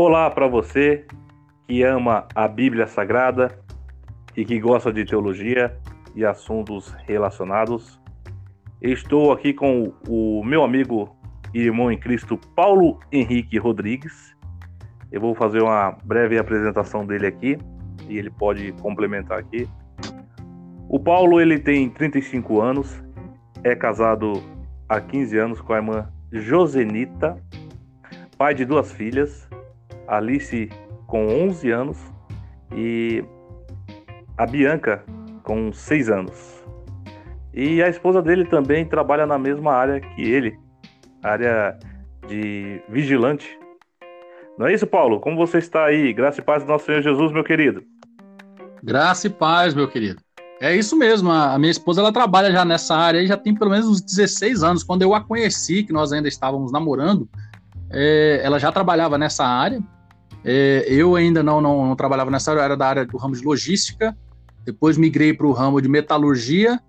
Olá para você que ama a Bíblia Sagrada e que gosta de teologia e assuntos relacionados. Estou aqui com o meu amigo e irmão em Cristo Paulo Henrique Rodrigues. Eu vou fazer uma breve apresentação dele aqui e ele pode complementar aqui. O Paulo ele tem 35 anos, é casado há 15 anos com a irmã Josenita, pai de duas filhas, Alice com 11 anos e a Bianca com 6 anos. E a esposa dele também trabalha na mesma área que ele, área de vigilante. Não é isso, Paulo? Como você está aí? Graça e paz do nosso Senhor Jesus, meu querido. Graça e paz, meu querido. É isso mesmo, a minha esposa ela trabalha já nessa área já tem pelo menos uns 16 anos. Quando eu a conheci, que nós ainda estávamos namorando, é, ela já trabalhava nessa área. É, eu ainda não, não, não, trabalhava nessa área, era da área do ramo de logística. Depois migrei para o ramo de metalurgia.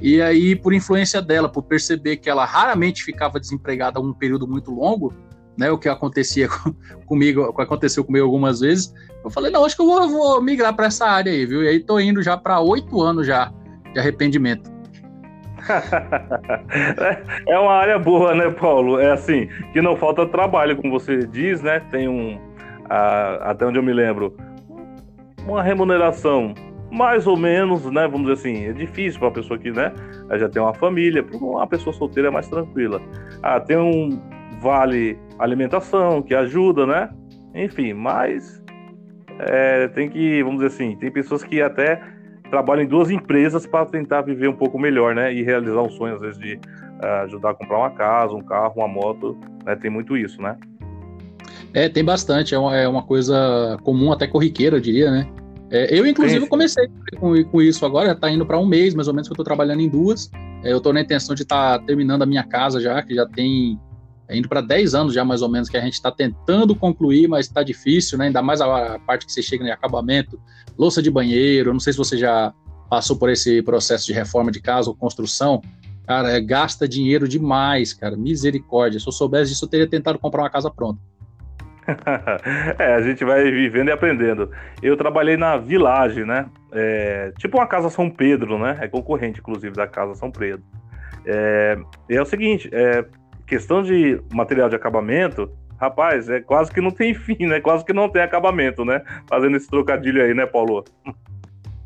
E aí, por influência dela, por perceber que ela raramente ficava desempregada um período muito longo, né, o que acontecia comigo, o que aconteceu comigo algumas vezes, eu falei, não, acho que eu vou, vou migrar para essa área aí, viu? E aí tô indo já para oito anos já de arrependimento. é uma área boa, né, Paulo? É assim, que não falta trabalho, como você diz, né? Tem um, a, até onde eu me lembro, uma remuneração mais ou menos, né? Vamos dizer assim, é difícil para a pessoa que, né, já tem uma família, para uma pessoa solteira é mais tranquila. Ah, tem um vale alimentação que ajuda, né? Enfim, mas é, tem que, vamos dizer assim, tem pessoas que até trabalham em duas empresas para tentar viver um pouco melhor, né? E realizar um sonho, às vezes, de uh, ajudar a comprar uma casa, um carro, uma moto, né? Tem muito isso, né? É, tem bastante, é uma, é uma coisa comum, até corriqueira, eu diria, né? É, eu, inclusive, comecei com, com, isso agora, está indo para um mês, mais ou menos, que eu estou trabalhando em duas. É, eu estou na intenção de estar tá terminando a minha casa já, que já tem é indo para 10 anos já mais ou menos que a gente está tentando concluir, mas está difícil, né? Ainda mais a, parte que você chega em acabamento, louça de banheiro. Não sei se você já passou por esse processo de reforma de casa ou construção. Cara, é, gasta dinheiro demais, cara. Misericórdia. Se eu soubesse disso, eu teria tentado comprar uma casa pronta. é, a gente vai vivendo e aprendendo. Eu trabalhei na Village, né? É, tipo uma casa São Pedro, né? É concorrente, inclusive, da casa São Pedro. É, é o seguinte, é, questão de material de acabamento, rapaz, é quase que não tem fim, né? Quase que não tem acabamento, né? Fazendo esse trocadilho aí, né, Paulo?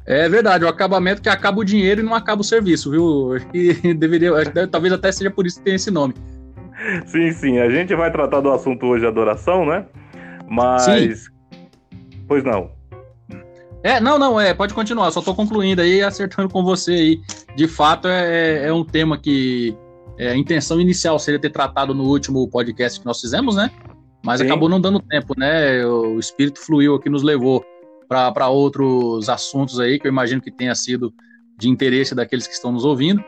É verdade, o acabamento que acaba o dinheiro e não acaba o serviço, viu? Que deveria, que talvez até seja por isso que tem esse nome. Sim, sim. A gente vai tratar do assunto hoje, adoração, né? Mas. Sim. Pois não. É, não, não, é, pode continuar, só tô concluindo aí, acertando com você aí. De fato, é, é um tema que é, a intenção inicial seria ter tratado no último podcast que nós fizemos, né? Mas Sim. acabou não dando tempo, né? O espírito fluiu aqui, nos levou para outros assuntos aí, que eu imagino que tenha sido de interesse daqueles que estão nos ouvindo.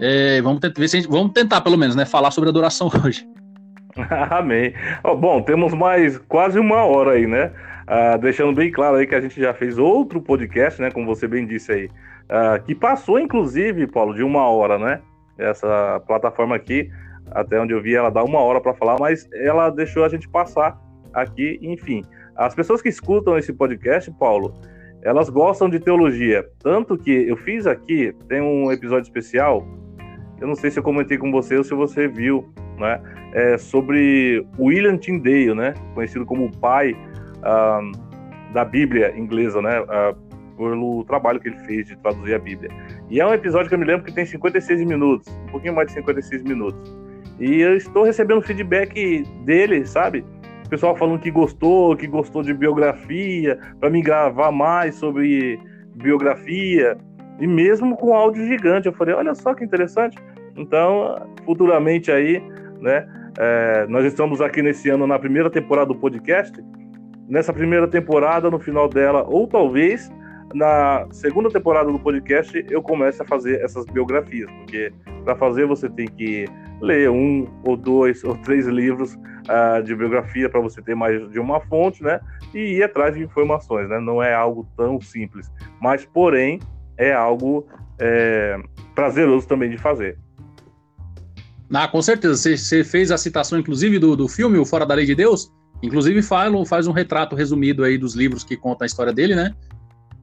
É, vamos, tentar, gente, vamos tentar, pelo menos, né? Falar sobre adoração hoje. Amém. Oh, bom, temos mais quase uma hora aí, né? Ah, deixando bem claro aí que a gente já fez outro podcast, né? Como você bem disse aí, ah, que passou, inclusive, Paulo, de uma hora, né? essa plataforma aqui, até onde eu vi, ela dá uma hora para falar, mas ela deixou a gente passar aqui, enfim. As pessoas que escutam esse podcast, Paulo, elas gostam de teologia, tanto que eu fiz aqui, tem um episódio especial, eu não sei se eu comentei com você ou se você viu, né, é sobre William Tyndale, né, conhecido como o pai da Bíblia inglesa, né, uh, pelo trabalho que ele fez de traduzir a Bíblia. E é um episódio que eu me lembro que tem 56 minutos, um pouquinho mais de 56 minutos. E eu estou recebendo feedback dele, sabe? O pessoal falando que gostou, que gostou de biografia, para me gravar mais sobre biografia, e mesmo com áudio gigante. Eu falei, olha só que interessante. Então, futuramente aí, né? É, nós estamos aqui nesse ano na primeira temporada do podcast. Nessa primeira temporada, no final dela, ou talvez na segunda temporada do podcast eu começo a fazer essas biografias, porque para fazer você tem que ler um ou dois ou três livros uh, de biografia para você ter mais de uma fonte, né? E ir atrás de informações, né? Não é algo tão simples, mas porém é algo é, prazeroso também de fazer. Ah, com certeza. Você, fez a citação, inclusive, do, do filme O Fora da Lei de Deus. Inclusive faz, faz um retrato resumido aí dos livros que contam a história dele, né?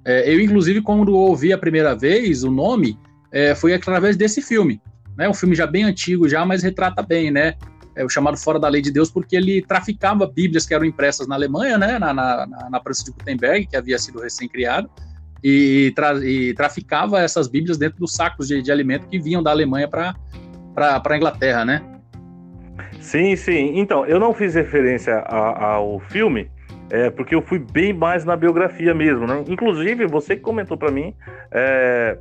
É, eu, inclusive, quando ouvi a primeira vez o nome, é, foi através desse filme. Né? Um filme já bem antigo, já, mas retrata bem, né? É o chamado Fora da Lei de Deus, porque ele traficava bíblias que eram impressas na Alemanha, né? Na, na, na, na de Gutenberg, que havia sido recém-criado, e, tra e, traficava essas bíblias dentro dos sacos de, de alimento que vinham da Alemanha para a Inglaterra, né? Sim, sim. Então, eu não fiz referência a, ao filme, é, porque eu fui bem mais na biografia mesmo, né? Inclusive, você comentou para mim é,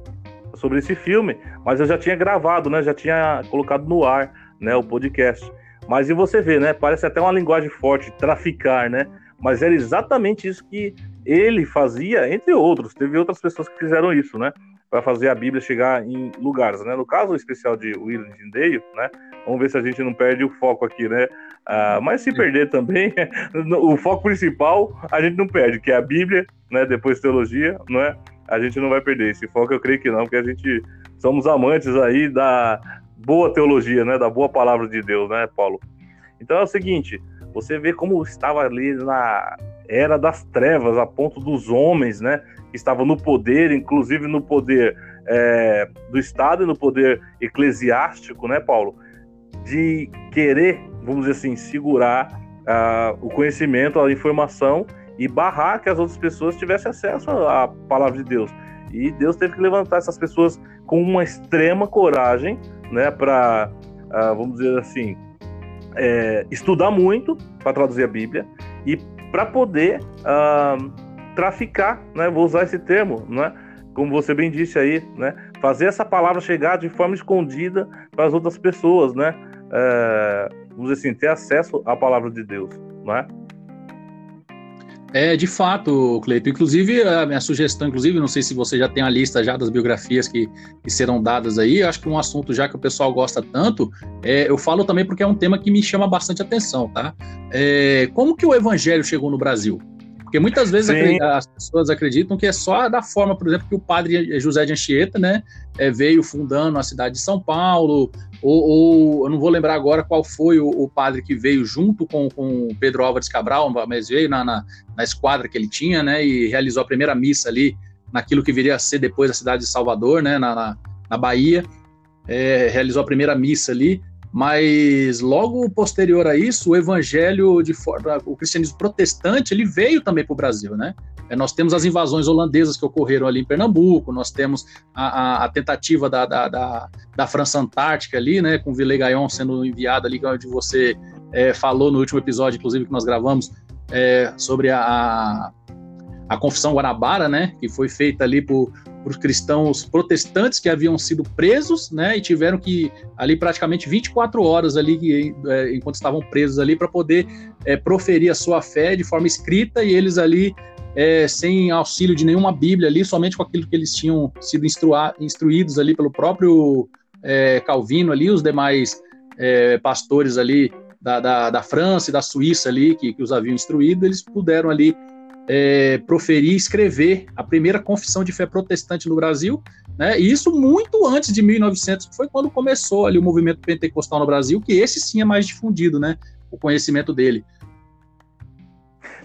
sobre esse filme, mas eu já tinha gravado, né? Já tinha colocado no ar, né? O podcast. Mas e você vê, né? Parece até uma linguagem forte, traficar, né? Mas era exatamente isso que ele fazia, entre outros. Teve outras pessoas que fizeram isso, né? Para fazer a Bíblia chegar em lugares, né? No caso especial de William Tyndale, né? Vamos ver se a gente não perde o foco aqui, né? Ah, mas se perder também, o foco principal a gente não perde, que é a Bíblia, né? Depois teologia, não é? A gente não vai perder esse foco, eu creio que não, porque a gente somos amantes aí da boa teologia, né? Da boa palavra de Deus, né, Paulo? Então é o seguinte, você vê como estava ali na era das trevas, a ponto dos homens, né, que estavam no poder, inclusive no poder é, do Estado e no poder eclesiástico, né, Paulo, de querer, vamos dizer assim, segurar uh, o conhecimento, a informação e barrar que as outras pessoas tivessem acesso à palavra de Deus. E Deus teve que levantar essas pessoas com uma extrema coragem, né, para, uh, ah, vamos dizer assim, é, estudar muito para traduzir a Bíblia e para poder uh, traficar, né? Vou usar esse termo, né? Como você bem disse aí, né? Fazer essa palavra chegar de forma escondida para as outras pessoas, né? É, vamos dizer assim, ter acesso à palavra de Deus, não é? De fato, Cleito. Inclusive, a minha sugestão, inclusive, não sei se você já tem a lista já das biografias que, que serão dadas aí, acho que um assunto já que o pessoal gosta tanto, é, eu falo também porque é um tema que me chama bastante atenção, tá? É, como que o evangelho chegou no Brasil? Porque muitas vezes as pessoas acreditam que é só da forma, por exemplo, que o padre José de Anchieta, né, é, veio fundando a cidade de São Paulo, ou, ou, eu não vou lembrar agora qual foi o, o padre que veio junto com, com Pedro Álvares Cabral, mas veio na, na, na, esquadra que ele tinha, né, e realizou a primeira missa ali naquilo que viria a ser depois a cidade de Salvador, né, na, na, na Bahia, é, realizou a primeira missa ali, mas logo posterior a isso, o evangelho de forma, o cristianismo protestante, ele veio também para o Brasil, né? É, nós temos as invasões holandesas que ocorreram ali em Pernambuco, nós temos a, a, a tentativa da, da, da, da, França Antártica ali, né, com Villegagnon sendo enviado ali, onde você é, falou no último episódio, inclusive, que nós gravamos, é, sobre a, a Confissão Guanabara, né, que foi feita ali por, por cristãos protestantes que haviam sido presos, né, e tiveram que ali praticamente 24 horas ali é, enquanto estavam presos ali para poder é, proferir a sua fé de forma escrita e eles ali é, sem auxílio de nenhuma Bíblia ali, somente com aquilo que eles tinham sido instruídos ali pelo próprio é, Calvino ali, os demais é, pastores ali da, da, da, França e da Suíça ali que, que os haviam instruído, eles puderam ali é, proferir e escrever a primeira confissão de fé protestante no Brasil, né? E isso muito antes de 1900, que foi quando começou ali o movimento pentecostal no Brasil, que esse sim é mais difundido, né? O conhecimento dele.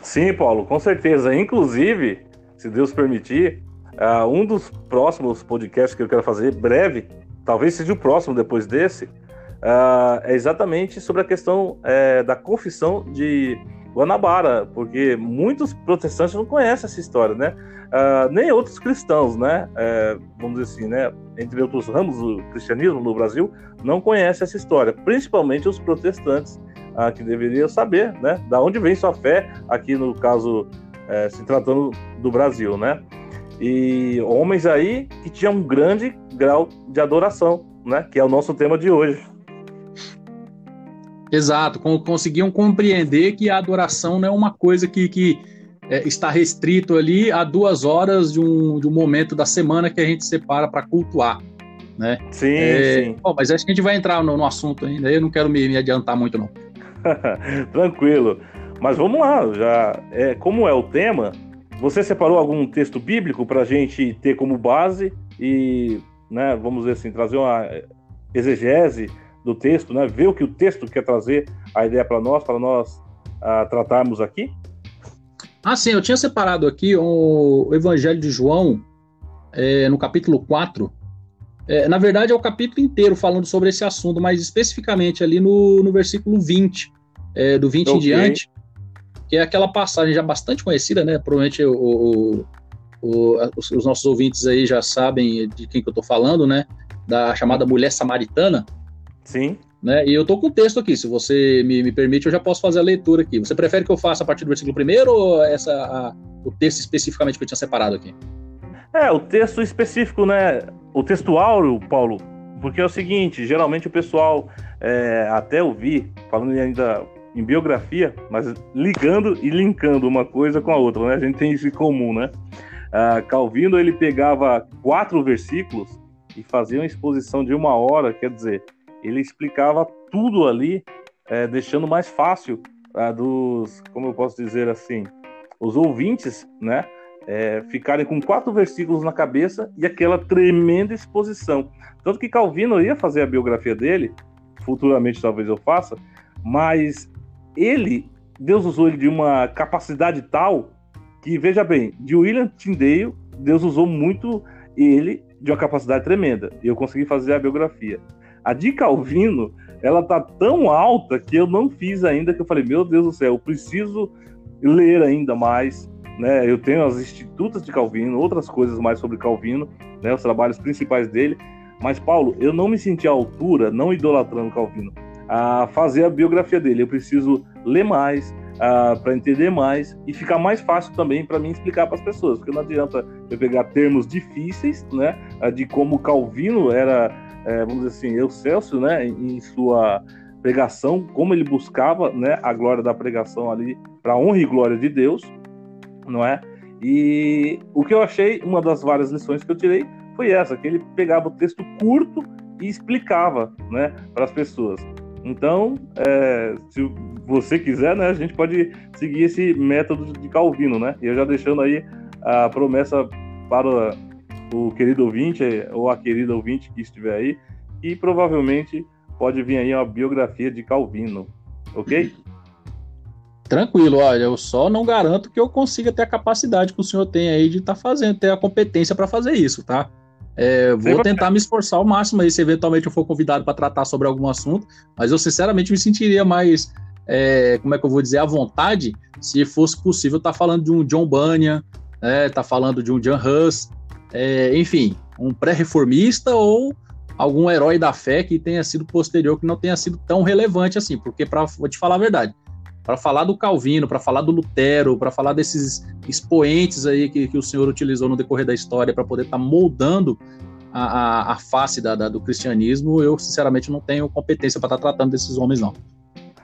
Sim, Paulo, com certeza. Inclusive, se Deus permitir, uh, um dos próximos podcasts que eu quero fazer, breve, talvez seja o próximo depois desse, uh, é exatamente sobre a questão uh, da confissão de Guanabara, porque muitos protestantes não conhecem essa história, né? Uh, nem outros cristãos, né? Uh, vamos dizer assim, né? Entre outros ramos do cristianismo no Brasil, não conhecem essa história, principalmente os protestantes, uh, que deveriam saber, né? Da onde vem sua fé, aqui no caso, eh, se tratando do Brasil, né? E homens aí que tinham um grande grau de adoração, né? Que é o nosso tema de hoje. Exato, conseguiam compreender que a adoração não é uma coisa que, que é, está restrito ali a duas horas de um, de um momento da semana que a gente separa para cultuar. Né? Sim, é, sim. Bom, mas acho que a gente vai entrar no, no assunto ainda, eu não quero me, me adiantar muito, não. Tranquilo. Mas vamos lá, já é, como é o tema, você separou algum texto bíblico para a gente ter como base e, né, vamos dizer assim, trazer uma exegese do texto, né? Ver o que o texto quer trazer a ideia para nós, para nós a tratarmos aqui? Ah, sim, eu tinha separado aqui o, Evangelho de João, é, no capítulo 4. É, na verdade, é o capítulo inteiro falando sobre esse assunto, mas especificamente ali no, no versículo 20, é, do 20 okay. em diante, que é aquela passagem já bastante conhecida, né? Provavelmente o, o, o, os, os, nossos ouvintes aí já sabem de quem que eu estou falando, né? Da chamada mulher samaritana. Sim. Né? E eu estou com o texto aqui, se você me, me, permite, eu já posso fazer a leitura aqui. Você prefere que eu faça a partir do versículo primeiro ou essa, a, o texto especificamente que eu tinha separado aqui? É, o texto específico, né? O textual, Paulo, porque é o seguinte, geralmente o pessoal, é, até ouvir, falando ainda em biografia, mas ligando e linkando uma coisa com a outra, né? A gente tem isso em comum, né? Ah, Calvino, ele pegava quatro versículos e fazia uma exposição de uma hora, quer dizer, ele explicava tudo ali, é, deixando mais fácil ah, dos, como eu posso dizer assim, os ouvintes, né? é, ficarem com quatro versículos na cabeça e aquela tremenda exposição. Tanto que Calvino ia fazer a biografia dele, futuramente talvez eu faça, mas ele, Deus usou ele de uma capacidade tal que, veja bem, de William Tyndale, Deus usou muito ele de uma capacidade tremenda. E eu consegui fazer a biografia. A de Calvino, ela tá tão alta que eu não fiz ainda, que eu falei, meu Deus do céu, eu preciso ler ainda mais, né? Eu tenho as Institutas de Calvino, outras coisas mais sobre Calvino, né? Os trabalhos principais dele. Mas, Paulo, eu não me senti à altura, não idolatrando Calvino, a fazer a biografia dele. Eu preciso ler mais, para entender mais e ficar mais fácil também para mim explicar para as pessoas, porque não adianta eu pegar termos difíceis, né, de como Calvino era, é, vamos dizer assim, Eucelso, né, em sua pregação, como ele buscava, né, a glória da pregação ali para honra e glória de Deus, não é? E o que eu achei, uma das várias lições que eu tirei foi essa, que ele pegava o texto curto e explicava, né, para as pessoas. Então, é, se você quiser, né, a gente pode seguir esse método de Calvino, né? E eu já deixando aí a promessa para o querido ouvinte ou a querida ouvinte que estiver aí, e provavelmente pode vir aí uma biografia de Calvino, ok? Tranquilo, olha, eu só não garanto que eu consiga ter a capacidade que o senhor tem aí de estar tá fazendo, ter a competência para fazer isso, tá? É, vou tentar me esforçar ao máximo aí se eventualmente eu for convidado para tratar sobre algum assunto, mas eu sinceramente me sentiria mais, é, como é que eu vou dizer, à vontade se fosse possível estar tá falando de um John Bunyan, né, tá falando de um John Hus, é, enfim, um pré-reformista ou algum herói da fé que tenha sido posterior, que não tenha sido tão relevante assim, porque para te falar a verdade, para falar do Calvino, para falar do Lutero, para falar desses expoentes aí que, que o senhor utilizou no decorrer da história para poder estar tá moldando a, a, a face da, da, do cristianismo, eu sinceramente não tenho competência para estar tá tratando desses homens, não.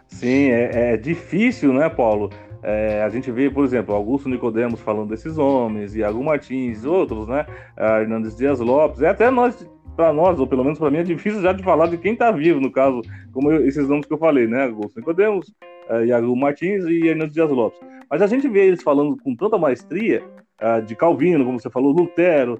Sim, é, é difícil, né, Paulo? É, a gente vê, por exemplo, Augusto Nicodemos falando desses homens, Iago Martins, outros, né? A Hernandes Dias Lopes, é até nós, para nós, ou pelo menos para mim, é difícil já de falar de quem está vivo, no caso, como eu, esses nomes que eu falei, né? Augusto Nicodemos, uh, Iago Martins e Hernandes Dias Lopes. Mas a gente vê eles falando com tanta maestria uh, de Calvino, como você falou, Lutero,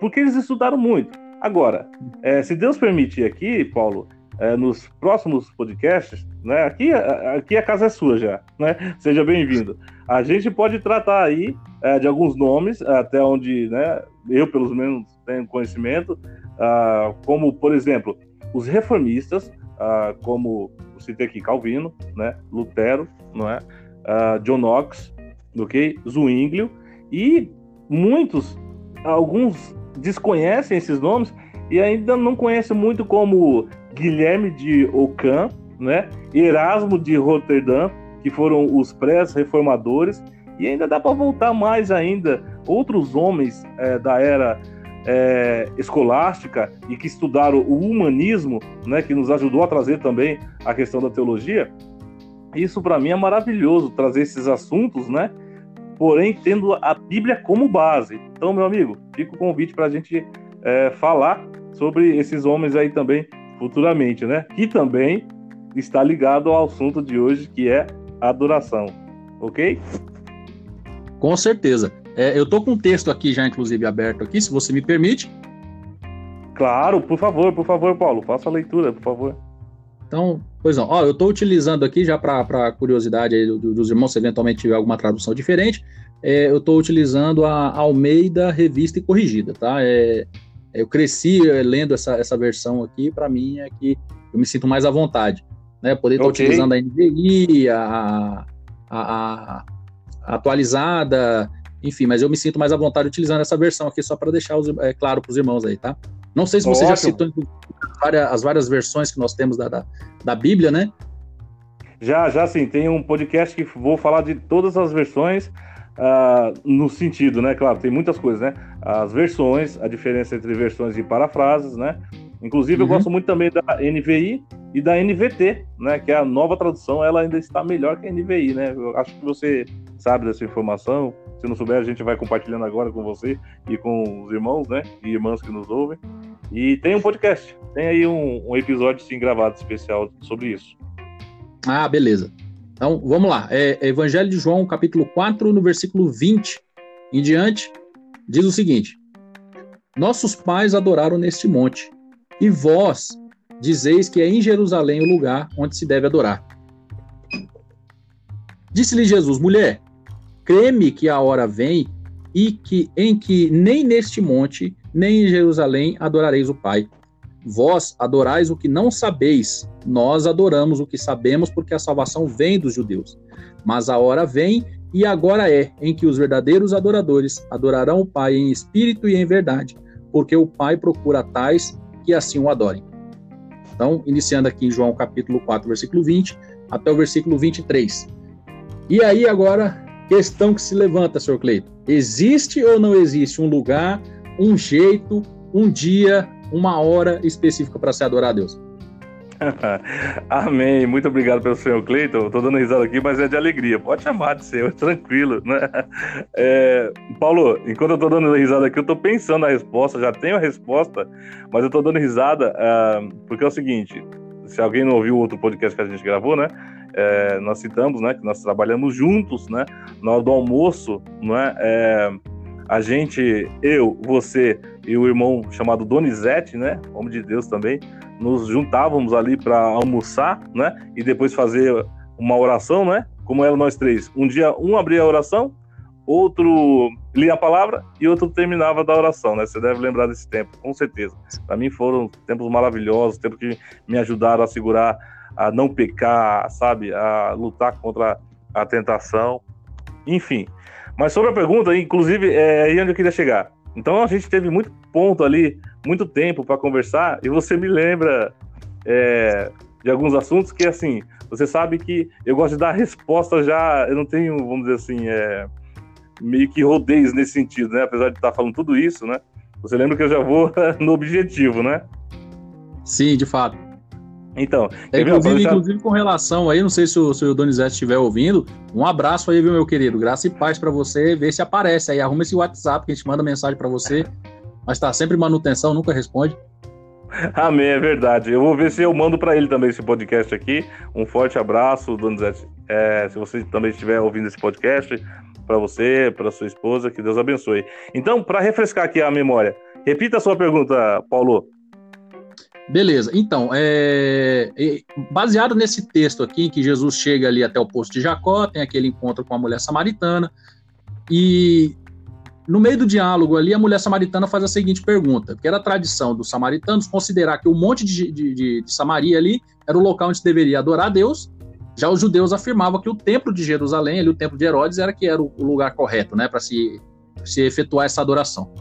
porque eles estudaram muito. Agora, é, se Deus permitir aqui, Paulo, é, nos próximos podcasts, né? Aqui, aqui a casa é sua já, né? Seja bem-vindo. A gente pode tratar aí é, de alguns nomes, até onde, né? Eu pelo menos tenho conhecimento, uh, como por exemplo os reformistas, uh, como citei aqui Calvino, né, Lutero, não é, uh, John Knox, ok, Zwinglio e muitos, alguns desconhecem esses nomes e ainda não conhecem muito como Guilherme de Ockham, né, Erasmo de Roterdã, que foram os pré-reformadores e ainda dá para voltar mais ainda outros homens é, da era é, escolástica e que estudaram o humanismo, né, que nos ajudou a trazer também a questão da teologia. Isso para mim é maravilhoso trazer esses assuntos, né? Porém, tendo a Bíblia como base. Então, meu amigo, fica o convite para a gente é, falar sobre esses homens aí também futuramente, né? Que também está ligado ao assunto de hoje, que é adoração. Ok? Com certeza. É, eu tô com um texto aqui já, inclusive, aberto aqui, se você me permite. Claro, por favor, por favor, Paulo, faça a leitura, por favor. Então, pois não, ó, eu estou utilizando aqui, já para curiosidade aí dos irmãos, se eventualmente tiver alguma tradução diferente, é, eu estou utilizando a Almeida Revista e Corrigida, tá? É, eu cresci é, lendo essa, essa versão aqui, para mim é que eu me sinto mais à vontade. Né? Poder estar okay. utilizando a NVI, a, a, a, atualizada, enfim, mas eu me sinto mais à vontade utilizando essa versão aqui, só para deixar os, é, claro para os irmãos aí, tá? Não sei se você Ótimo. já citou as várias versões que nós temos da, da, da Bíblia, né? Já, já sim, tem um podcast que vou falar de todas as versões, Uh, no sentido, né? Claro, tem muitas coisas, né? As versões, a diferença entre versões e parafrases, né? Inclusive, uhum. eu gosto muito também da NVI e da NVT, né? Que é a nova tradução, ela ainda está melhor que a NVI, né? Eu acho que você sabe dessa informação. Se não souber, a gente vai compartilhando agora com você e com os irmãos, né? E irmãs que nos ouvem. E tem um podcast, tem aí um, um episódio sim gravado especial sobre isso. Ah, beleza. Então, vamos lá. É, é Evangelho de João, capítulo 4, no versículo 20 em diante, diz o seguinte: Nossos pais adoraram neste monte, e vós dizeis que é em Jerusalém o lugar onde se deve adorar. Disse-lhe Jesus: Mulher, creme que a hora vem e que em que nem neste monte, nem em Jerusalém adorareis o Pai. Vós adorais o que não sabeis, nós adoramos o que sabemos, porque a salvação vem dos judeus. Mas a hora vem, e agora é, em que os verdadeiros adoradores adorarão o Pai em espírito e em verdade, porque o Pai procura tais que assim o adorem. Então, iniciando aqui em João capítulo 4, versículo 20, até o versículo 23. E aí agora, questão que se levanta, senhor Cleito. Existe ou não existe um lugar, um jeito, um dia, uma hora específica para se adorar a Deus. Amém. Muito obrigado pelo senhor Cleiton. Estou dando risada aqui, mas é de alegria. Pode chamar de senhor, tranquilo, né? É, Paulo, enquanto eu estou dando risada aqui, eu estou pensando na resposta. Já tenho a resposta, mas eu estou dando risada uh, porque é o seguinte: se alguém não ouviu o outro podcast que a gente gravou, né? É, nós citamos, né, que nós trabalhamos juntos, né, na hora do almoço, né, é, a gente, eu, você e o irmão chamado Donizete, né, homem de Deus também, nos juntávamos ali para almoçar, né, e depois fazer uma oração, né, como eram nós três. Um dia um abria a oração, outro lia a palavra e outro terminava da oração, né? Você deve lembrar desse tempo, com certeza. Para mim foram tempos maravilhosos, tempos que me ajudaram a segurar, a não pecar, sabe, a lutar contra a tentação, enfim. Mas sobre a pergunta, inclusive, é aí onde eu queria chegar. Então a gente teve muito ponto ali, muito tempo para conversar, e você me lembra é, de alguns assuntos que, assim, você sabe que eu gosto de dar resposta já, eu não tenho, vamos dizer assim, é, meio que rodeios nesse sentido, né? Apesar de estar falando tudo isso, né? Você lembra que eu já vou no objetivo, né? Sim, de fato. Então, é, inclusive, inclusive, com relação aí, não sei se o, se o Donizete estiver ouvindo, um abraço aí, viu, meu querido? Graça e paz para você, vê se aparece aí, arruma esse WhatsApp que a gente manda mensagem para você, mas tá sempre manutenção, nunca responde. Amém, é verdade. Eu vou ver se eu mando para ele também esse podcast aqui. Um forte abraço, Donizete. É, se você também estiver ouvindo esse podcast, para você, para sua esposa, que Deus abençoe. Então, para refrescar aqui a memória, repita a sua pergunta, Paulo. Beleza, então, é, baseado nesse texto aqui, em que Jesus chega ali até o posto de Jacó, tem aquele encontro com a mulher samaritana, e no meio do diálogo ali, a mulher samaritana faz a seguinte pergunta, que era a tradição dos samaritanos considerar que o monte de, de, de, de Samaria ali era o local onde se deveria adorar a Deus, já os judeus afirmavam que o templo de Jerusalém, ali, o templo de Herodes, era que era o lugar correto, né, para se, se efetuar essa adoração.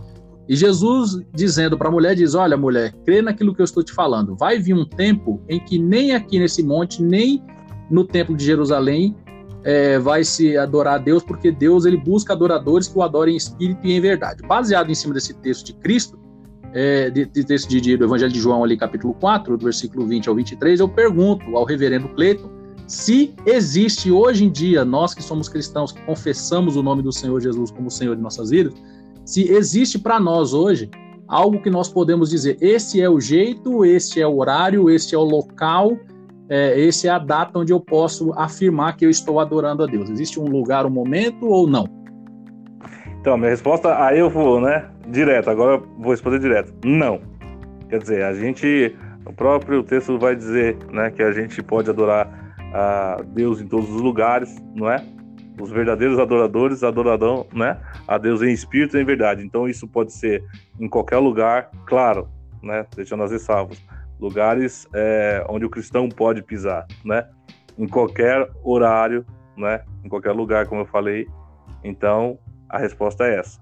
E Jesus dizendo para a mulher, diz: Olha, mulher, crê naquilo que eu estou te falando. Vai vir um tempo em que nem aqui nesse monte, nem no templo de Jerusalém, é, vai se adorar a Deus, porque Deus ele busca adoradores que o adorem em espírito e em verdade. Baseado em cima desse texto de Cristo, é, de, de texto de, de, do Evangelho de João, ali, capítulo 4, do versículo 20 ao 23, eu pergunto ao reverendo Cleiton se existe hoje em dia, nós que somos cristãos, que confessamos o nome do Senhor Jesus como Senhor de nossas vidas, se existe para nós hoje algo que nós podemos dizer, esse é o jeito, esse é o horário, esse é o local, é, esse é a data onde eu posso afirmar que eu estou adorando a Deus. Existe um lugar, um momento ou não? Então, minha resposta, aí eu vou, né? Direto, agora eu vou responder direto. Não. Quer dizer, a gente O próprio texto vai dizer né, que a gente pode adorar a Deus em todos os lugares, não é? Os verdadeiros adoradores adorarão né, a Deus em espírito e em verdade. Então isso pode ser em qualquer lugar, claro, né, deixando as ressalvas. Lugares é, onde o cristão pode pisar, né? Em qualquer horário, né? Em qualquer lugar, como eu falei. Então, a resposta é essa.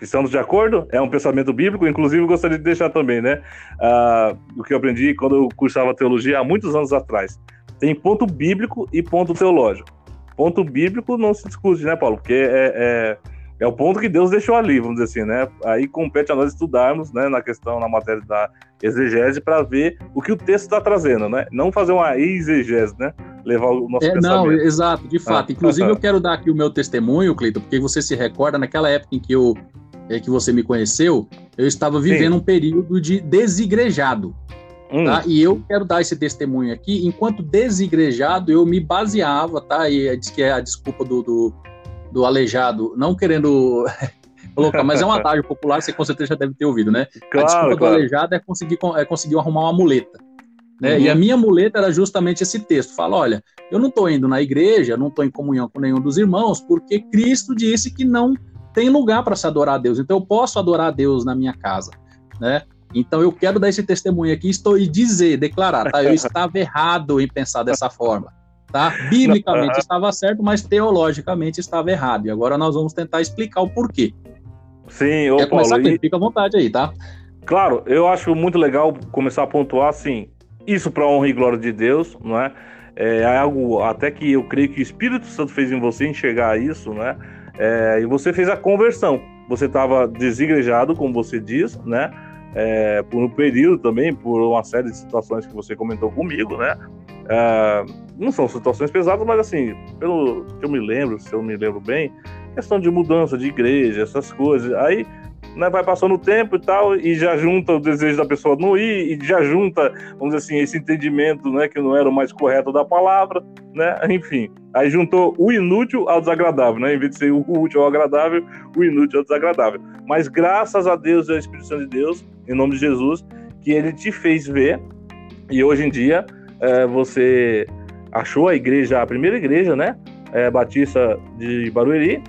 Estamos de acordo? É um pensamento bíblico, inclusive gostaria de deixar também, né? Uh, o que eu aprendi quando eu cursava teologia há muitos anos atrás. Tem ponto bíblico e ponto teológico. Ponto bíblico não se discute, né, Paulo? Porque é, é, é o ponto que Deus deixou ali, vamos dizer assim, né? Aí compete a nós estudarmos, né, na questão, na matéria da exegese, para ver o que o texto está trazendo, né? Não fazer uma exegese, né? Levar o nosso é, pensamento. Não, exato, de fato. Ah, Inclusive, eu quero dar aqui o meu testemunho, Cleiton, porque você se recorda, naquela época em que eu é, que você me conheceu, eu estava vivendo Sim. um período de desigrejado. Hum. Tá? E eu quero dar esse testemunho aqui. Enquanto desigrejado, eu me baseava, tá? E diz que é a desculpa do, do, do aleijado, não querendo colocar, mas é uma atalho popular, você com certeza já deve ter ouvido, né? Claro, a desculpa claro. do aleijado é conseguir, é conseguir arrumar uma muleta. Né? Uhum. E a minha muleta era justamente esse texto. Fala, olha, eu não estou indo na igreja, não estou em comunhão com nenhum dos irmãos, porque Cristo disse que não tem lugar para se adorar a Deus. Então eu posso adorar a Deus na minha casa, né? Então eu quero dar esse testemunho aqui, estou e dizer, declarar, tá? Eu estava errado em pensar dessa forma, tá? Biblicamente estava certo, mas teologicamente estava errado. E agora nós vamos tentar explicar o porquê. Sim, ô Quer Paulo, começar, e... fica à vontade aí, tá? Claro, eu acho muito legal começar a pontuar assim, isso para honra e glória de Deus, não é? É algo até que eu creio que o Espírito Santo fez em você enxergar isso, né? É, e você fez a conversão. Você estava desigrejado, como você diz, né? É, por um período também, por uma série de situações que você comentou comigo, né? É, não são situações pesadas, mas assim, pelo que eu me lembro, se eu me lembro bem, questão de mudança de igreja, essas coisas. Aí né, vai passando o tempo e tal, e já junta o desejo da pessoa não ir, e já junta, vamos dizer assim, esse entendimento, né, que não era o mais correto da palavra, né, enfim. Aí juntou o inútil ao desagradável, né, em vez de ser o útil ao agradável, o inútil ao desagradável. Mas graças a Deus e ao Espírito Santo de Deus, em nome de Jesus, que ele te fez ver, e hoje em dia é, você achou a igreja, a primeira igreja, né, é, Batista de Barueri,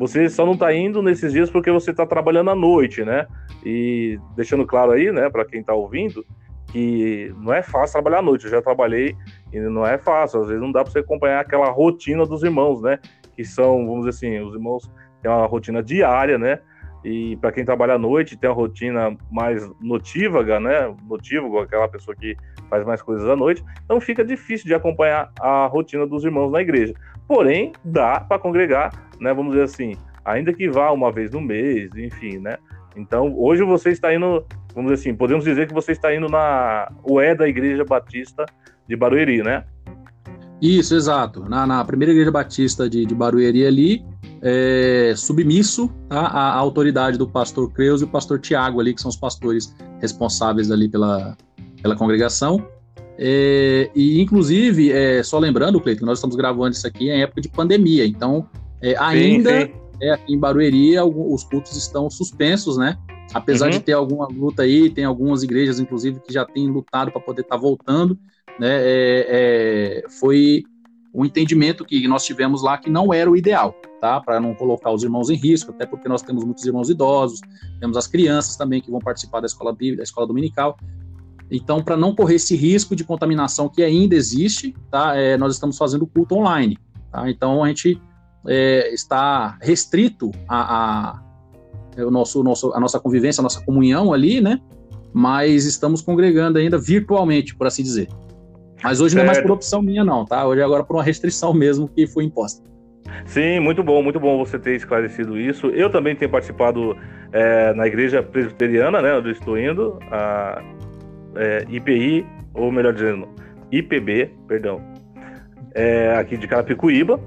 você só não está indo nesses dias porque você está trabalhando à noite, né? E deixando claro aí, né, para quem está ouvindo, que não é fácil trabalhar à noite. Eu já trabalhei e não é fácil. Às vezes não dá para você acompanhar aquela rotina dos irmãos, né? Que são, vamos dizer assim, os irmãos têm uma rotina diária, né? E para quem trabalha à noite, tem uma rotina mais notívaga, né? Notívago, aquela pessoa que faz mais coisas à noite. Então fica difícil de acompanhar a rotina dos irmãos na igreja. Porém, dá para congregar né? Vamos dizer assim, ainda que vá uma vez no mês, enfim, né? Então, hoje você está indo, vamos dizer assim, podemos dizer que você está indo na Ué da Igreja Batista de Barueri, né? Isso, exato. Na, na primeira Igreja Batista de, de Barueri ali, é, submisso tá, à, à, autoridade do pastor Creus e o pastor Tiago ali, que são os pastores responsáveis ali pela, pela congregação. É, e, inclusive, é, só lembrando, Cleiton, nós estamos gravando isso aqui em época de pandemia, então é, ainda, sim, sim. É, aqui em Barueri, os cultos estão suspensos, né? Apesar uhum. de ter alguma luta aí, tem algumas igrejas, inclusive, que já têm lutado para poder estar tá voltando, né? É, é, foi um entendimento que nós tivemos lá que não era o ideal, tá? Para não colocar os irmãos em risco, até porque nós temos muitos irmãos idosos, temos as crianças também que vão participar da escola bíblica, da escola dominical. Então, para não correr esse risco de contaminação que ainda existe, tá? É, nós estamos fazendo culto online, tá? Então, a gente é, está restrito a, a, é, o nosso, nosso, a nossa convivência, a nossa comunhão ali, né? Mas estamos congregando ainda virtualmente, por assim dizer. Mas hoje certo. não é mais por opção minha, não, tá? Hoje é agora por uma restrição mesmo que foi imposta. Sim, muito bom, muito bom você ter esclarecido isso. Eu também tenho participado é, na igreja presbiteriana, né? Onde eu estou indo, a é, IPI, ou melhor dizendo, IPB, perdão, é, aqui de Carapicuíba.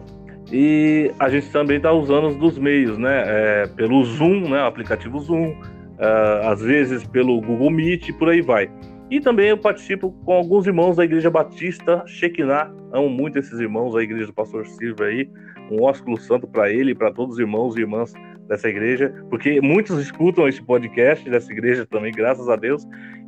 E a gente também está usando os dos meios, né? É, pelo Zoom, né? O aplicativo Zoom, é, às vezes pelo Google Meet, por aí vai. E também eu participo com alguns irmãos da Igreja Batista Shekinah. Amo muito esses irmãos, a Igreja do Pastor Silva aí. Um ósculo santo para ele e para todos os irmãos e irmãs dessa igreja, porque muitos escutam esse podcast dessa igreja também, graças a Deus.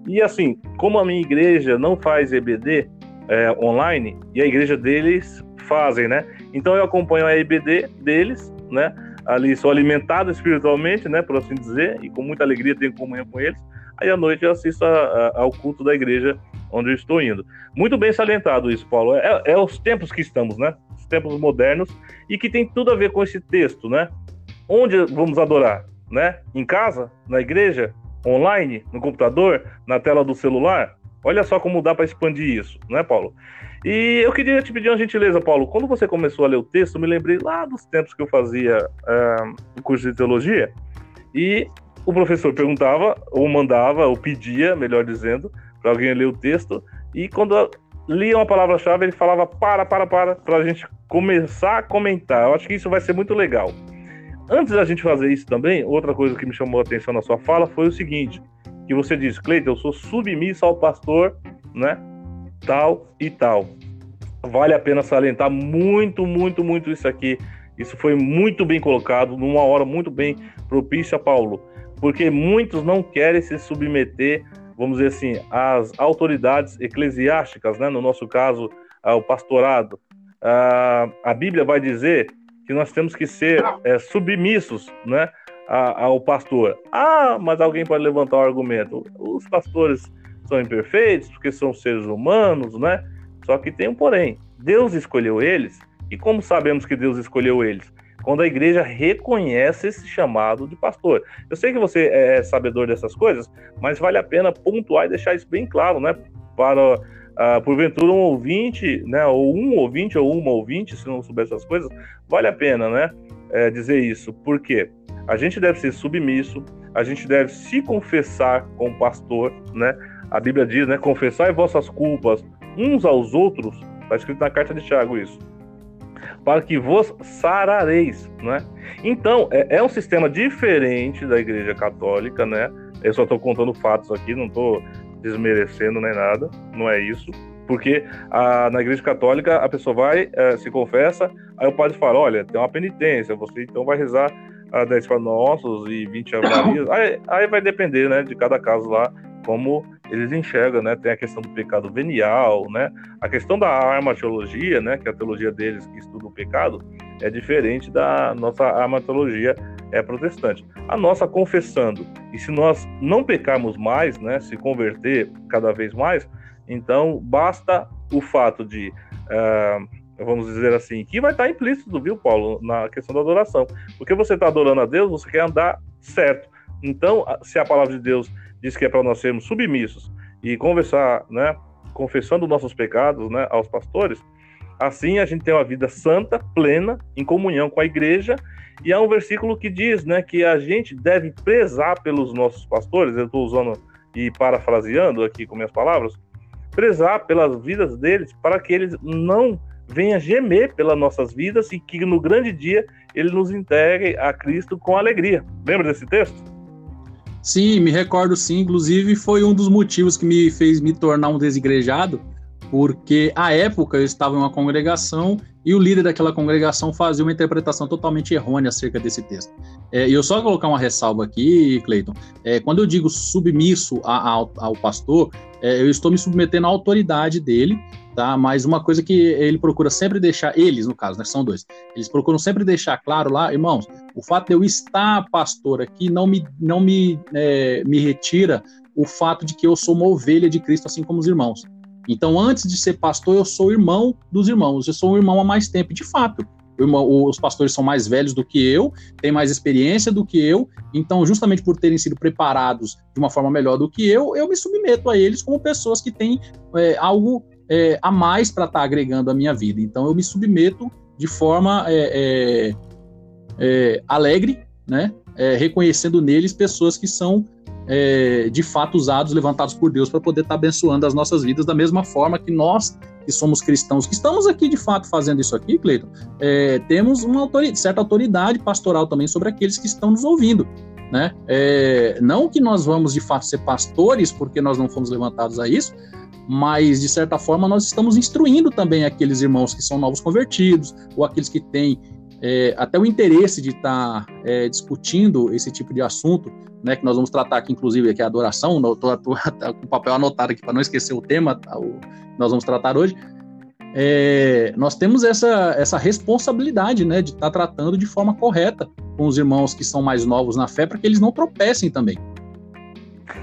E assim, como a minha igreja não faz EBD é, online, e a igreja deles fazem, né? Então eu acompanho a EBD deles, né? Ali sou alimentado espiritualmente, né? Por assim dizer, e com muita alegria tenho comunhão com eles. Aí à noite eu assisto a, a, ao culto da igreja onde eu estou indo. Muito bem salientado isso, Paulo. É, é os tempos que estamos, né? Os tempos modernos e que tem tudo a ver com esse texto, né? Onde vamos adorar, né? Em casa, na igreja, online, no computador, na tela do celular. Olha só como dá para expandir isso, né, Paulo? E eu queria te pedir uma gentileza, Paulo. Quando você começou a ler o texto, me lembrei lá dos tempos que eu fazia uh, o curso de teologia e o professor perguntava, ou mandava, ou pedia, melhor dizendo, para alguém ler o texto. E quando lia uma palavra-chave, ele falava para, para, para, para a gente começar a comentar. Eu acho que isso vai ser muito legal. Antes da gente fazer isso também, outra coisa que me chamou a atenção na sua fala foi o seguinte: que você disse, Cleiton, eu sou submisso ao pastor, né? Tal e tal. Vale a pena salientar muito, muito, muito isso aqui. Isso foi muito bem colocado, numa hora muito bem propícia, Paulo, porque muitos não querem se submeter, vamos dizer assim, às autoridades eclesiásticas, né? No nosso caso, ao pastorado. Ah, a Bíblia vai dizer que nós temos que ser é, submissos, né? ao pastor. Ah, mas alguém pode levantar o argumento. Os pastores são imperfeitos porque são seres humanos, né? Só que tem um porém. Deus escolheu eles. E como sabemos que Deus escolheu eles? Quando a igreja reconhece esse chamado de pastor. Eu sei que você é sabedor dessas coisas, mas vale a pena pontuar e deixar isso bem claro, né? Para, uh, porventura, um ouvinte, né? Ou um ouvinte ou uma ouvinte, se não souber essas coisas, vale a pena, né? É, dizer isso. Por quê? A gente deve ser submisso, a gente deve se confessar com o pastor, né? A Bíblia diz, né? Confessai vossas culpas uns aos outros. Está escrito na carta de Tiago isso. Para que vos sarareis, né? Então, é, é um sistema diferente da Igreja Católica, né? Eu só estou contando fatos aqui, não estou desmerecendo nem nada, não é isso. Porque a, na Igreja Católica a pessoa vai, é, se confessa, aí o padre fala: olha, tem uma penitência, você então vai rezar a 10 Pai Nossos e 20 Ave Aí, aí vai depender, né, de cada caso lá, como eles enxergam, né? Tem a questão do pecado venial, né? A questão da armatologia, né? Que a teologia deles que estuda o pecado é diferente da nossa armatologia é protestante. A nossa confessando e se nós não pecarmos mais, né? Se converter cada vez mais, então basta o fato de uh, vamos dizer assim, que vai estar implícito, viu, Paulo, na questão da adoração. Porque você está adorando a Deus, você quer andar certo. Então, se a palavra de Deus diz que é para nós sermos submissos e conversar, né, confessando nossos pecados, né, aos pastores, assim a gente tem uma vida santa, plena, em comunhão com a igreja. E há um versículo que diz, né, que a gente deve prezar pelos nossos pastores. Eu estou usando e parafraseando aqui com minhas palavras, prezar pelas vidas deles, para que eles não venha gemer pelas nossas vidas e que no grande dia ele nos entregue a Cristo com alegria. Lembra desse texto? Sim, me recordo sim. Inclusive, foi um dos motivos que me fez me tornar um desigrejado, porque à época eu estava em uma congregação e o líder daquela congregação fazia uma interpretação totalmente errônea acerca desse texto. É, e eu só colocar uma ressalva aqui, Cleiton. É, quando eu digo submisso a, a, ao pastor, é, eu estou me submetendo à autoridade dele, tá? Mas uma coisa que ele procura sempre deixar, eles, no caso, né, são dois, eles procuram sempre deixar claro lá, irmãos, o fato de eu estar pastor aqui não me, não me, é, me retira o fato de que eu sou uma ovelha de Cristo, assim como os irmãos. Então, antes de ser pastor, eu sou irmão dos irmãos, eu sou um irmão há mais tempo, de fato. os pastores são mais velhos do que eu, têm mais experiência do que eu, então, justamente por terem sido preparados de uma forma melhor do que eu, eu me submeto a eles como pessoas que têm é, algo é, a mais para estar tá agregando à minha vida. Então eu me submeto de forma é, é, é alegre, né? É, reconhecendo neles pessoas que são de fato usados, levantados por Deus para poder estar tá abençoando as nossas vidas da mesma forma que nós que somos cristãos, que estamos aqui de fato fazendo isso aqui, Cleiton, é, temos uma autoridade, certa autoridade pastoral também sobre aqueles que estão nos ouvindo. Né? É, não que nós vamos de fato ser pastores, porque nós não fomos levantados a isso, mas de certa forma nós estamos instruindo também aqueles irmãos que são novos convertidos, ou aqueles que têm é, até o interesse de estar tá, é, discutindo esse tipo de assunto, né, que nós vamos tratar aqui, inclusive, aqui a adoração, estou com o papel anotado aqui para não esquecer o tema, tá, o, nós vamos tratar hoje, é, nós temos essa, essa responsabilidade né, de estar tá tratando de forma correta com os irmãos que são mais novos na fé, para que eles não tropecem também.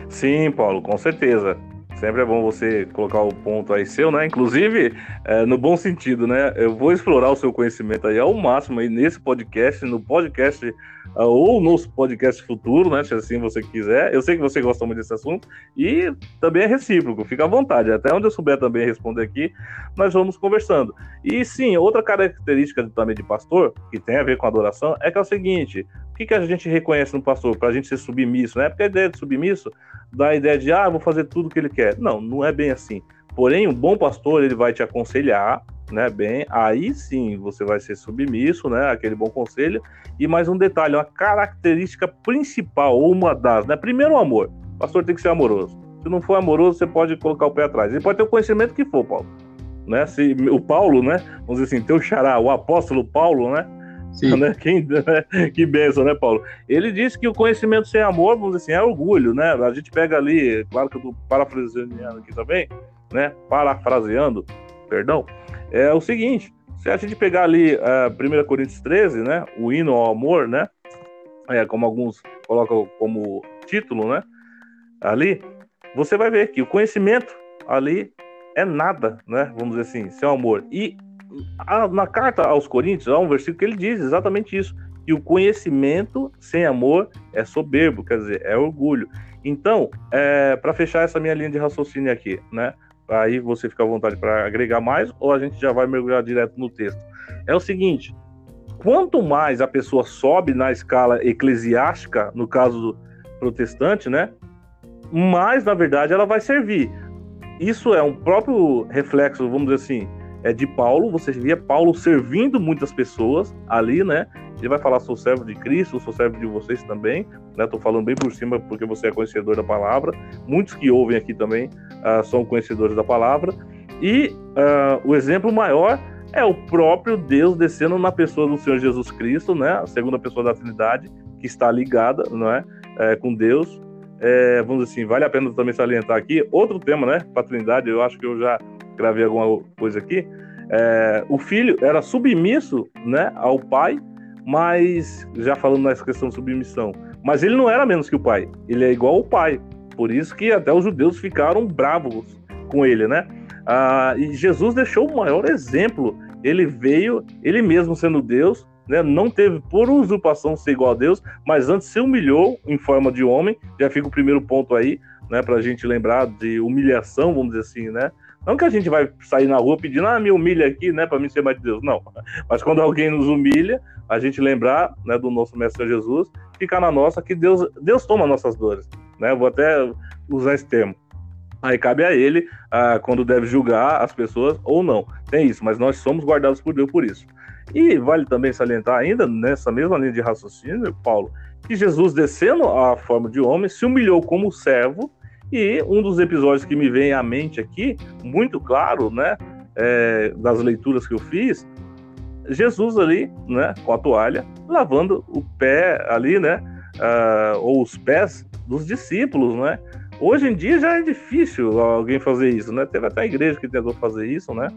Sim, Paulo, com certeza. Sempre é bom você colocar o ponto aí seu, né? Inclusive, é, no bom sentido, né? Eu vou explorar o seu conhecimento aí ao máximo aí nesse podcast, no podcast uh, ou nos podcasts futuros, né? Se assim você quiser. Eu sei que você gosta muito desse assunto e também é recíproco, fica à vontade. Até onde eu souber também responder aqui, nós vamos conversando. E sim, outra característica também de pastor, que tem a ver com adoração, é que é o seguinte: que, que a gente reconhece no pastor para a gente ser submisso? Né? Porque a ideia de submisso dá a ideia de, ah, vou fazer tudo o que ele quer. Não, não é bem assim. Porém, um bom pastor, ele vai te aconselhar, né, bem, aí sim você vai ser submisso, né, aquele bom conselho. E mais um detalhe, uma característica principal, ou uma das, né, primeiro o amor. O pastor tem que ser amoroso. Se não for amoroso, você pode colocar o pé atrás. Ele pode ter o conhecimento que for, Paulo. Né? Se, o Paulo, né, vamos dizer assim, teu xará, o apóstolo Paulo, né, Sim. Né? Quem, né? Que benção, né, Paulo? Ele disse que o conhecimento sem amor, vamos dizer assim, é orgulho, né? A gente pega ali, claro que eu estou parafraseando aqui também, né? Parafraseando, perdão, é o seguinte: se a gente pegar ali é, 1 Coríntios 13, né? O hino ao amor, né? É, como alguns colocam como título, né? Ali, você vai ver que o conhecimento ali é nada, né? Vamos dizer assim, sem amor. E a, na carta aos Coríntios, há um versículo que ele diz exatamente isso: que o conhecimento sem amor é soberbo, quer dizer, é orgulho. Então, é, para fechar essa minha linha de raciocínio aqui, né? Aí você fica à vontade para agregar mais, ou a gente já vai mergulhar direto no texto. É o seguinte: quanto mais a pessoa sobe na escala eclesiástica, no caso do protestante, né? Mais, na verdade, ela vai servir. Isso é um próprio reflexo, vamos dizer assim, é de Paulo, você via Paulo servindo muitas pessoas ali, né? Ele vai falar, sou servo de Cristo, sou servo de vocês também, né? Tô falando bem por cima porque você é conhecedor da palavra. Muitos que ouvem aqui também uh, são conhecedores da palavra. E uh, o exemplo maior é o próprio Deus descendo na pessoa do Senhor Jesus Cristo, né? A segunda pessoa da Trindade, que está ligada, não é? é com Deus. É, vamos dizer assim, vale a pena também salientar aqui outro tema, né? Trindade, eu acho que eu já gravei alguma coisa aqui. É, o filho era submisso né, ao pai, mas já falando nessa questão de submissão, mas ele não era menos que o pai, ele é igual ao pai. Por isso que até os judeus ficaram bravos com ele, né? Ah, e Jesus deixou o maior exemplo. Ele veio, ele mesmo sendo Deus, né, não teve por usurpação ser igual a Deus, mas antes se humilhou em forma de homem. Já fica o primeiro ponto aí, né, para a gente lembrar de humilhação, vamos dizer assim, né? Não que a gente vai sair na rua pedindo, ah, me humilha aqui, né, para mim ser mais de Deus. Não. Mas quando alguém nos humilha, a gente lembrar, né, do nosso Mestre Jesus, ficar na nossa que Deus, Deus toma nossas dores, né? Vou até usar esse termo. Aí cabe a ele ah, quando deve julgar as pessoas ou não. Tem isso, mas nós somos guardados por Deus por isso. E vale também salientar ainda nessa mesma linha de raciocínio, Paulo, que Jesus descendo a forma de homem se humilhou como servo e um dos episódios que me vem à mente aqui, muito claro, né, é, das leituras que eu fiz, Jesus ali, né, com a toalha, lavando o pé ali, né, uh, ou os pés dos discípulos, né. Hoje em dia já é difícil alguém fazer isso, né? Teve até a igreja que tentou fazer isso, né?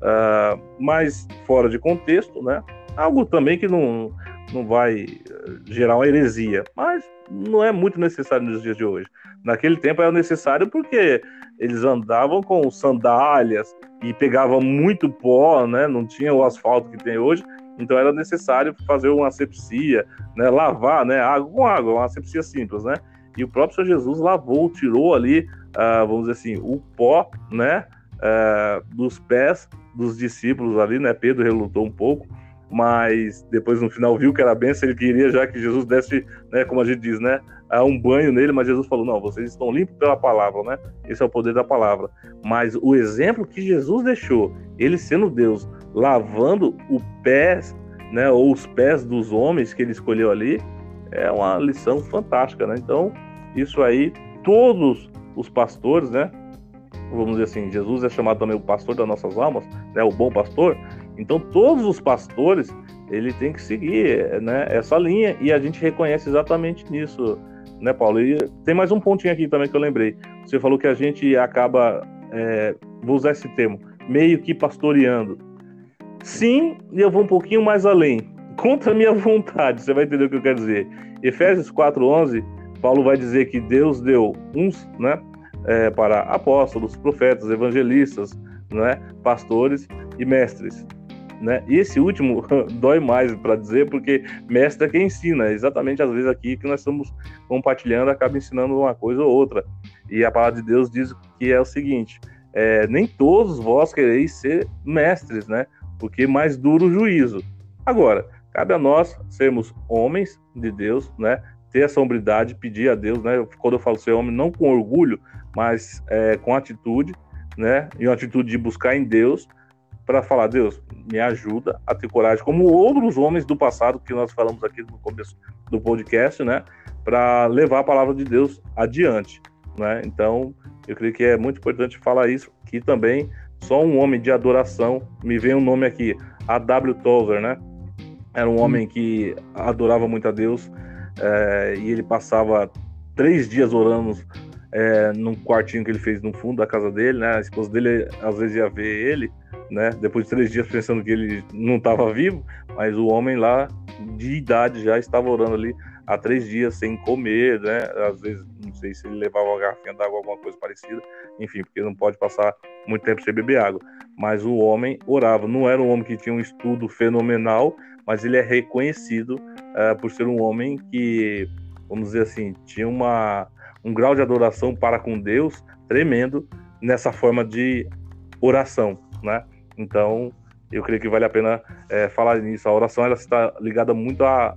Uh, mas fora de contexto, né? Algo também que não, não vai eh, gerar uma heresia, mas não é muito necessário nos dias de hoje. Naquele tempo era necessário porque eles andavam com sandálias e pegavam muito pó, né? Não tinha o asfalto que tem hoje, então era necessário fazer uma asepsia, né? Lavar, né? Água com água, uma asepsia simples, né? E o próprio Senhor Jesus lavou, tirou ali, uh, vamos dizer assim, o pó, né? Uh, dos pés dos discípulos ali, né? Pedro relutou um pouco, mas depois no final viu que era benção, ele queria já que Jesus desse, né? Como a gente diz, né? um banho nele, mas Jesus falou: não, vocês estão limpos pela palavra, né? Esse é o poder da palavra. Mas o exemplo que Jesus deixou, ele sendo Deus, lavando o né, ou os pés dos homens que ele escolheu ali, é uma lição fantástica, né? Então, isso aí, todos os pastores, né? Vamos dizer assim, Jesus é chamado também o pastor das nossas almas, né? O bom pastor. Então, todos os pastores ele tem que seguir né, essa linha e a gente reconhece exatamente nisso, né, Paulo? E tem mais um pontinho aqui também que eu lembrei. Você falou que a gente acaba, é, vou usar esse termo, meio que pastoreando. Sim, e eu vou um pouquinho mais além. Contra a minha vontade, você vai entender o que eu quero dizer. Efésios 4,11, Paulo vai dizer que Deus deu uns né, é, para apóstolos, profetas, evangelistas, né, pastores e mestres. Né? E esse último dói mais para dizer, porque mestre é quem ensina. Exatamente às vezes aqui que nós estamos compartilhando, acaba ensinando uma coisa ou outra. E a palavra de Deus diz que é o seguinte: é, nem todos vós quereis ser mestres, né? Porque mais duro o juízo. Agora, cabe a nós sermos homens de Deus, né? Ter essa hombridade, pedir a Deus, né? Quando eu falo ser homem, não com orgulho, mas é, com atitude, né? E uma atitude de buscar em Deus para falar, Deus, me ajuda a ter coragem, como outros homens do passado que nós falamos aqui no começo do podcast, né? Para levar a palavra de Deus adiante, né? Então, eu creio que é muito importante falar isso, que também só um homem de adoração, me vem um nome aqui, A.W. Tozer, né? Era um homem que adorava muito a Deus é, e ele passava três dias orando é, num quartinho que ele fez no fundo da casa dele, né? A esposa dele às vezes ia ver ele, né? Depois de três dias pensando que ele não estava vivo, mas o homem lá de idade já estava orando ali há três dias sem comer, né? Às vezes, não sei se ele levava uma garrafinha d'água, alguma coisa parecida, enfim, porque não pode passar muito tempo sem beber água. Mas o homem orava, não era um homem que tinha um estudo fenomenal, mas ele é reconhecido uh, por ser um homem que, vamos dizer assim, tinha uma, um grau de adoração para com Deus tremendo nessa forma de oração, né? Então, eu creio que vale a pena é, falar nisso. A oração ela está ligada muito à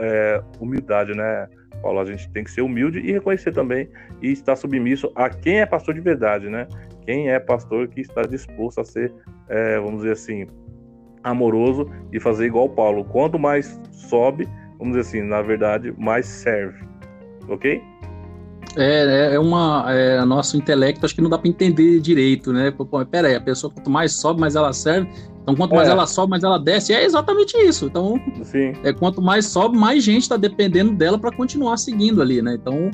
é, humildade, né, Paulo? A gente tem que ser humilde e reconhecer também e estar submisso a quem é pastor de verdade, né? Quem é pastor que está disposto a ser, é, vamos dizer assim, amoroso e fazer igual Paulo. Quanto mais sobe, vamos dizer assim, na verdade, mais serve. Ok? É, é, é uma. É, nosso intelecto acho que não dá para entender direito, né? Pô, pera aí, a pessoa quanto mais sobe, mais ela serve. Então, quanto mais é. ela sobe, mais ela desce. É exatamente isso. Então, Sim. É, quanto mais sobe, mais gente está dependendo dela para continuar seguindo ali, né? Então,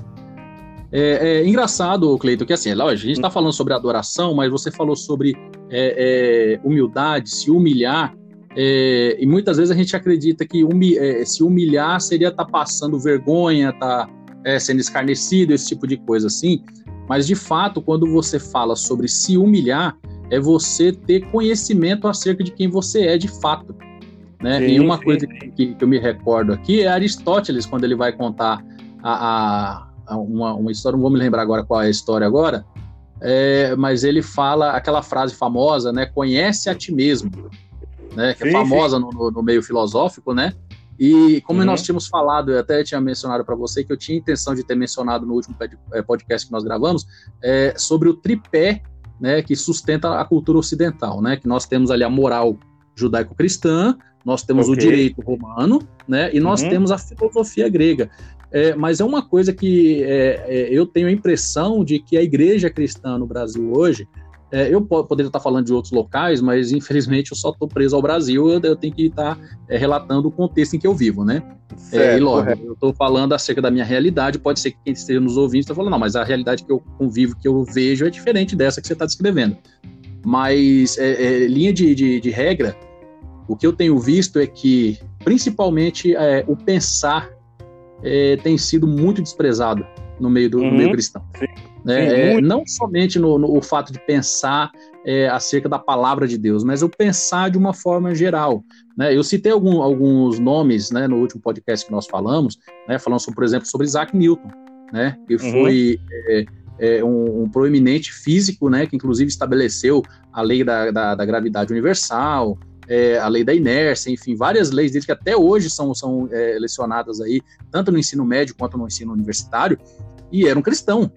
é, é engraçado, Cleiton, que assim, a gente está falando sobre adoração, mas você falou sobre é, é, humildade, se humilhar. E muitas vezes a gente acredita que humi se humilhar seria estar tá passando vergonha, tá é, sendo escarnecido, esse tipo de coisa assim. Mas de fato, quando você fala sobre se humilhar, é você ter conhecimento acerca de quem você é de fato. Né? Sim, e uma sim, coisa que, que, eu me recordo aqui é Aristóteles, quando ele vai contar a, a, a uma, uma, história, não vou me lembrar agora qual é a história agora, é, mas ele fala aquela frase famosa, né? Conhece a ti mesmo, né? Que é sim, é famosa no, no, meio filosófico, né? E como uhum. nós tínhamos falado, eu até tinha mencionado para você que eu tinha intenção de ter mencionado no último eh, podcast que nós gravamos, é, sobre o tripé né, que sustenta a cultura ocidental, né? Que nós temos ali a moral judaico-cristã, nós temos okay. o direito romano, né? E nós uhum. temos a filosofia grega. É, mas é uma coisa que é, é, eu tenho a impressão de que a igreja cristã no Brasil hoje é, eu poderia estar falando de outros locais, mas infelizmente eu só estou preso ao Brasil, eu, eu tenho que estar é, relatando o contexto em que eu vivo, né? Certo, é, e logo, eu estou falando acerca da minha realidade, pode ser que quem esteja nos ouvindo está falando, não, mas a realidade que eu convivo, que eu vejo é diferente dessa que você está descrevendo. Mas, é, é, linha de, de, de, regra, o que eu tenho visto é que, principalmente, é, o pensar tem sido muito desprezado no meio do uhum, no meio cristão. Sim. Né? É, não somente no, no, o fato de pensar é, acerca da palavra de Deus, mas o pensar de uma forma geral. Né? Eu citei algum, alguns nomes né, no último podcast que nós falamos, né, falando, sobre, por exemplo, sobre Isaac Newton, né, que uhum. foi é, é, um, um, proeminente físico, né, que inclusive estabeleceu a lei da, da, da gravidade universal, é, a lei da inércia, enfim, várias leis dele que até hoje são, são é, lecionadas aí, tanto no ensino médio quanto no ensino universitário, e era um cristão,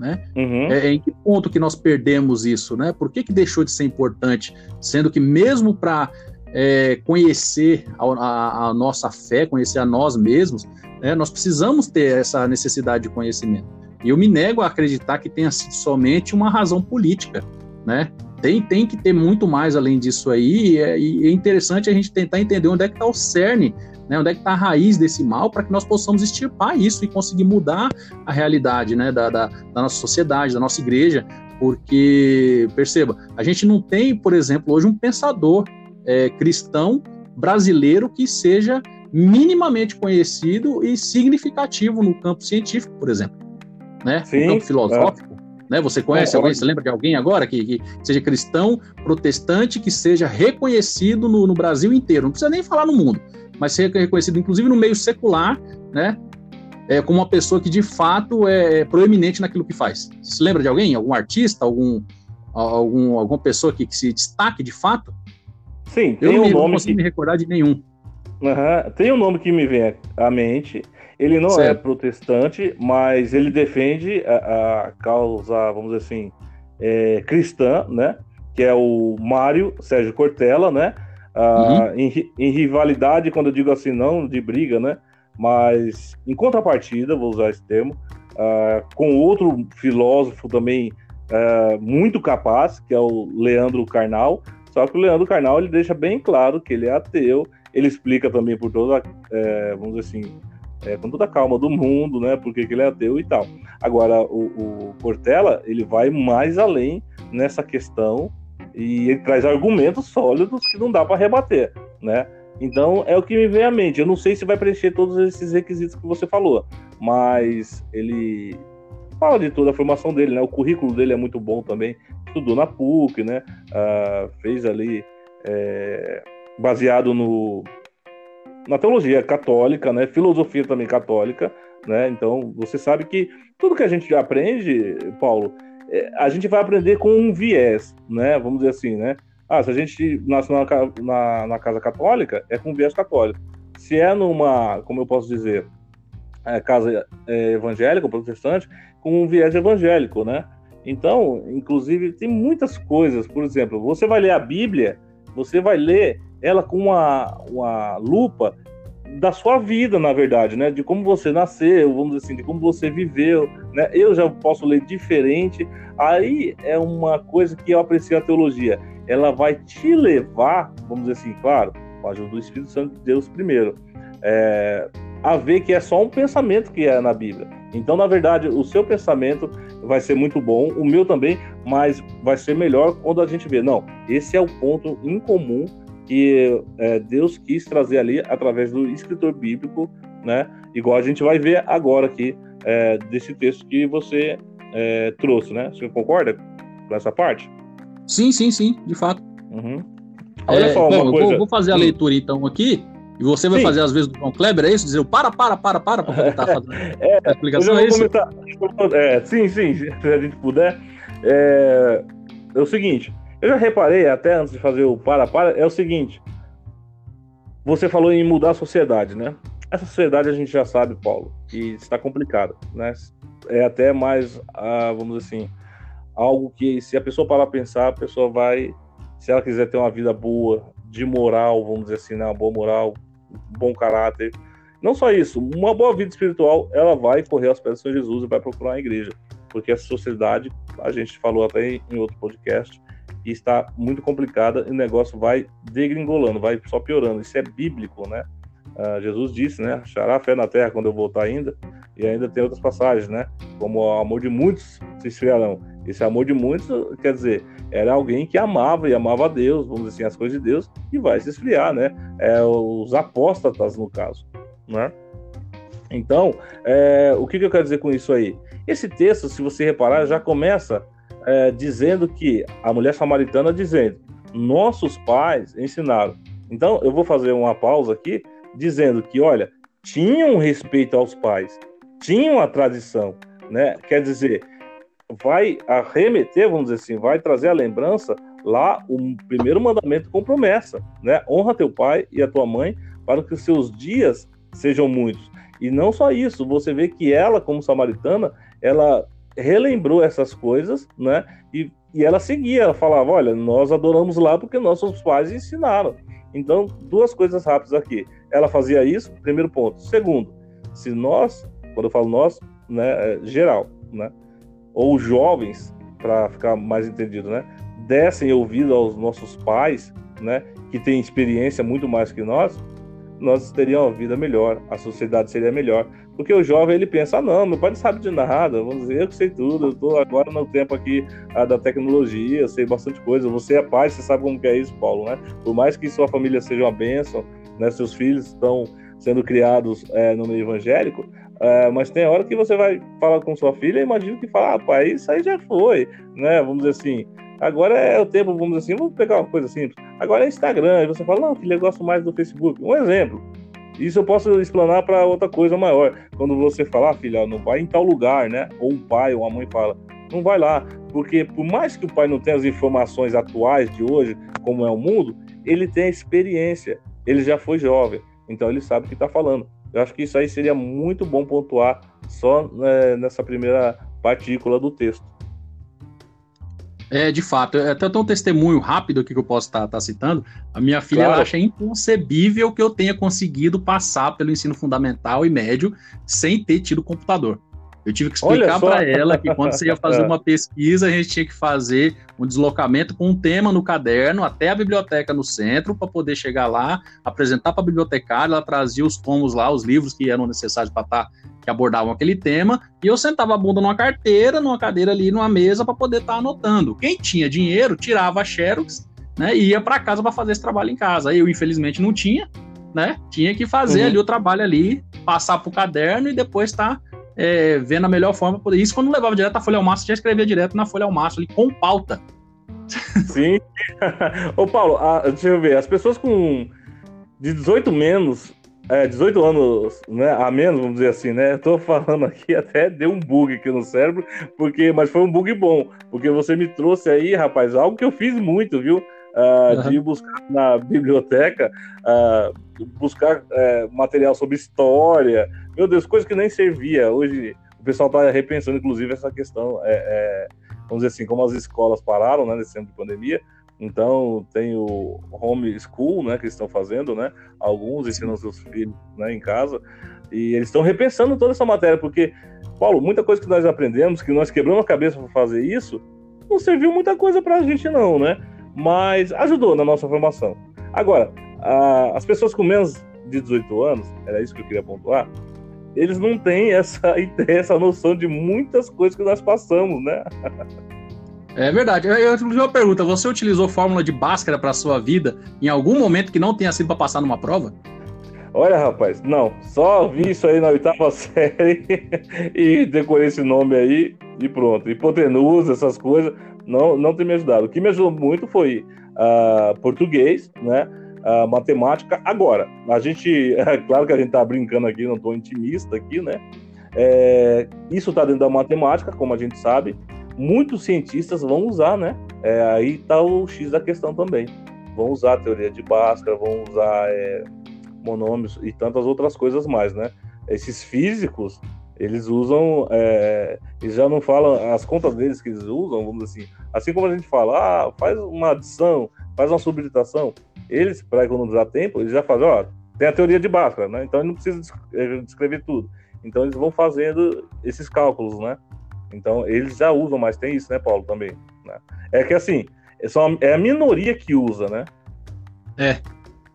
né? Uhum. É, em que ponto que nós perdemos isso, né? Por que, que deixou de ser importante, sendo que mesmo para é, conhecer a, a, a, nossa fé, conhecer a nós mesmos, né, nós precisamos ter essa necessidade de conhecimento. E eu me nego a acreditar que tenha sido somente uma razão política, né? tem, tem que ter muito mais além disso aí, e é, e é interessante a gente tentar entender onde é que está o cerne, né, onde é que está a raiz desse mal, para que nós possamos extirpar isso e conseguir mudar a realidade né, da, da, da nossa sociedade, da nossa igreja, porque, perceba, a gente não tem, por exemplo, hoje um pensador é, cristão brasileiro que seja minimamente conhecido e significativo no campo científico, por exemplo, né? Sim, no campo filosófico. É. Né? Você conhece é, alguém? Você lembra de alguém agora que, que, seja cristão, protestante, que seja reconhecido no, no, Brasil inteiro? Não precisa nem falar no mundo, mas ser reconhecido, inclusive no meio secular, né? É, como uma pessoa que de fato é, é proeminente naquilo que faz. Você se lembra de alguém? Algum artista? Algum, algum, alguma pessoa que, que se destaque de fato? Sim, tem eu um nome não consigo que... me recordar de nenhum. Uhum. Tem um nome que me vem à mente. Ele não é certo. é protestante, mas ele defende a, a causa, vamos dizer assim, é, cristã, né? Que é o Mário Sérgio Cortella, né? Ah, uhum. em, em, rivalidade, quando eu digo assim, não de briga, né? Mas em contrapartida, vou usar esse termo, ah, com outro filósofo também ah, muito capaz, que é o Leandro Carnal. Só que o Leandro Carnal ele deixa bem claro que ele é ateu. Ele explica também por toda, é, vamos dizer assim, é, com toda a calma do mundo, né? Porque ele é ateu e tal. Agora, o, o Cortella, ele vai mais além nessa questão e ele traz argumentos sólidos que não dá para rebater, né? Então, é o que me vem à mente. Eu não sei se vai preencher todos esses requisitos que você falou, mas ele fala de toda a formação dele, né? O currículo dele é muito bom também. Estudou na PUC, né? Uh, fez ali é, baseado no na teologia católica, né? Filosofia também católica, né? Então você sabe que tudo que a gente aprende, Paulo, a gente vai aprender com um viés, né? Vamos dizer assim, né? Ah, se a gente nasce na, na, na casa católica, é com viés católico. Se é numa, como eu posso dizer, é, casa é, evangélica, protestante, com um viés evangélico, né? Então, inclusive, tem muitas coisas. Por exemplo, você vai ler a Bíblia, você vai ler ela com uma, uma lupa da sua vida, na verdade, né? De como você nasceu, vamos dizer assim, de como você viveu, né? Eu já posso ler diferente. Aí é uma coisa que eu aprecio a teologia. Ela vai te levar, vamos dizer assim, claro, com a ajuda do Espírito Santo de Deus primeiro, é, a ver que é só um pensamento que é na Bíblia. Então, na verdade, o seu pensamento vai ser muito bom, o meu também, mas vai ser melhor quando a gente vê. Não, esse é o ponto em comum que é, Deus quis trazer ali através do escritor bíblico, né? Igual a gente vai ver agora aqui é, desse texto que você é, trouxe, né? Você concorda com essa parte? Sim, sim, sim, de fato. Uhum. Olha é, só uma bom, coisa. Vou, vou fazer a leitura então aqui. E você vai sim. fazer às vezes do João Kleber, é isso? Dizer para, para, para, para, para poder estar fazendo é, a explicação, é isso? Comentar, é, sim, sim, se a gente puder. É, é o seguinte, eu já reparei, até antes de fazer o para-para, é o seguinte. Você falou em mudar a sociedade, né? Essa sociedade a gente já sabe, Paulo, que está complicada, né? É até mais, ah, vamos dizer assim, algo que se a pessoa parar a pensar, a pessoa vai, se ela quiser ter uma vida boa, de moral, vamos dizer assim, né? uma boa moral, bom caráter, não só isso, uma boa vida espiritual, ela vai correr aos pés Senhor Jesus e vai procurar uma igreja, porque essa sociedade, a gente falou até em outro podcast, e está muito complicada e o negócio vai degringolando, vai só piorando. Isso é bíblico, né? Uh, Jesus disse, né? Achará fé na terra quando eu voltar ainda. E ainda tem outras passagens, né? Como o amor de muitos se esfriarão. Esse amor de muitos, quer dizer, era alguém que amava e amava a Deus, vamos dizer assim, as coisas de Deus, e vai se esfriar, né? É, os apóstatas, no caso, né? Então, é, o que, que eu quero dizer com isso aí? Esse texto, se você reparar, já começa é, dizendo que a mulher samaritana dizendo nossos pais ensinaram. Então eu vou fazer uma pausa aqui dizendo que olha tinham respeito aos pais, tinham a tradição, né? Quer dizer vai arremeter, vamos dizer assim, vai trazer a lembrança lá o primeiro mandamento com promessa, né? Honra teu pai e a tua mãe para que os seus dias sejam muitos. E não só isso, você vê que ela, como samaritana, ela relembrou essas coisas, né? E, e ela seguia, ela falava: olha, nós adoramos lá porque nossos pais ensinaram. Então, duas coisas rápidas aqui. Ela fazia isso, primeiro ponto. Segundo, se nós, quando eu falo nós, né, é geral, né? Ou jovens, para ficar mais entendido, né? dessem ouvido aos nossos pais, né, que têm experiência muito mais que nós, nós teríamos uma vida melhor, a sociedade seria melhor. Porque o jovem ele pensa: ah, não, meu pai não sabe de nada, vamos dizer, eu que sei tudo, eu estou agora no tempo aqui ah, da tecnologia, eu sei bastante coisa. Você é pai, você sabe como que é isso, Paulo, né? Por mais que sua família seja uma bênção, né, seus filhos estão sendo criados é, no meio evangélico, é, mas tem hora que você vai falar com sua filha, imagino que fala, ah, pai, isso aí já foi, né? Vamos dizer assim, agora é o tempo, vamos assim, vamos pegar uma coisa simples. Agora é Instagram, e você fala, não, filha, eu gosto mais do Facebook. Um exemplo. Isso eu posso explanar para outra coisa maior. Quando você fala, ah, filha, não vai em tal lugar, né? Ou um pai ou uma mãe fala, não vai lá. Porque por mais que o pai não tenha as informações atuais de hoje, como é o mundo, ele tem experiência. Ele já foi jovem. Então ele sabe o que está falando. Eu acho que isso aí seria muito bom pontuar só né, nessa primeira partícula do texto. É, de fato. É até um testemunho rápido aqui que eu posso estar tá, tá citando. A minha filha claro. acha inconcebível que eu tenha conseguido passar pelo ensino fundamental e médio sem ter tido computador. Eu tive que explicar para ela que quando você ia fazer é. uma pesquisa, a gente tinha que fazer um deslocamento com um tema no caderno até a biblioteca no centro para poder chegar lá, apresentar para a bibliotecária, ela trazia os tomos lá, os livros que eram necessários para estar tá, que abordavam aquele tema, e eu sentava a bunda numa carteira, numa cadeira ali, numa mesa para poder estar tá anotando. Quem tinha dinheiro tirava a xerox, né, e ia para casa para fazer esse trabalho em casa. Eu infelizmente não tinha, né? Tinha que fazer uhum. ali o trabalho ali, passar para o caderno e depois estar tá é, vendo a melhor forma poder. Isso quando levava direto a folha ao máximo, já escrevia direto na folha ao máximo, ali, com pauta. Sim. Ô, Paulo, a, deixa eu ver. As pessoas com de 18 menos, é, 18 anos né, a menos, vamos dizer assim, né? Tô falando aqui, até deu um bug aqui no cérebro, porque, mas foi um bug bom, porque você me trouxe aí, rapaz, algo que eu fiz muito, viu? Uh, uhum. De buscar na biblioteca, uh, buscar uh, material sobre história, meu Deus, coisa que nem servia. Hoje o pessoal está repensando, inclusive, essa questão. É, é, vamos dizer assim, como as escolas pararam né, nesse tempo de pandemia, então tem o home school, né, que eles estão fazendo, né? Alguns ensinam seus filhos né, em casa e eles estão repensando toda essa matéria, porque Paulo, muita coisa que nós aprendemos, que nós quebramos a cabeça para fazer isso, não serviu muita coisa para a gente não, né? Mas ajudou na nossa formação. Agora, a, as pessoas com menos de 18 anos, era isso que eu queria pontuar, eles não têm essa ideia, essa noção de muitas coisas que nós passamos, né? É verdade. Eu, eu uma pergunta: você utilizou fórmula de Bhaskara para sua vida em algum momento que não tenha sido para passar numa prova? Olha, rapaz, não. Só vi isso aí na oitava série e decorei esse nome aí e pronto. Hipotenusa, essas coisas, não, não tem me ajudado. O que me ajudou muito foi uh, português, né? uh, matemática. Agora, a gente, é claro que a gente está brincando aqui, não estou intimista aqui, né? É, isso está dentro da matemática, como a gente sabe. Muitos cientistas vão usar, né? É, aí está o X da questão também. Vão usar teoria de Bhaskara, vão usar é, monômios e tantas outras coisas mais, né? Esses físicos, eles usam, é, eles já não falam, as contas deles que eles usam, vamos assim, assim como a gente fala, ah, faz uma adição, faz uma subtração, eles, para economizar tempo, eles já fazem, ó, tem a teoria de Bhaskara, né? Então ele não precisa eh, descrever tudo. Então eles vão fazendo esses cálculos, né? Então eles já usam, mas tem isso, né, Paulo, também. Né? É que assim, é, só, é a minoria que usa, né? É.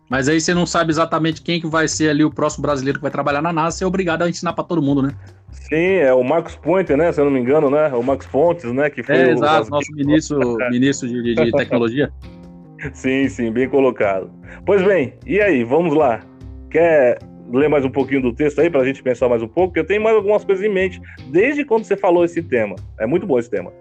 Mas aí você não sabe exatamente quem que vai ser ali o próximo brasileiro que vai trabalhar na NASA, você é obrigado a ensinar para todo mundo, né? Sim, é o Marcos Pointer, né? Se eu não me engano, né? O Marcos Fontes, né? Que foi é, o, exato, nosso ministro, ministro de, de tecnologia. Sim, sim, bem colocado. Pois bem, e aí, vamos lá. Quer ler mais um pouquinho do texto aí para a gente pensar mais um pouco? Porque eu tenho mais algumas coisas em mente desde quando você falou esse tema. É muito bom esse tema.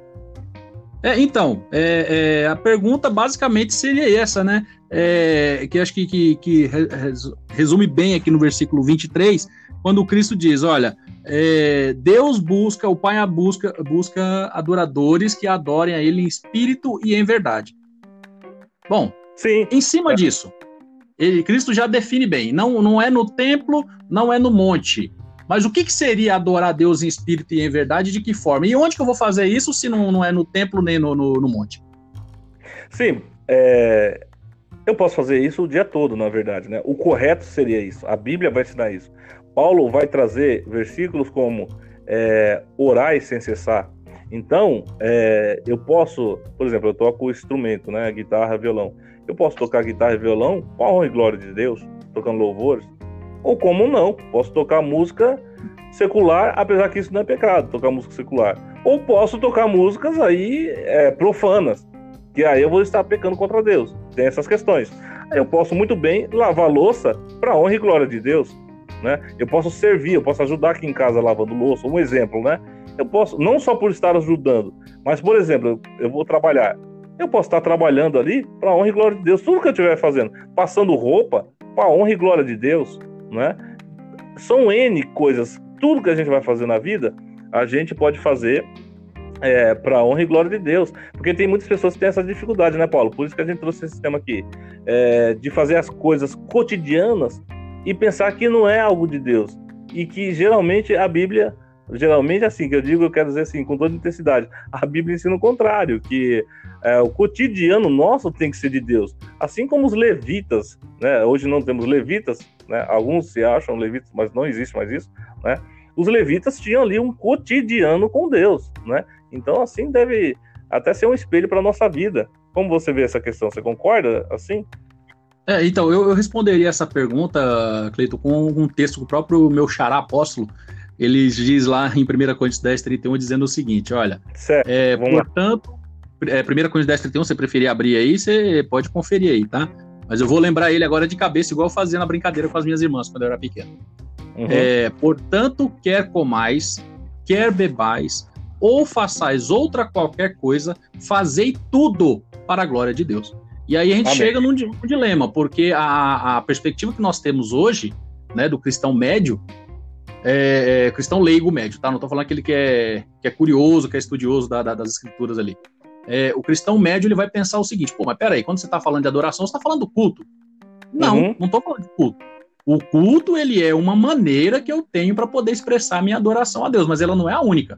É, então, é, é, a pergunta basicamente seria essa, né? É, que acho que, que, que, resume bem aqui no versículo 23, quando Cristo diz: Olha, é, Deus busca, o Pai busca, busca adoradores que adorem a Ele em espírito e em verdade. Bom, Sim. em cima é. disso, ele, Cristo já define bem. Não, não é no templo, não é no monte. Mas o que, que seria adorar a Deus em espírito e em verdade? De que forma? E onde que eu vou fazer isso se não, não é no templo nem no, no, no monte? Sim, é, eu posso fazer isso o dia todo, na verdade. Né? O correto seria isso. A Bíblia vai ensinar isso. Paulo vai trazer versículos como é, sem cessar, Então, é, eu posso, por exemplo, eu toco instrumento, né? Guitarra, violão. Eu posso tocar guitarra e violão com a honra e glória de Deus, tocando louvores. Ou como não, posso tocar música secular, apesar que isso não é pecado, tocar música secular. Ou posso tocar músicas aí é, profanas, que aí eu vou estar pecando contra Deus. Tem essas questões. Eu posso muito bem lavar louça para honra e glória de Deus, né? Eu posso servir, eu posso ajudar aqui em casa lavando louça, um exemplo, né? Eu posso, não só por estar ajudando, mas, por exemplo, eu vou trabalhar. Eu posso estar trabalhando ali para honra e glória de Deus. Tudo que eu estiver fazendo, passando roupa para honra e glória de Deus, né? São N coisas. Tudo que a gente vai fazer na vida, a gente pode fazer é, para honra e glória de Deus. Porque tem muitas pessoas que têm essa dificuldade, né, Paulo? Por isso que a gente trouxe esse tema aqui. É, de fazer as coisas cotidianas e pensar que não é algo de Deus. E que geralmente a Bíblia, geralmente assim, que eu digo, eu quero dizer assim, com toda intensidade, a Bíblia ensina o contrário, que é, o cotidiano nosso tem que ser de Deus. Assim como os levitas, né? Hoje não temos levitas, né? Alguns se acham levitas, mas não existe mais isso, né? Os levitas tinham ali um cotidiano com Deus, né? Então, assim, deve até ser um espelho para nossa vida. Como você vê essa questão? Você concorda assim? É, então, eu, eu, responderia essa pergunta, Cleito, com um texto que o próprio meu xará apóstolo, ele diz lá em 1 Coríntios 10, 31, dizendo o seguinte, olha, certo, é, portanto, é, 1 Coríntios 10, 31, você preferir abrir aí, você pode conferir aí, tá? Mas eu vou lembrar ele agora de cabeça, igual eu fazia na brincadeira com as minhas irmãs quando eu era pequeno. Uhum. É, portanto, quer comais, quer bebais, ou façais outra qualquer coisa, fazei tudo para a glória de Deus. E aí a gente Amém. chega num, num, dilema, porque a, a perspectiva que nós temos hoje, né, do cristão médio, é, é, cristão leigo médio, tá? Não estou falando aquele que é, que é curioso, que é estudioso da, da, das escrituras ali. É, o cristão médio ele vai pensar o seguinte: pô, mas peraí, quando você está falando de adoração, você está falando do culto? Não, uhum. não estou falando de culto. O culto ele é uma maneira que eu tenho para poder expressar minha adoração a Deus, mas ela não é a única.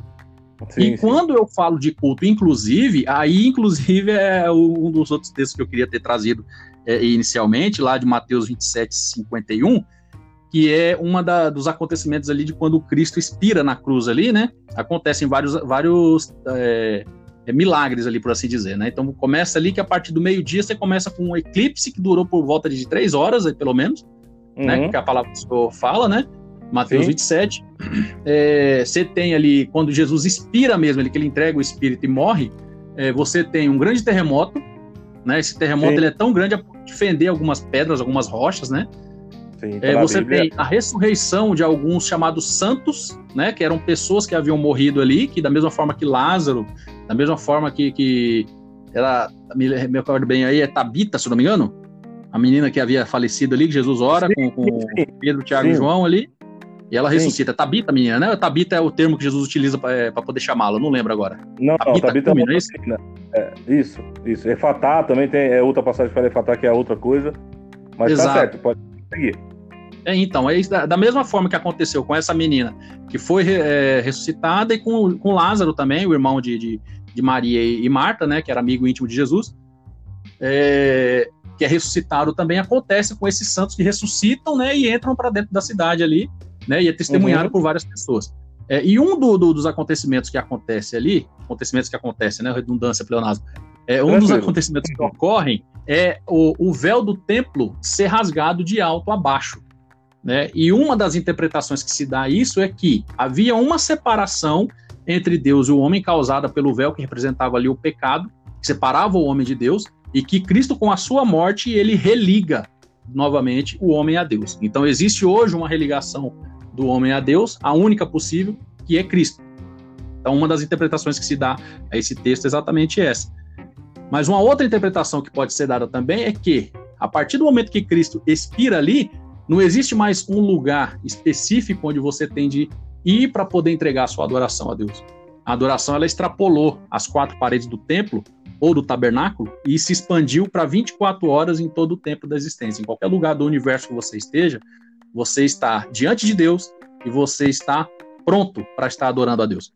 Sim, e sim. quando eu falo de culto, inclusive, aí, inclusive, é um dos outros textos que eu queria ter trazido é, inicialmente, lá de Mateus 27, 51, que é uma da, dos acontecimentos ali de quando Cristo expira na cruz ali, né? Acontecem vários, vários é, milagres ali, por assim dizer, né? Então começa ali que a partir do meio-dia você começa com um eclipse que durou por volta de três horas, aí, pelo menos, né? uhum. né? Que a palavra do Senhor fala, né? Mateus Sim. 27. É, você tem ali, quando Jesus expira mesmo, ele, que ele entrega o espírito e morre, é, você tem um grande terremoto, né? Esse terremoto ele é tão grande a defender algumas pedras, algumas rochas, né? Sim, é, você tem a ressurreição de alguns chamados santos, né? Que eram pessoas que haviam morrido ali, que da mesma forma que Lázaro, da mesma forma que, que era, me, me acordo bem aí, é Tabita, se não me engano, a menina que havia falecido ali, que Jesus ora sim, com, com Pedro, Tiago e João ali. E ela ressuscita. Sim. Tabita, menina, né? Tabita é o termo que Jesus utiliza para é, poder chamá-la, não lembro agora. Não, Tabita, Tabita Cumi, é, é isso? É, isso, isso. Efatá também tem é outra passagem para Efatá, que é outra coisa. Mas tá Exato. tá certo, pode seguir. É, então, é da, da, mesma forma que aconteceu com essa menina que foi é, ressuscitada e com, com Lázaro também, o irmão de, de, de, Maria e Marta, né, que era amigo íntimo de Jesus, é, que é ressuscitado também, acontece com esses santos que ressuscitam né, e entram para dentro da cidade ali né? E é testemunhado uhum. por várias pessoas. É, e um do, do, dos acontecimentos que acontece ali, acontecimentos que acontecem, né? Redundância, pleonasmo. É, um dos acontecimentos que ocorrem é o, o véu do templo ser rasgado de alto a baixo. Né? E uma das interpretações que se dá a isso é que havia uma separação entre Deus e o homem causada pelo véu que representava ali o pecado, que separava o homem de Deus, e que Cristo, com a sua morte, ele religa novamente o homem a Deus. Então existe hoje uma religação do homem a Deus, a única possível, que é Cristo. Então, uma das interpretações que se dá a esse texto é exatamente essa. Mas uma outra interpretação que pode ser dada também é que, a partir do momento que Cristo expira ali, não existe mais um lugar específico onde você tem de ir para poder entregar a sua adoração a Deus. A adoração ela extrapolou as quatro paredes do templo ou do tabernáculo e se expandiu para 24 horas em todo o tempo da existência. Em qualquer lugar do universo que você esteja, você está diante de Deus e você está pronto para estar adorando a Deus.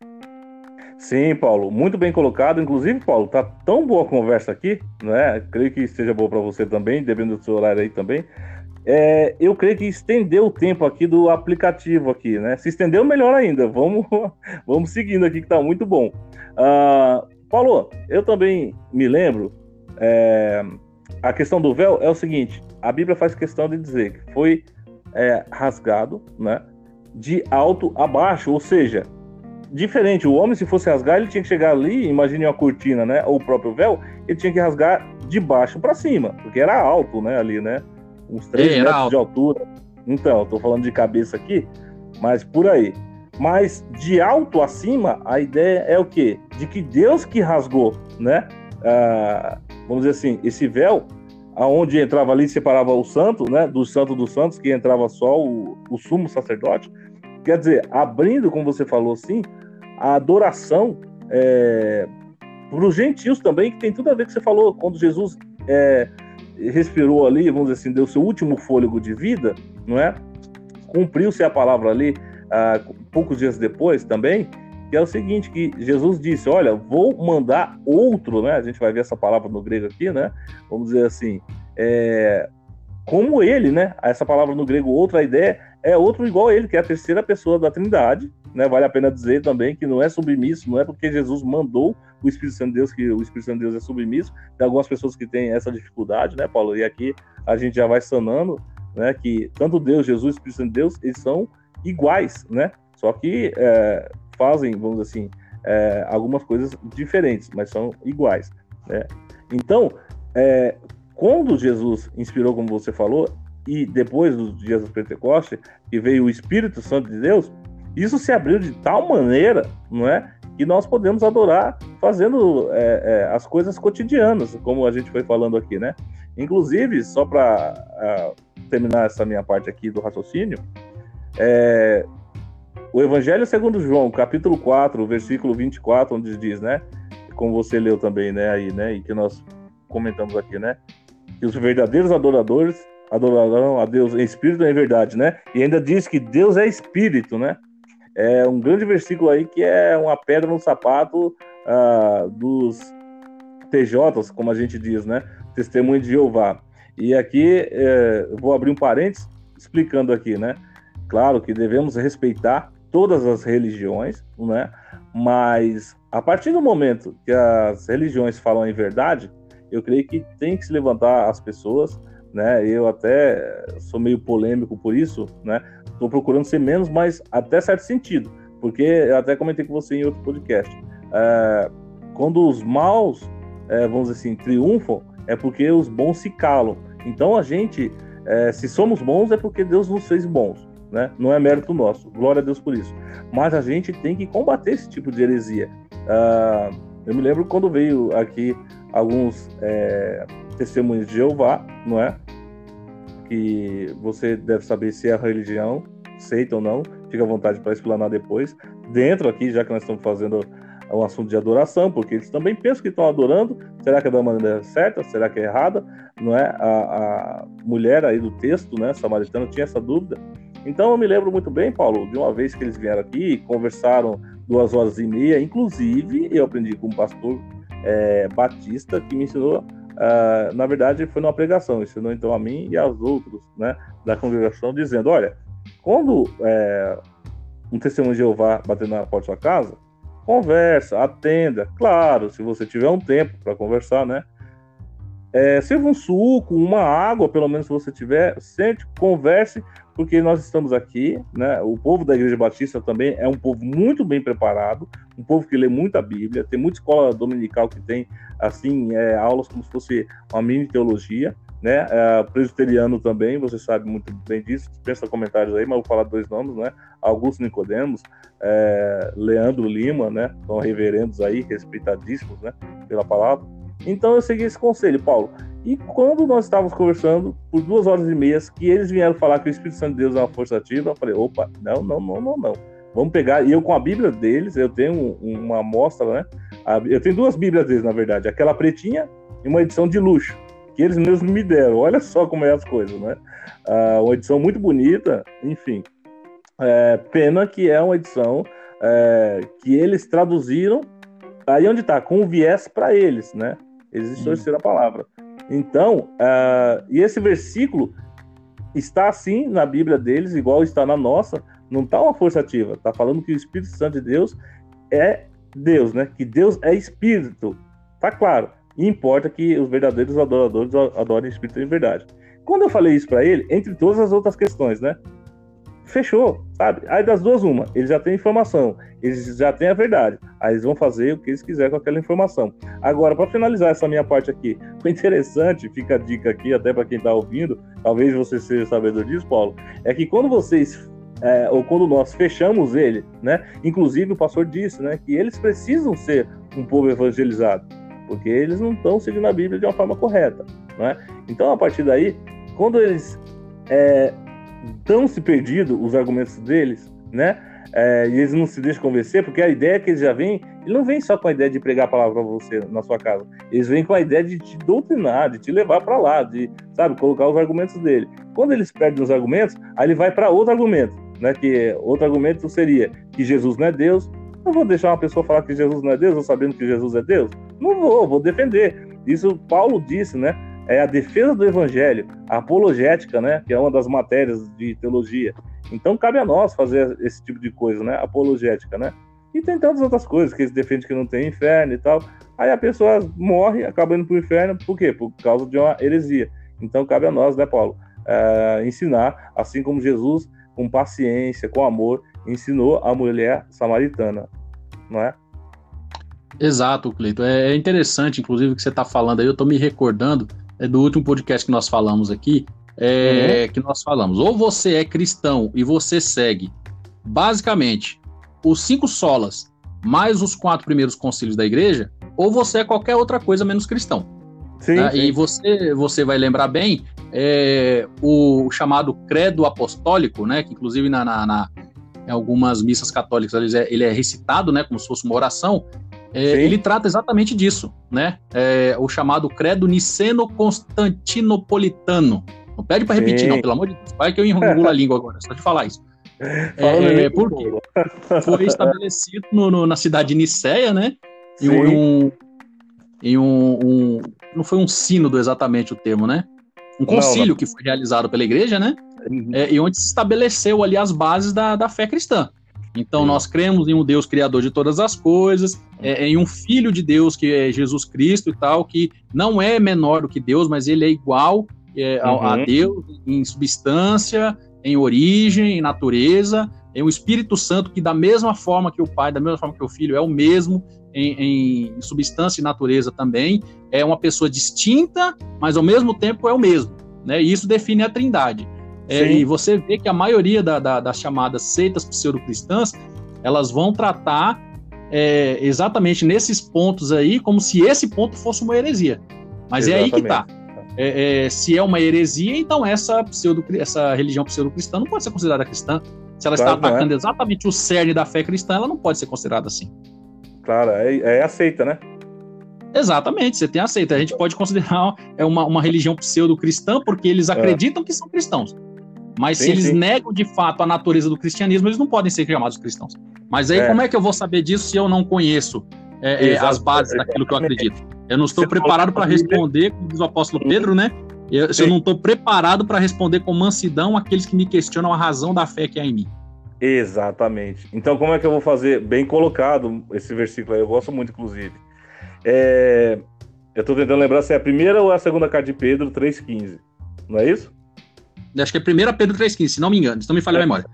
Sim, Paulo, muito bem colocado. Inclusive, Paulo, tá tão boa a conversa aqui, né? Creio que seja boa para você também, dependendo do seu horário aí também. É, eu creio que estendeu o tempo aqui do aplicativo aqui, né? Se estendeu, melhor ainda. Vamos, vamos seguindo aqui que tá muito bom. Uh, Paulo, eu também me lembro, é, a questão do véu é o seguinte, a Bíblia faz questão de dizer que foi é, rasgado, né? De alto a baixo, ou seja, diferente. O homem, se fosse rasgar, ele tinha que chegar ali, imagine uma cortina, né? Ou o próprio véu, ele tinha que rasgar de baixo para cima, porque era alto, né? Ali, né? Uns 3 é, metros alto. de altura. Então, estou falando de cabeça aqui, mas por aí. Mas de alto acima, a ideia é o quê? De que Deus que rasgou, né? Ah, vamos dizer assim, esse véu, aonde entrava ali separava o santo, né? Do santo dos santos, que entrava só o, o sumo sacerdote. Quer dizer, abrindo, como você falou assim, a adoração é, para os gentios também, que tem tudo a ver com o que você falou, quando Jesus é, respirou ali, vamos dizer assim, deu seu último fôlego de vida, não é? Cumpriu-se a palavra ali ah, poucos dias depois também, que é o seguinte, que Jesus disse, olha, vou mandar outro, né? A gente vai ver essa palavra no grego aqui, né? Vamos dizer assim, é, como ele, né? Essa palavra no grego, outra ideia, é outro igual a ele, que é a terceira pessoa da Trindade, né? Vale a pena dizer também que não é submisso, não é porque Jesus mandou o Espírito Santo de Deus que o Espírito Santo de Deus é submisso. Tem algumas pessoas que têm essa dificuldade, né, Paulo? E aqui a gente já vai sanando, né? Que tanto Deus, Jesus Espírito Santo de Deus, eles são iguais, né? Só que é, fazem, vamos assim, é, algumas coisas diferentes, mas são iguais, né? Então, é, quando Jesus inspirou, como você falou, e depois dos dias do Pentecoste, que veio o Espírito Santo de Deus, isso se abriu de tal maneira, não é? Que nós podemos adorar fazendo é, é, as coisas cotidianas, como a gente foi falando aqui, né? Inclusive, só para terminar essa minha parte aqui do raciocínio, é, o Evangelho segundo João, capítulo 4, versículo 24, onde diz, né? Como você leu também, né? Aí, né? E que nós comentamos aqui, né? Que os verdadeiros adoradores adorarão a Deus em espírito e em verdade, né? E ainda diz que Deus é espírito, né? É um grande versículo aí que é uma pedra no sapato uh, dos TJs, como a gente diz, né? Testemunho de Jeová. E aqui é, vou abrir um parênteses explicando aqui, né? Claro que devemos respeitar todas as religiões, né? Mas a partir do momento que as religiões falam em verdade, eu creio que tem que se levantar as pessoas, né? Eu até sou meio polêmico por isso, né? Estou procurando ser menos, mas até certo sentido, porque eu até comentei com você em outro podcast. É, quando os maus, é, vamos dizer assim, triunfam, é porque os bons se calam. Então a gente, é, se somos bons, é porque Deus nos fez bons, né? Não é mérito nosso. Glória a Deus por isso. Mas a gente tem que combater esse tipo de heresia. Uh, eu me lembro quando veio aqui alguns é, testemunhos de Jeová, não é? que você deve saber se é a religião, seita ou não, fica à vontade para explanar depois. Dentro aqui, já que nós estamos fazendo um assunto de adoração, porque eles também pensam que estão adorando. Será que é da maneira certa? Será que é errada? Não é? A, a mulher aí do texto, né, samaritana, tinha essa dúvida. Então eu me lembro muito bem, Paulo, de uma vez que eles vieram aqui, conversaram duas horas e meia. Inclusive, eu aprendi com um pastor é, batista que me ensinou uh, na verdade, foi numa pregação, ensinou então a mim e aos outros né, da congregação, dizendo: olha, quando é, um testemunho de Jeová bater na porta da sua casa, conversa, atenda. Claro, se você tiver um tempo para conversar, né? É, sirva um suco, uma água, pelo menos se você tiver, sente, converse, porque nós estamos aqui, né? O povo da Igreja Batista também é um povo muito bem preparado, um povo que lê muita Bíblia, tem muita escola dominical que tem, assim, é, aulas como se fosse uma mini teologia, né? É, presbiteriano também, você sabe muito bem disso, dispensa comentários aí, mas vou falar dois nomes, né? Augusto Nicodemos, é, Leandro Lima, né? São reverendos aí, respeitadíssimos, né? Pela palavra. Então eu segui esse conselho, Paulo. E quando nós estávamos conversando por duas horas e meia, que eles vieram falar que o Espírito Santo de Deus é uma força ativa, eu falei, opa, não, não, não, não, não. Vamos pegar, e eu com a Bíblia deles, eu tenho uma amostra, né? Eu tenho duas Bíblias deles, na verdade, aquela pretinha e uma edição de luxo, que eles mesmos me deram. Olha só como é as coisas, né? Ah, uma edição muito bonita, enfim. É, pena que é uma edição é, que eles traduziram aí onde está, com o viés para eles, né? Eles distorceram a palavra. Então, uh, e esse versículo está assim na Bíblia deles, igual está na nossa, não está uma força ativa. Está falando que o Espírito Santo de Deus é Deus, né? Que Deus é Espírito. Tá claro. E importa que os verdadeiros adoradores adorem Espírito em verdade. Quando eu falei isso para ele, entre todas as outras questões, né? Fechou, sabe? Aí das duas, uma, eles já têm informação, eles já têm a verdade. Aí eles vão fazer o que eles quiserem com aquela informação. Agora, para finalizar essa minha parte aqui, o interessante, fica a dica aqui, até para quem está ouvindo, talvez você seja sabedor disso, Paulo, é que quando vocês é, ou quando nós fechamos ele, né? Inclusive o pastor disse, né, que eles precisam ser um povo evangelizado, porque eles não estão seguindo a Bíblia de uma forma correta, né? Então a partir daí, quando eles é, se perdidos os argumentos deles, né? É, e eles não se deixam convencer, porque a ideia que eles já vêm, ele não vem só com a ideia de pregar a palavra para você na sua casa. Eles vêm com a ideia de te doutrinar, de te levar para lá, de, sabe, colocar os argumentos dele. Quando eles perdem os argumentos, aí ele vai para outro argumento né? Que outro argumento seria que Jesus não é Deus. Eu vou deixar uma pessoa falar que Jesus não é Deus, eu sabendo que Jesus é Deus? Não vou, vou defender. Isso Paulo disse, né? É a defesa do evangelho, a apologética, né? Que é uma das matérias de teologia. Então cabe a nós fazer esse tipo de coisa, né? Apologética, né? E tem tantas outras coisas que eles defendem que não tem inferno e tal. Aí a pessoa morre, acaba indo para o inferno, por quê? Por causa de uma heresia. Então cabe a nós, né, Paulo? É, ensinar, assim como Jesus com paciência, com amor, ensinou a mulher samaritana, não é? Exato, Cleito. É, é interessante, inclusive, o que você está falando aí. Eu estou me recordando é, do último podcast que nós falamos aqui, é, uhum. que nós falamos. Ou você é cristão e você segue, basicamente, os cinco solas mais os quatro primeiros concílios da igreja, ou você é qualquer outra coisa menos cristão. Sim, né? sim. E você, você vai lembrar bem é, o chamado credo apostólico, né, que inclusive na, na, na em algumas missas católicas ele é, ele é, recitado, né, como se fosse uma oração, é, ele trata exatamente disso, né, é, o chamado credo niceno-constantinopolitano. Não pede para repetir, não, pelo amor de Deus, vai que eu enrolo a língua agora, só de falar isso. É, é porque foi estabelecido no, no, na cidade de Niceia, né, em um, em um, um, não foi um sínodo exatamente o termo, né? um concílio não, não. que foi realizado pela igreja, né? Uhum. É, e onde se estabeleceu ali as bases da, da fé cristã. Então, nós cremos em um Deus criador de todas as coisas, é, em um Filho de Deus, que é Jesus Cristo e tal, que não é menor do que Deus, mas ele é igual é, uhum. a, a, Deus em substância, em origem, em natureza, em um Espírito Santo que, da mesma forma que o Pai, da mesma forma que o Filho, é o mesmo em, em substância e natureza também, é uma pessoa distinta, mas ao mesmo tempo é o mesmo. Né? E isso define a trindade. É, e você vê que a maioria da, da, das chamadas seitas pseudo-cristãs, elas vão tratar é, exatamente nesses pontos aí, como se esse ponto fosse uma heresia. Mas exatamente. é aí que está. É, é, se é uma heresia, então essa, pseudo, essa religião pseudo-cristã não pode ser considerada cristã. Se ela claro, está é. atacando exatamente o cerne da fé cristã, ela não pode ser considerada assim. Claro, é, é aceita, né? Exatamente, você tem aceita. A gente pode considerar é uma, uma religião pseudo-cristã porque eles acreditam é. que são cristãos. Mas sim, se eles sim. negam de fato a natureza do cristianismo, eles não podem ser chamados cristãos. Mas aí, é. como é que eu vou saber disso se eu não conheço é, é as bases daquilo que eu acredito? Eu não estou você preparado para responder, como diz o apóstolo Pedro, né? Eu, se eu não estou preparado para responder com mansidão aqueles que me questionam a razão da fé que há em mim. Exatamente. Então, como é que eu vou fazer? Bem colocado esse versículo aí, eu gosto muito, inclusive. É... Eu estou tentando lembrar se é a primeira ou a segunda carta de Pedro 3,15. Não é isso? Acho que é a primeira Pedro 3,15, se não me engano, se não me falha a memória.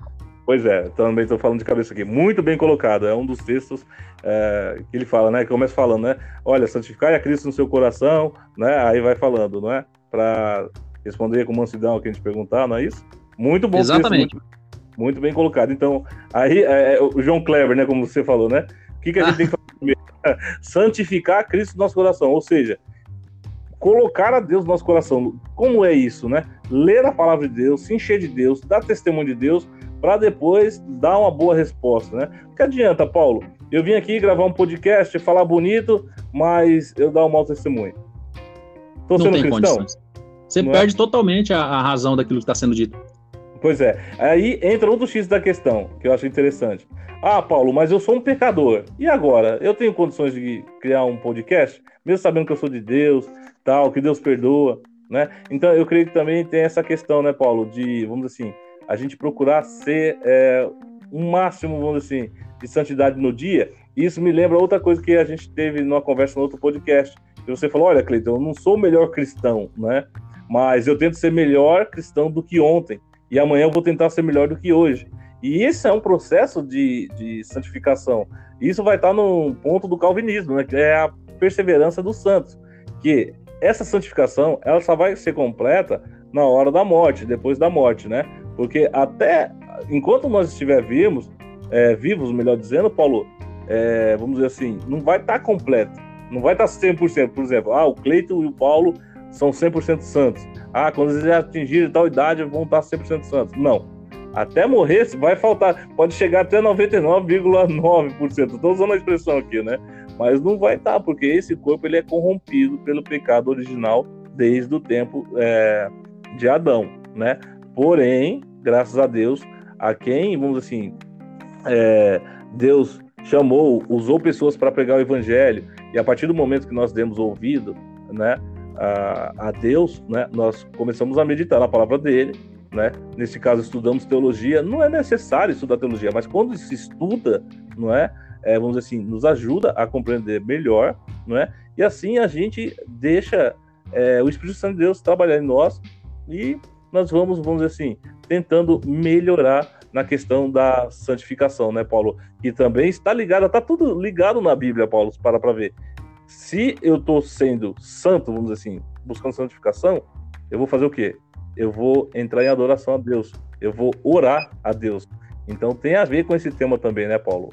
Pois é, também estou falando de cabeça aqui. Muito bem colocado. É um dos textos é, que ele fala, né? Que começa falando, né? Olha, santificai a Cristo no seu coração, né? Aí vai falando, não é? Para responder com mansidão que a gente perguntar, não é isso? Muito bom. Exatamente. Texto, muito, muito, bem colocado. Então, aí, é, é, o João Kleber, né? Como você falou, né? O que, que a gente tem que fazer primeiro? santificar Cristo no nosso coração, ou seja, colocar a Deus no nosso coração. Como é isso, né? Ler a palavra de Deus, se encher de Deus, dar testemunho de Deus, para depois dar uma boa resposta, né? O que adianta, Paulo? Eu vim aqui gravar um podcast, falar bonito, mas eu dar um mau testemunho. Tô sendo cristão? Condições. Você Não é? perde é? totalmente a, a razão daquilo que está sendo dito. Pois é. Aí entra outro X da questão, que eu acho interessante. Ah, Paulo, mas eu sou um pecador. E agora? Eu tenho condições de criar um podcast, mesmo sabendo que eu sou de Deus, tal, que Deus perdoa. né? Então eu creio que também tem essa questão, né, Paulo, de, vamos assim, a gente procurar ser é, um máximo, vamos assim, de santidade no dia. Isso me lembra outra coisa que a gente teve numa conversa no outro podcast, que você falou, olha, Cleiton, eu não sou o melhor cristão, né? Mas eu tento ser melhor cristão do que ontem. E amanhã eu vou tentar ser melhor do que hoje. E esse é um processo de, de santificação. Isso vai estar no ponto do calvinismo, né? Que é a perseverança dos santos. Que essa santificação, ela só vai ser completa na hora da morte, depois da morte, né? Porque até enquanto nós estivermos é, vivos, melhor dizendo, Paulo, é, vamos dizer assim, não vai estar completo, não vai estar 100%. Por exemplo, ah, o Cleito e o Paulo são 100% santos. Ah, quando eles atingirem tal idade, vão estar 100% santos. Não. Até morrer, vai faltar, pode chegar até 99,9%. Estou usando a expressão aqui, né? Mas não vai estar, porque esse corpo ele é corrompido pelo pecado original desde o tempo é, de Adão, né? Porém, graças a Deus, a quem, vamos assim, é, Deus chamou, usou pessoas para pregar o evangelho, e a partir do momento que nós demos ouvido, né, a, a Deus, né, nós começamos a meditar na palavra dele, né? Nesse caso estudamos teologia, não é necessário estudar teologia, mas quando se estuda, não é? É vamos dizer assim, nos ajuda a compreender melhor, não é? E assim a gente deixa é, o Espírito Santo de Deus trabalhar em nós e nós vamos, vamos dizer assim, tentando melhorar na questão da santificação, né, Paulo? Que também está ligado, está tudo ligado na Bíblia, Paulo, para para ver. Se eu estou sendo santo, vamos dizer assim, buscando santificação, eu vou fazer o quê? Eu vou entrar em adoração a Deus. Eu vou orar a Deus. Então tem a ver com esse tema também, né, Paulo?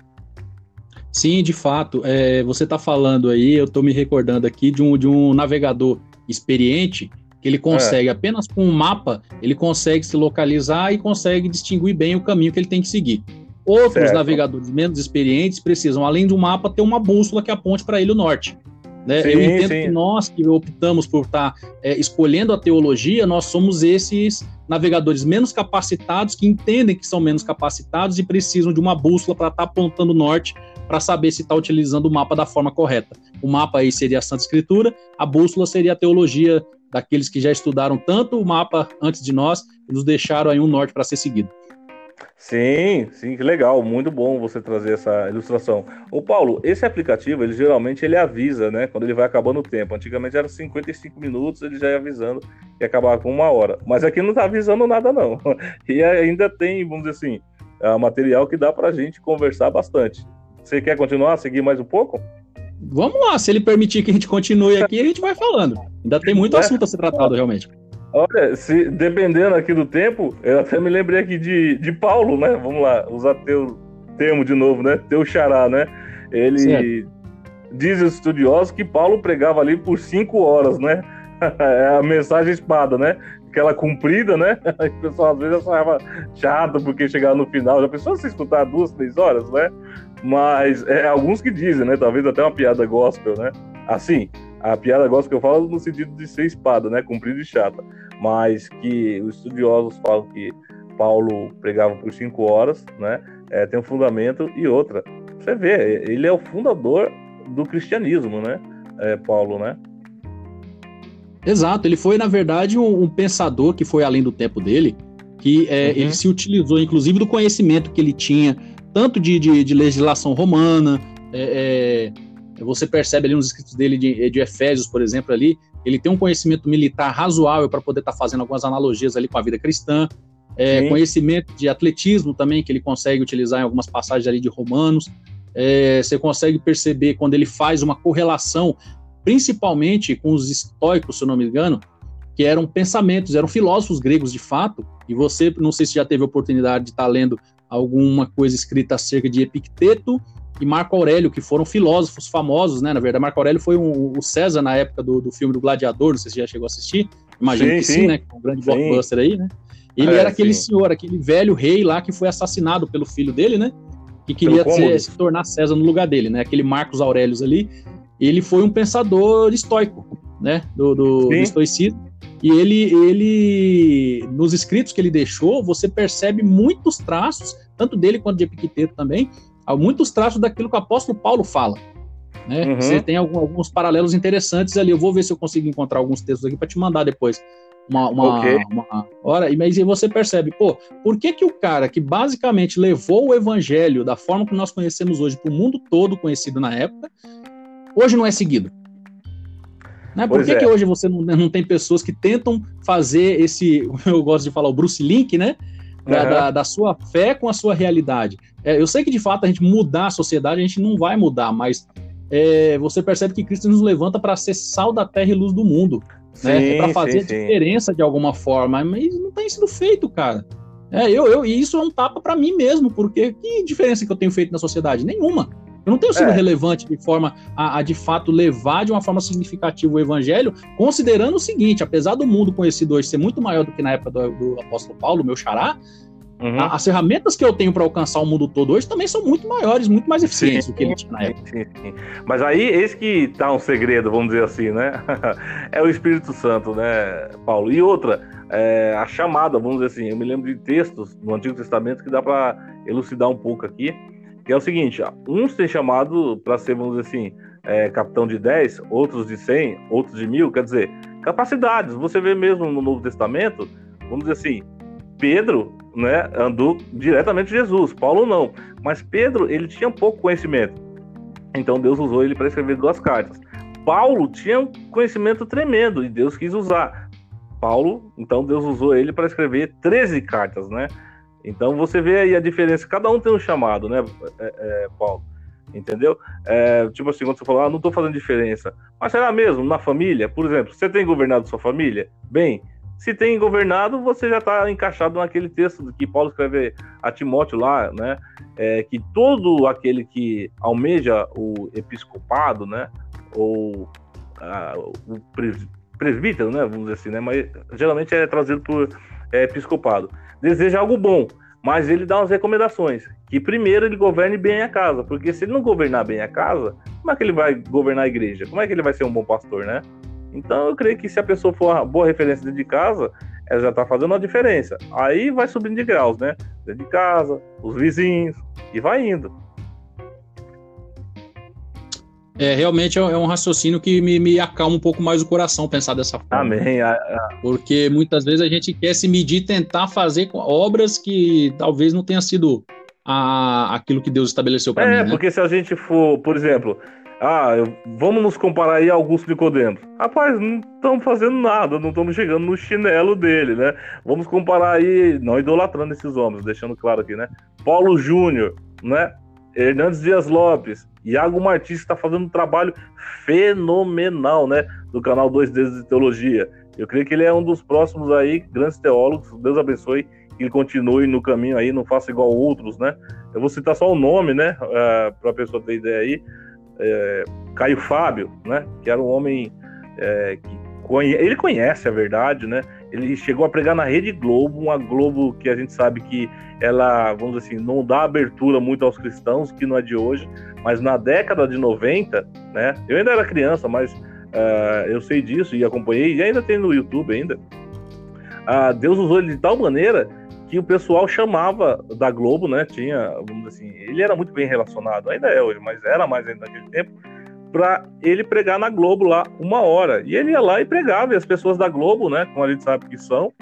Sim, de fato. É, você está falando aí, eu estou me recordando aqui de um, de um navegador experiente que ele consegue, é. apenas com um mapa, ele consegue se localizar e consegue distinguir bem o caminho que ele tem que seguir. Outros certo. navegadores menos experientes precisam, além do mapa, ter uma bússola que aponte para ele o norte. Né? Sim, Eu entendo sim. que nós que optamos por estar tá, é, escolhendo a teologia, nós somos esses navegadores menos capacitados que entendem que são menos capacitados e precisam de uma bússola para estar tá apontando o norte para saber se está utilizando o mapa da forma correta. O mapa aí seria a Santa Escritura, a bússola seria a teologia daqueles que já estudaram tanto o mapa antes de nós e nos deixaram aí um norte para ser seguido. Sim, sim, que legal, muito bom você trazer essa ilustração. O Paulo, esse aplicativo, ele geralmente ele avisa, né, quando ele vai acabando o tempo. Antigamente era 55 minutos, ele já ia avisando que acabava com uma hora. Mas aqui não está avisando nada não. E ainda tem, vamos dizer assim, uh, material que dá para a gente conversar bastante. Você quer continuar, seguir mais um pouco? Vamos lá, se ele permitir que a gente continue aqui, a gente vai falando. Ainda tem muito é. assunto a ser tratado, realmente. Olha, se, dependendo aqui do tempo, eu até me lembrei aqui de, de Paulo, né? Vamos lá, usar teu termo de novo, né? Teu xará, né? Ele certo. diz os estudiosos que Paulo pregava ali por cinco horas, né? A mensagem espada, né? Aquela comprida, né? O pessoal às vezes achava chato porque chegava no final. Já pensou se escutar duas, três horas, né? Mas é, alguns que dizem, né? Talvez até uma piada gospel, né? Assim, a piada gospel que eu falo no sentido de ser espada, né? Comprida e chata. Mas que os estudiosos falam que Paulo pregava por cinco horas, né? É, tem um fundamento e outra. Você vê, ele é o fundador do cristianismo, né? É, Paulo, né? Exato, ele foi, na verdade, um, um pensador que foi além do tempo dele, que é, uhum. ele se utilizou, inclusive, do conhecimento que ele tinha, tanto de, de, de legislação romana, é, é você percebe ali nos escritos dele de, de Efésios, por exemplo, ali, ele tem um conhecimento militar razoável para poder estar tá fazendo algumas analogias ali com a vida cristã, é, conhecimento de atletismo também, que ele consegue utilizar em algumas passagens ali de Romanos. É, você consegue perceber quando ele faz uma correlação, principalmente com os estoicos, se eu não me engano, que eram pensamentos, eram filósofos gregos de fato, e você, não sei se já teve a oportunidade de estar tá lendo alguma coisa escrita acerca de Epicteto e Marco Aurélio, que foram filósofos famosos, né? Na verdade, Marco Aurélio foi um, o César na época do, do filme do Gladiador, não sei se já chegou a assistir, imagino sim, que sim, sim né? Um grande sim. blockbuster aí, né? Ele é, era aquele sim. senhor, aquele velho rei lá que foi assassinado pelo filho dele, né? Que queria ser, se tornar César no lugar dele, né? Aquele Marcos Aurelius ali. Ele foi um pensador estoico, né? Do, do, do estoicismo. E ele, ele, nos escritos que ele deixou, você percebe muitos traços, tanto dele quanto de Epicteto também, há muitos traços daquilo que o apóstolo Paulo fala. Né? Uhum. Você tem algum, alguns paralelos interessantes ali. Eu vou ver se eu consigo encontrar alguns textos aqui para te mandar depois. Uma, uma, okay. uma hora, mas aí você percebe, pô, por que que o cara que basicamente levou o evangelho da forma que nós conhecemos hoje para o mundo todo conhecido na época, hoje não é seguido? Né? Por que, é. que hoje você não, não tem pessoas que tentam fazer esse, eu gosto de falar, o Bruce Link, né? Da, uhum. da, da, sua fé com a sua realidade. É, eu sei que de fato a gente mudar a sociedade, a gente não vai mudar, mas é, você percebe que Cristo nos levanta para ser sal da terra e luz do mundo. Né? É para fazer sim, diferença sim. de alguma forma, mas não tem sido feito, cara. É, eu, eu, e isso é um tapa para mim mesmo, porque que diferença que eu tenho feito na sociedade? Nenhuma. Eu não tenho sido é. relevante de forma a, a, de fato, levar de uma forma significativa o evangelho, considerando o seguinte: apesar do mundo conhecido hoje ser muito maior do que na época do, do apóstolo Paulo, meu xará, uhum. a, as ferramentas que eu tenho para alcançar o mundo todo hoje também são muito maiores, muito mais eficientes sim, do que ele tinha na época. Sim, sim. Mas aí, esse que está um segredo, vamos dizer assim, né? é o Espírito Santo, né, Paulo? E outra, é, a chamada, vamos dizer assim, eu me lembro de textos no Antigo Testamento que dá para elucidar um pouco aqui que é o seguinte, uns têm chamado para ser, vamos dizer assim, é, capitão de 10, outros de 100, outros de mil, quer dizer, capacidades. Você vê mesmo no Novo Testamento, vamos dizer assim, Pedro né, andou diretamente Jesus, Paulo não. Mas Pedro, ele tinha pouco conhecimento. Então Deus usou ele para escrever duas cartas. Paulo tinha um conhecimento tremendo e Deus quis usar. Paulo, então Deus usou ele para escrever 13 cartas, né? Então você vê aí a diferença. Cada um tem um chamado, né, é, é, Paulo? Entendeu? É, tipo assim, quando você fala, ah, não estou fazendo diferença. Mas será mesmo? Na família, por exemplo, você tem governado sua família? Bem, se tem governado, você já está encaixado naquele texto que Paulo escreve a Timóteo lá, né? É, que todo aquele que almeja o episcopado, né? Ou a, o presbítero, né? Vamos dizer assim, né? Mas geralmente é trazido por é, episcopado deseja algo bom, mas ele dá umas recomendações. Que primeiro ele governe bem a casa, porque se ele não governar bem a casa, como é que ele vai governar a igreja? Como é que ele vai ser um bom pastor, né? Então eu creio que se a pessoa for uma boa referência dentro de casa, ela já está fazendo uma diferença. Aí vai subindo de graus, né? Dentro de casa, os vizinhos, e vai indo. É, realmente é, é um raciocínio que me, me, acalma um pouco mais o coração pensar dessa forma. Amém. Porque muitas vezes a gente quer se medir tentar fazer obras que talvez não tenha sido a, aquilo que Deus estabeleceu para é, mim. É, né? porque se a gente for, por exemplo, ah, vamos nos comparar aí a Augusto Nicodemos. Rapaz, não estamos fazendo nada, não estamos chegando no chinelo dele, né? Vamos comparar aí, não idolatrando esses homens, deixando claro aqui, né? Paulo Júnior, né? Hernandes Dias Lopes, Iago Martins está fazendo um trabalho fenomenal, né? Do canal Dois Dedos de Teologia. Eu creio que ele é um dos próximos aí, grandes teólogos. Deus abençoe que ele continue no caminho aí, não faça igual outros, né? Eu vou citar só o nome, né? Uh, é, Para a pessoa ter ideia aí. É, Caio Fábio, né? Que era um homem é, que conhe... ele conhece a verdade, né? Ele chegou a pregar na Rede Globo, uma Globo que a gente sabe que ela, vamos dizer assim, não dá abertura muito aos cristãos, que não é de hoje, mas na década de 90, né? Eu ainda era criança, mas uh, eu sei disso e acompanhei, e ainda tem no YouTube ainda. Uh, Deus usou ele de tal maneira que o pessoal chamava da Globo, né? Tinha, vamos dizer assim, ele era muito bem relacionado, ainda é hoje, mas era mais ainda naquele tempo para ele pregar na Globo lá uma hora. E ele ia lá e pregava, e as pessoas da Globo, né, como a gente sabe que são,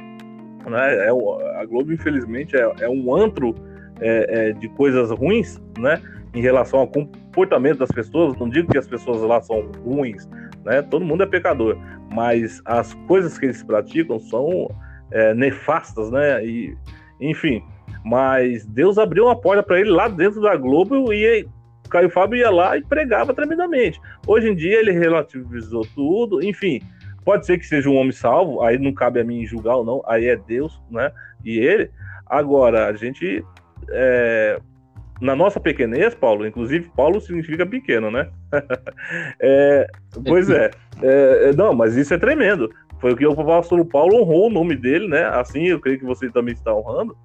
né, é, a Globo, infelizmente, é, é um antro é, é, de coisas ruins, né, em relação ao comportamento das pessoas. Não digo que as pessoas lá são ruins, né, todo mundo é pecador, mas as coisas que eles praticam são é, nefastas, né, e, enfim. Mas Deus abriu uma porta para ele lá dentro da Globo e Caio Fábio ia lá e pregava tremendamente. Hoje em dia ele relativizou tudo, enfim. Pode ser que seja um homem salvo, aí não cabe a mim julgar ou não, aí é Deus, né? E ele. Agora, a gente. É, na nossa pequenez, Paulo, inclusive, Paulo significa pequeno, né? é, pois é, é, é. Não, mas isso é tremendo. Foi o que o apóstolo Paulo honrou o nome dele, né? Assim, eu creio que você também está honrando.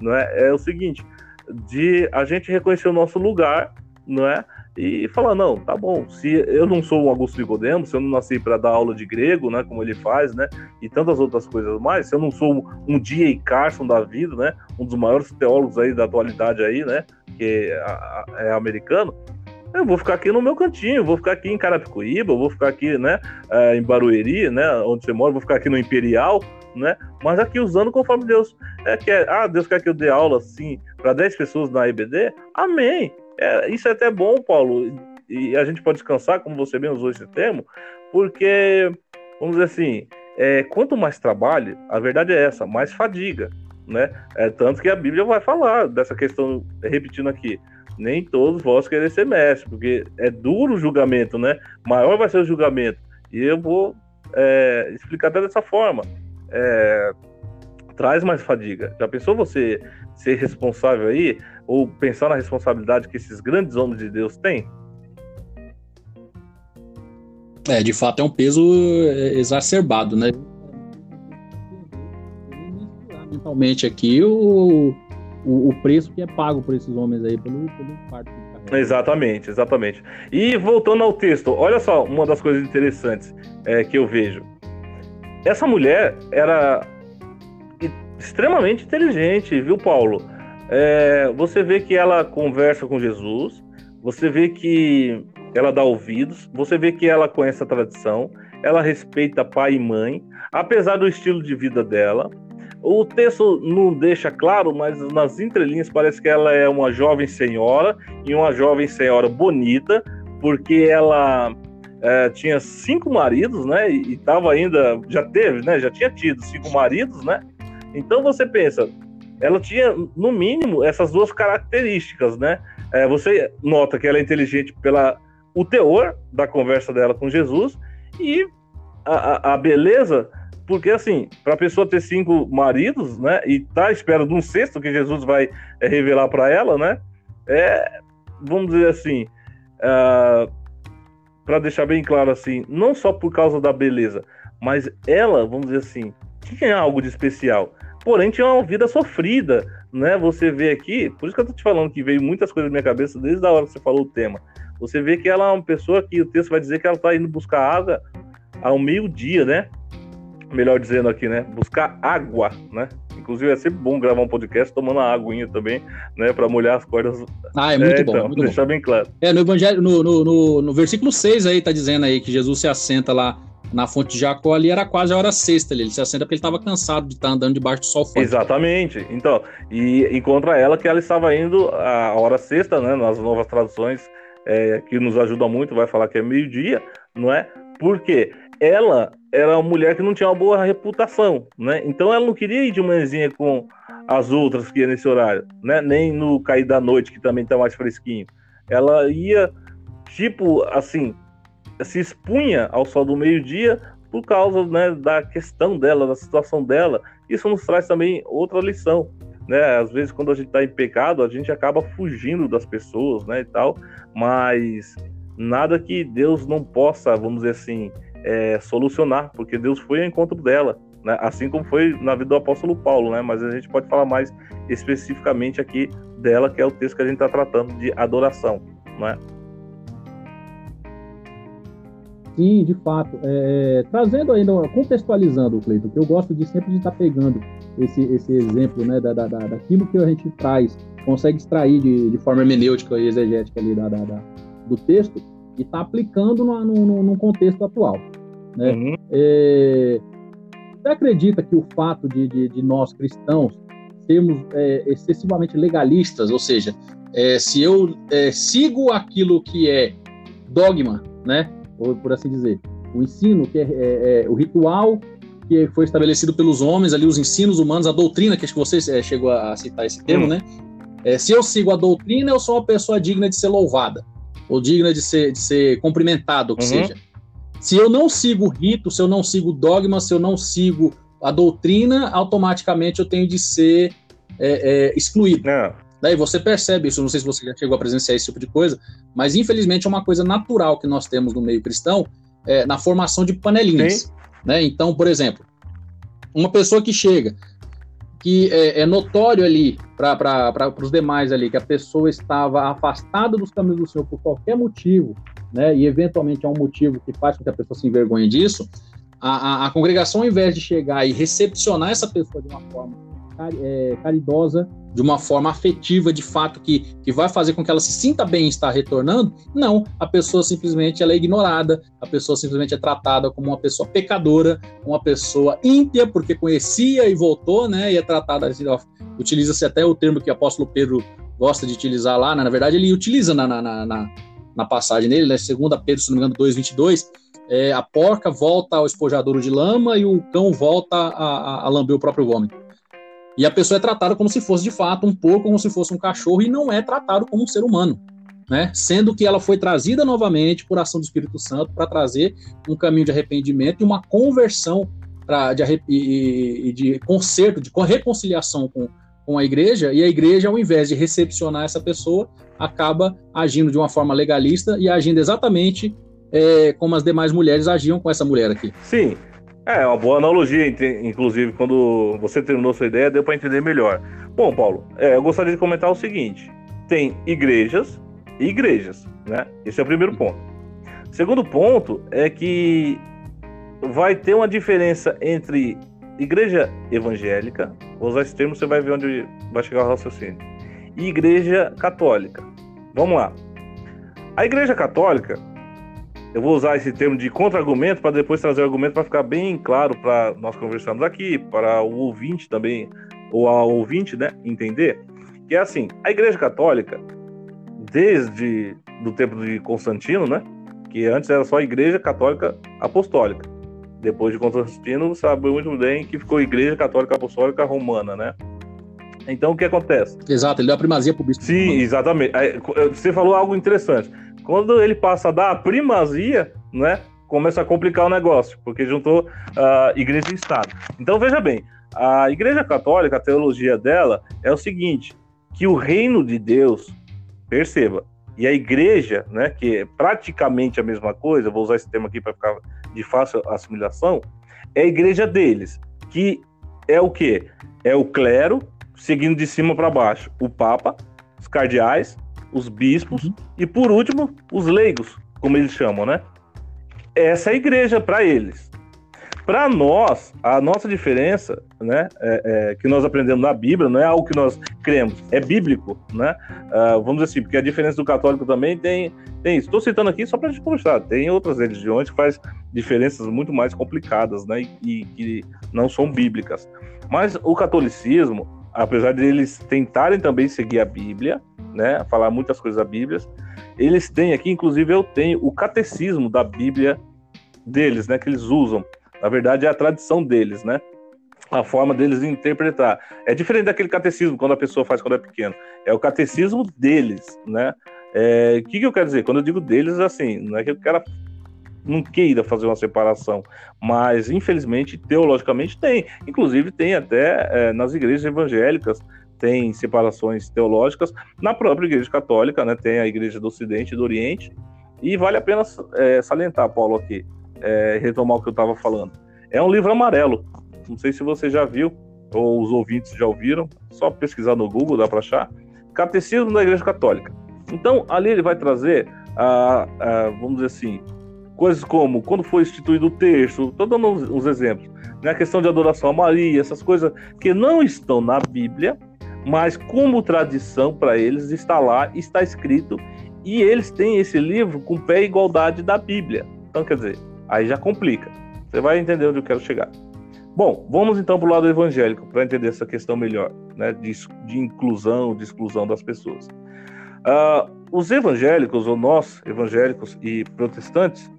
Né? É o seguinte: de a gente reconhecer o nosso lugar não é? E falar, não, tá bom, se eu não sou um Augusto Nicodemo, se eu não nasci para dar aula de grego, né, como ele faz, né, e tantas outras coisas mais, se eu não sou um D.A. Carson da vida, né, um dos maiores teólogos aí da atualidade aí, né, que é, é americano, eu vou ficar aqui no meu cantinho, vou ficar aqui em Carapicuíba, vou ficar aqui, né, é, em Barueri, né, onde você mora, vou ficar aqui no Imperial, né, mas aqui usando conforme Deus é, quer. Ah, Deus quer que eu dê aula, assim, para 10 pessoas na EBD? Amém. É, isso é até bom, Paulo, e a gente pode descansar, como você bem usou esse termo, porque, vamos dizer assim, é, quanto mais trabalho, a verdade é essa, mais fadiga, né? É tanto que a Bíblia vai falar dessa questão, repetindo aqui, nem todos vós querer ser mestre, porque é duro o julgamento, né? Maior vai ser o julgamento. E eu vou é, explicar até dessa forma. É, traz mais fadiga. Já pensou você ser responsável aí, ou pensar na responsabilidade que esses grandes homens de Deus têm? É, de fato é um peso é, exacerbado, né? Mentalmente aqui o, o, o, preço que é pago por esses homens aí pelo, pelo parto Exatamente, exatamente. E voltando ao texto, olha só uma das coisas interessantes é, que eu vejo. Essa mulher era extremamente inteligente, viu, Paulo? É, você vê que ela conversa com Jesus, você vê que ela dá ouvidos, você vê que ela conhece a tradição, ela respeita pai e mãe, apesar do estilo de vida dela. O texto não deixa claro, mas nas entrelinhas parece que ela é uma jovem senhora e uma jovem senhora bonita, porque ela é, tinha cinco maridos, né? E estava ainda, já teve, né? Já tinha tido cinco maridos, né? Então você pensa, ela tinha no mínimo essas duas características, né? É, você nota que ela é inteligente pela o teor da conversa dela com Jesus e a, a beleza, porque assim, para a pessoa ter cinco maridos, né, e tá à espera de um sexto que Jesus vai é, revelar para ela, né, é, vamos dizer assim, uh, para deixar bem claro assim, não só por causa da beleza, mas ela, vamos dizer assim, tinha algo de especial. Porém, tinha uma vida sofrida, né? Você vê aqui, por isso que eu tô te falando que veio muitas coisas na minha cabeça desde a hora que você falou o tema. Você vê que ela é uma pessoa que o texto vai dizer que ela está indo buscar água ao meio-dia, né? Melhor dizendo aqui, né? Buscar água, né? Inclusive é sempre bom gravar um podcast tomando a aguinha também, né? Para molhar as cordas. Ah, é muito é, bom. Então, muito deixar bom. bem claro. É, no Evangelho, no, no, no, no versículo 6 aí, tá dizendo aí que Jesus se assenta lá na fonte de Jacó ali era quase a hora sexta. Ele se assenta porque ele estava cansado de estar tá andando debaixo do sol forte. Exatamente. Então, e encontra ela que ela estava indo a hora sexta, né? Nas novas traduções é, que nos ajuda muito, vai falar que é meio-dia, não é? Porque ela era uma mulher que não tinha uma boa reputação, né? Então ela não queria ir de manhãzinha com as outras que ia nesse horário, né? Nem no cair da noite, que também tá mais fresquinho. Ela ia, tipo, assim, se expunha ao sol do meio-dia por causa né, da questão dela, da situação dela. Isso nos traz também outra lição, né? Às vezes quando a gente está em pecado, a gente acaba fugindo das pessoas, né, e tal, mas nada que Deus não possa, vamos dizer assim, é, solucionar, porque Deus foi ao encontro dela, né? Assim como foi na vida do apóstolo Paulo, né? Mas a gente pode falar mais especificamente aqui dela, que é o texto que a gente está tratando de adoração, não é? Sim, de fato. É, é, trazendo ainda, contextualizando, Cleiton, que eu gosto de sempre de estar pegando esse, esse exemplo né, da, da, daquilo que a gente traz, consegue extrair de, de forma hermenêutica e exegética ali da, da, do texto e está aplicando no, no, no, contexto atual. Né? Uhum. É, você acredita que o fato de, de, de nós cristãos sermos é, excessivamente legalistas, ou seja, é, se eu é, sigo aquilo que é dogma, né? Por assim dizer, o ensino, que é, é, é, o ritual que foi estabelecido pelos homens, ali os ensinos humanos, a doutrina, que acho que você é, chegou a citar esse termo, hum. né? É, se eu sigo a doutrina, eu sou uma pessoa digna de ser louvada, ou digna de ser, de ser cumprimentado, o que uhum. seja. Se eu não sigo o rito, se eu não sigo o dogma, se eu não sigo a doutrina, automaticamente eu tenho de ser é, excluído. É. Daí você percebe isso, não sei se você já chegou a presenciar esse tipo de coisa, mas infelizmente é uma coisa natural que nós temos no meio cristão é, na formação de panelinhas. Né? Então, por exemplo, uma pessoa que chega, que é, é notório ali para os demais ali que a pessoa estava afastada dos caminhos do Senhor por qualquer motivo, né? E eventualmente é um motivo que faz com que a pessoa se envergonhe disso. A, a, a congregação, ao invés de chegar e recepcionar essa pessoa de uma forma é, caridosa, de uma forma afetiva, de fato, que, que vai fazer com que ela se sinta bem estar retornando. Não, a pessoa simplesmente ela é ignorada, a pessoa simplesmente é tratada como uma pessoa pecadora, uma pessoa ímpia, porque conhecia e voltou, né? E é tratada assim, utiliza-se até o termo que o apóstolo Pedro gosta de utilizar lá, né? na verdade ele utiliza na, na, na, na passagem dele, né? Segunda Pedro, se não me engano, 2,22, é, a porca volta ao espojadouro de lama e o cão volta a, a, a lamber o próprio vômito. E a pessoa é tratada como se fosse de fato um porco, como se fosse um cachorro, e não é tratado como um ser humano. Né? Sendo que ela foi trazida novamente por ação do Espírito Santo para trazer um caminho de arrependimento e uma conversão pra, de, e, e de conserto, de reconciliação com, com a igreja, e a igreja, ao invés de recepcionar essa pessoa, acaba agindo de uma forma legalista e agindo exatamente é, como as demais mulheres agiam com essa mulher aqui. Sim, é uma boa analogia, inclusive, quando você terminou sua ideia, deu para entender melhor. Bom, Paulo, é, eu gostaria de comentar o seguinte: tem igrejas e igrejas, né? Esse é o primeiro ponto. Segundo ponto é que vai ter uma diferença entre igreja evangélica, vou usar esse termo, você vai ver onde vai chegar o raciocínio, e igreja católica. Vamos lá. A igreja católica eu vou usar esse termo de contra-argumento para depois trazer o argumento para ficar bem claro para nós conversarmos aqui, para o ouvinte também, ou a ouvinte, né, entender. Que é assim, a Igreja Católica, desde do tempo de Constantino, né, que antes era só a Igreja Católica Apostólica. Depois de Constantino, sabe muito bem que ficou Igreja Católica Apostólica Romana, né? Então o que acontece? Exato, ele deu a primazia para o bispo. Sim, exatamente. Você falou algo interessante. Quando ele passa a dar a primazia, né, começa a complicar o negócio, porque juntou uh, igreja e Estado. Então veja bem, a Igreja Católica, a teologia dela é o seguinte: que o reino de Deus, perceba, e a igreja, né, que é praticamente a mesma coisa, vou usar esse termo aqui para ficar de fácil assimilação, é a igreja deles, que é o que? É o clero, seguindo de cima para baixo, o Papa, os cardeais, os bispos uhum. e, por último, os leigos, como eles chamam, né? Essa é a igreja para eles. Para nós, a nossa diferença, né, é, é, que nós aprendemos na Bíblia, não é algo que nós cremos, é bíblico, né? Uh, vamos dizer assim, porque a diferença do católico também tem, tem isso. Estou citando aqui só para a gente mostrar. Tem outras religiões que faz diferenças muito mais complicadas, né, e que não são bíblicas. Mas o catolicismo, apesar de eles tentarem também seguir a Bíblia, né, falar muitas coisas da Bíblia. Eles têm aqui, inclusive eu tenho o catecismo da Bíblia deles, né, que eles usam. Na verdade é a tradição deles, né? A forma deles de interpretar. É diferente daquele catecismo quando a pessoa faz quando é pequeno. É o catecismo deles, né? O é, que, que eu quero dizer? Quando eu digo deles, assim, não é que o cara não queira fazer uma separação, mas infelizmente, teologicamente tem. Inclusive tem até é, nas igrejas evangélicas tem separações teológicas. Na própria Igreja Católica, né, tem a Igreja do Ocidente e do Oriente. E vale a pena é, salientar, Paulo, aqui, é, retomar o que eu estava falando. É um livro amarelo. Não sei se você já viu, ou os ouvintes já ouviram, só pesquisar no Google, dá para achar. Catecismo da Igreja Católica. Então, ali ele vai trazer, a, a, vamos dizer assim, coisas como quando foi instituído o texto, estou dando uns, uns exemplos, né? a questão de adoração a Maria, essas coisas que não estão na Bíblia, mas como tradição para eles está lá, está escrito, e eles têm esse livro com pé e igualdade da Bíblia. Então, quer dizer, aí já complica. Você vai entender onde eu quero chegar. Bom, vamos então para o lado evangélico para entender essa questão melhor, né, de, de inclusão, de exclusão das pessoas. Uh, os evangélicos, ou nós, evangélicos e protestantes,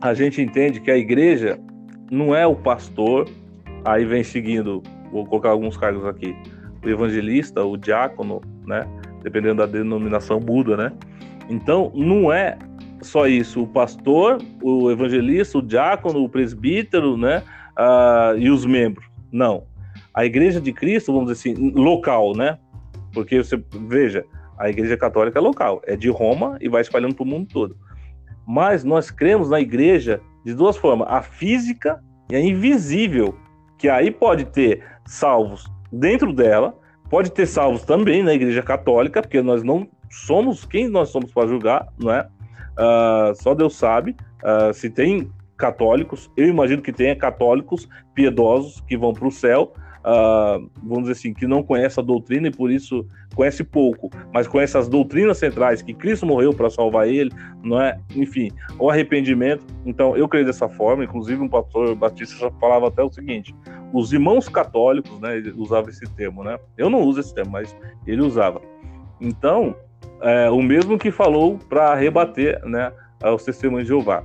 a gente entende que a igreja não é o pastor, aí vem seguindo, vou colocar alguns cargos aqui, o evangelista, o diácono, né? Dependendo da denominação muda, né? Então, não é só isso, o pastor, o evangelista, o diácono, o presbítero, né? Uh, e os membros. Não. A igreja de Cristo, vamos dizer assim, local, né? Porque você veja, a igreja católica é local, é de Roma e vai espalhando para o mundo todo. Mas nós cremos na igreja de duas formas: a física e a invisível, que aí pode ter salvos dentro dela. Pode ter salvos também na Igreja Católica, porque nós não somos quem nós somos para julgar, não é? Uh, só Deus sabe uh, se tem católicos. Eu imagino que tenha católicos piedosos que vão para o céu. Uh, vamos dizer assim, que não conhece a doutrina e por isso conhece pouco, mas conhece as doutrinas centrais, que Cristo morreu para salvar ele, não é? Enfim, o arrependimento. Então, eu creio dessa forma, inclusive um pastor batista já falava até o seguinte: os irmãos católicos, né, ele usava esse termo, né? Eu não uso esse termo, mas ele usava. Então, é, o mesmo que falou para rebater, né, os testemunhos de Jeová.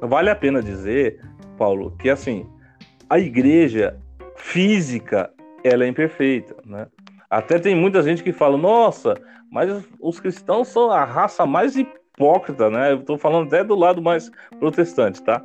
Vale a pena dizer, Paulo, que assim, a igreja física, ela é imperfeita, né? Até tem muita gente que fala, nossa, mas os cristãos são a raça mais hipócrita, né? Eu tô falando até do lado mais protestante, tá?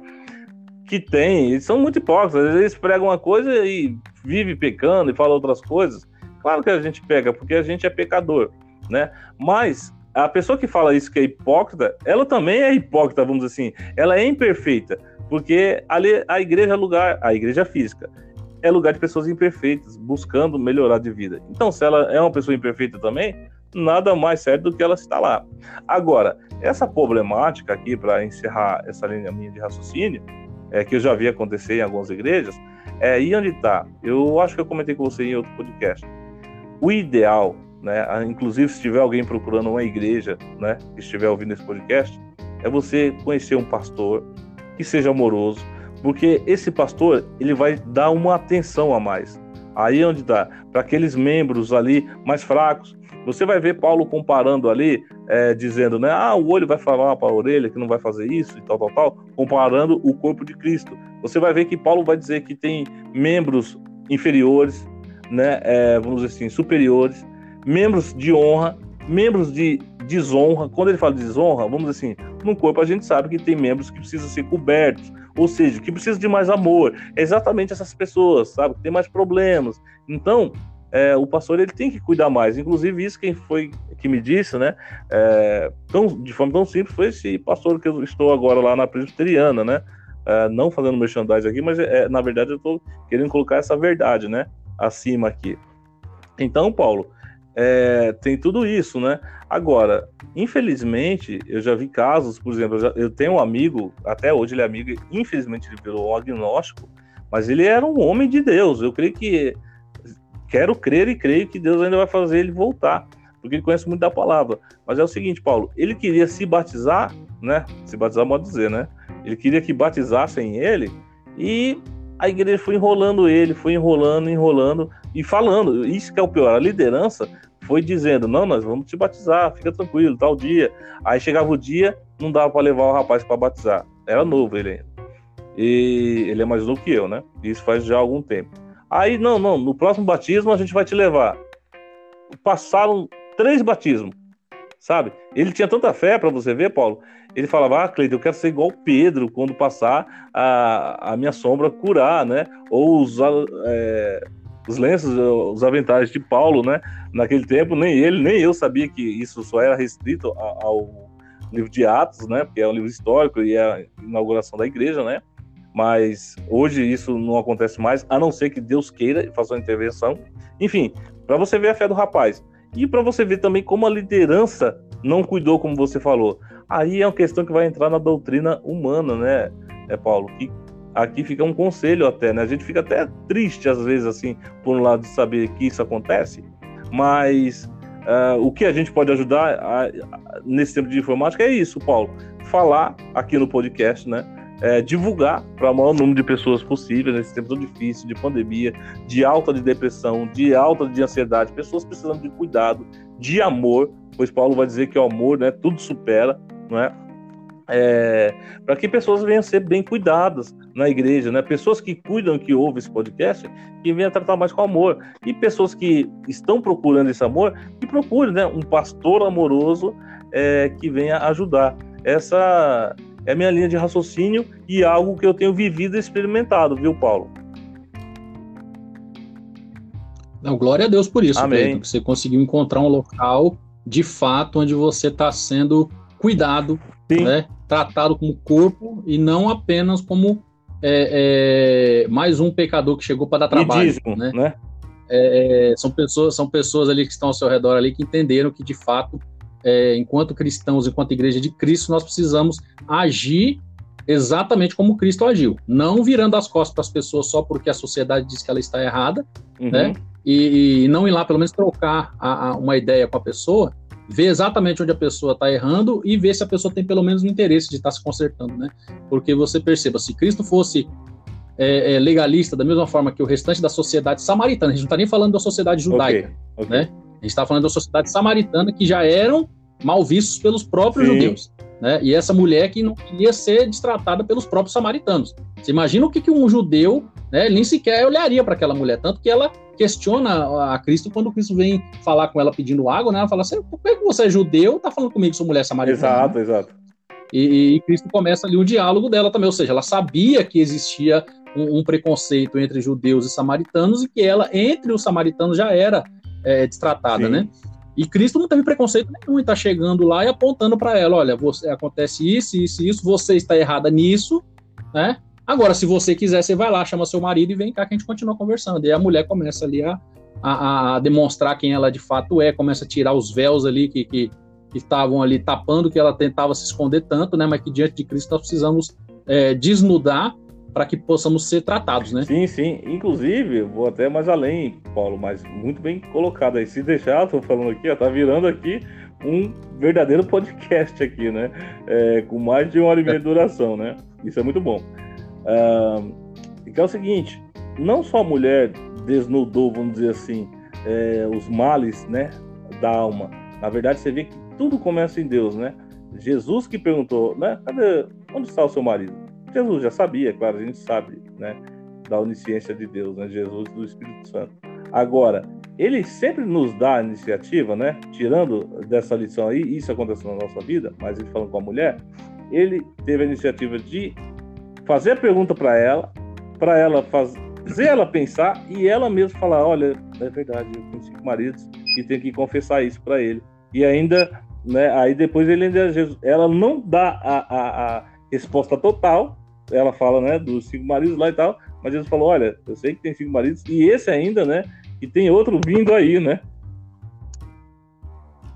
Que tem, eles são muito hipócritas, eles pregam uma coisa e vive pecando e fala outras coisas. Claro que a gente pega, porque a gente é pecador, né? Mas a pessoa que fala isso que é hipócrita, ela também é hipócrita, vamos dizer assim. Ela é imperfeita, porque ali a igreja é lugar, a igreja física, é lugar de pessoas imperfeitas, buscando melhorar de vida. Então, se ela é uma pessoa imperfeita também, nada mais certo do que ela estar lá. Agora, essa problemática aqui, para encerrar essa linha minha de raciocínio, é, que eu já vi acontecer em algumas igrejas, é e onde está. Eu acho que eu comentei com você em outro podcast. O ideal, né, inclusive se tiver alguém procurando uma igreja, né, que estiver ouvindo esse podcast, é você conhecer um pastor que seja amoroso, porque esse pastor ele vai dar uma atenção a mais. Aí é onde dá para aqueles membros ali mais fracos. Você vai ver Paulo comparando ali, é, dizendo, né? Ah, o olho vai falar para a orelha que não vai fazer isso e tal, tal, tal, comparando o corpo de Cristo. Você vai ver que Paulo vai dizer que tem membros inferiores, né? É, vamos dizer assim, superiores, membros de honra, membros de desonra. Quando ele fala de desonra, vamos dizer assim, no corpo a gente sabe que tem membros que precisam ser cobertos, ou seja, que precisam de mais amor. É exatamente essas pessoas, sabe? Que tem mais problemas. Então, é, o pastor ele tem que cuidar mais. Inclusive, isso quem foi que me disse, né? É, tão, de forma tão simples, foi esse pastor que eu estou agora lá na presbiteriana, né? É, não fazendo merchandising aqui, mas é, na verdade eu estou querendo colocar essa verdade, né? Acima aqui. Então, Paulo, é, tem tudo isso, né? Agora, infelizmente, eu já vi casos, por exemplo, eu, já, eu, tenho um amigo, até hoje ele é amigo, infelizmente ele virou um agnóstico, mas ele era um homem de Deus. Eu creio que, quero crer e creio que Deus ainda vai fazer ele voltar, porque ele conhece muito da palavra. Mas é o seguinte, Paulo, ele queria se batizar, né? Se batizar, pode dizer, né? Ele queria que batizassem ele e a igreja foi enrolando ele, foi enrolando, enrolando e falando. Isso que é o pior, a liderança foi dizendo: não, nós vamos te batizar, fica tranquilo, tal dia. Aí chegava o dia, não dava para levar o rapaz para batizar. Era novo ele ainda. E ele é mais novo que eu, né? Isso faz já algum tempo. Aí, não, não, no próximo batismo a gente vai te levar. Passaram três batismos, sabe? Ele tinha tanta fé para você ver, Paulo. Ele falava: Ah, Cleiton, eu quero ser igual Pedro quando passar a, a minha sombra curar, né? Ou usar. É, os lenços, os aventais de Paulo, né? Naquele tempo, nem ele, nem eu sabia que isso só era restrito ao livro de Atos, né? Porque é um livro histórico e é a inauguração da igreja, né? Mas hoje isso não acontece mais, a não ser que Deus queira e faça uma intervenção. Enfim, para você ver a fé do rapaz. E para você ver também como a liderança não cuidou, como você falou. Aí é uma questão que vai entrar na doutrina humana, né, é Paulo? Que aqui fica um conselho até, né? A gente fica até triste às vezes, assim, por um lado de saber que isso acontece, mas uh, o que a gente pode ajudar a, a, nesse tempo de informática é isso, Paulo. Falar aqui no podcast, né? É, divulgar para o maior número de pessoas possível nesse tempo tão difícil de pandemia, de alta de depressão, de alta de ansiedade, pessoas precisando de cuidado, de amor, pois Paulo vai dizer que o amor, né, tudo supera, não é? É, para que pessoas venham ser bem cuidadas na igreja, né? Pessoas que cuidam, que ouvem esse podcast, que venham tratar mais com amor. E pessoas que estão procurando esse amor, que procurem né, um pastor amoroso é, que venha ajudar. Essa é a minha linha de raciocínio e algo que eu tenho vivido e experimentado, viu, Paulo? Não, glória a Deus por isso, Amém. Que você conseguiu encontrar um local de fato onde você está sendo cuidado, Sim. né? Tratado como corpo e não apenas como é, é, mais um pecador que chegou para dar trabalho. né? né? É, é, são, pessoas, são pessoas ali que estão ao seu redor ali que entenderam que, de fato, é, enquanto cristãos, enquanto igreja de Cristo, nós precisamos agir exatamente como Cristo agiu, não virando as costas para as pessoas só porque a sociedade diz que ela está errada, uhum. né? E, e, não ir lá pelo menos trocar a, a, uma ideia com a pessoa, ver exatamente onde a pessoa está errando e ver se a pessoa tem pelo menos o interesse de estar tá se consertando, né? Porque você perceba, se Cristo fosse é, é, legalista da mesma forma que o restante da sociedade samaritana, a gente não está nem falando da sociedade judaica, okay, okay. né? A gente está falando da sociedade samaritana que já eram mal vistos pelos próprios Sim. judeus. Né? E essa mulher que não queria ser destratada pelos próprios samaritanos. Você imagina o que, que um judeu, né, nem sequer olharia para aquela mulher, tanto que ela questiona a Cristo quando Cristo vem falar com ela pedindo água, né? Ela fala assim: por que você é judeu, tá falando comigo que sou mulher samaritana? Exato, exato. E, e, Cristo começa ali o diálogo dela também, ou seja, ela sabia que existia um, um, preconceito entre judeus e samaritanos e que ela, entre os samaritanos, já era é, destratada, Sim. né? E Cristo não teve preconceito nenhum em estar tá chegando lá e apontando para ela: olha, você, acontece isso, isso, isso, você está errada nisso, né? Agora, se você quiser, você vai lá, chama seu marido e vem cá que a gente continua conversando. E a mulher começa ali a, a, a demonstrar quem ela de fato é, começa a tirar os véus ali que, que, que estavam ali tapando, que ela tentava se esconder tanto, né? Mas que diante de Cristo nós precisamos é, desnudar para que possamos ser tratados, né? Sim, sim. Inclusive, vou até mais além, Paulo, mas muito bem colocado aí. Se deixar, estou falando aqui, ó, tá virando aqui um verdadeiro podcast aqui, né? É, com mais de uma hora e meia de duração, né? Isso é muito bom. Uh, que é o seguinte, não só a mulher desnudou, vamos dizer assim, é, os males, né, da alma. Na verdade, você vê que tudo começa em Deus, né? Jesus que perguntou, né? Cadê, onde está o seu marido? Jesus já sabia, claro, a gente sabe, né, da onisciência de Deus, né, Jesus do Espírito Santo. Agora, ele sempre nos dá a iniciativa, né, tirando dessa lição aí, isso aconteceu na nossa vida, mas ele falando com a mulher, ele teve a iniciativa de fazer a pergunta para ela, para ela fazer ela pensar e ela mesma falar, olha, é verdade, eu tenho cinco maridos e tenho que confessar isso para ele. E ainda, né, aí depois ele ainda, ela não dá a, a, a resposta total, ela fala, né, dos cinco maridos lá e tal, mas Jesus falou, olha, eu sei que tem cinco maridos, e esse ainda, né, e tem outro vindo aí, né?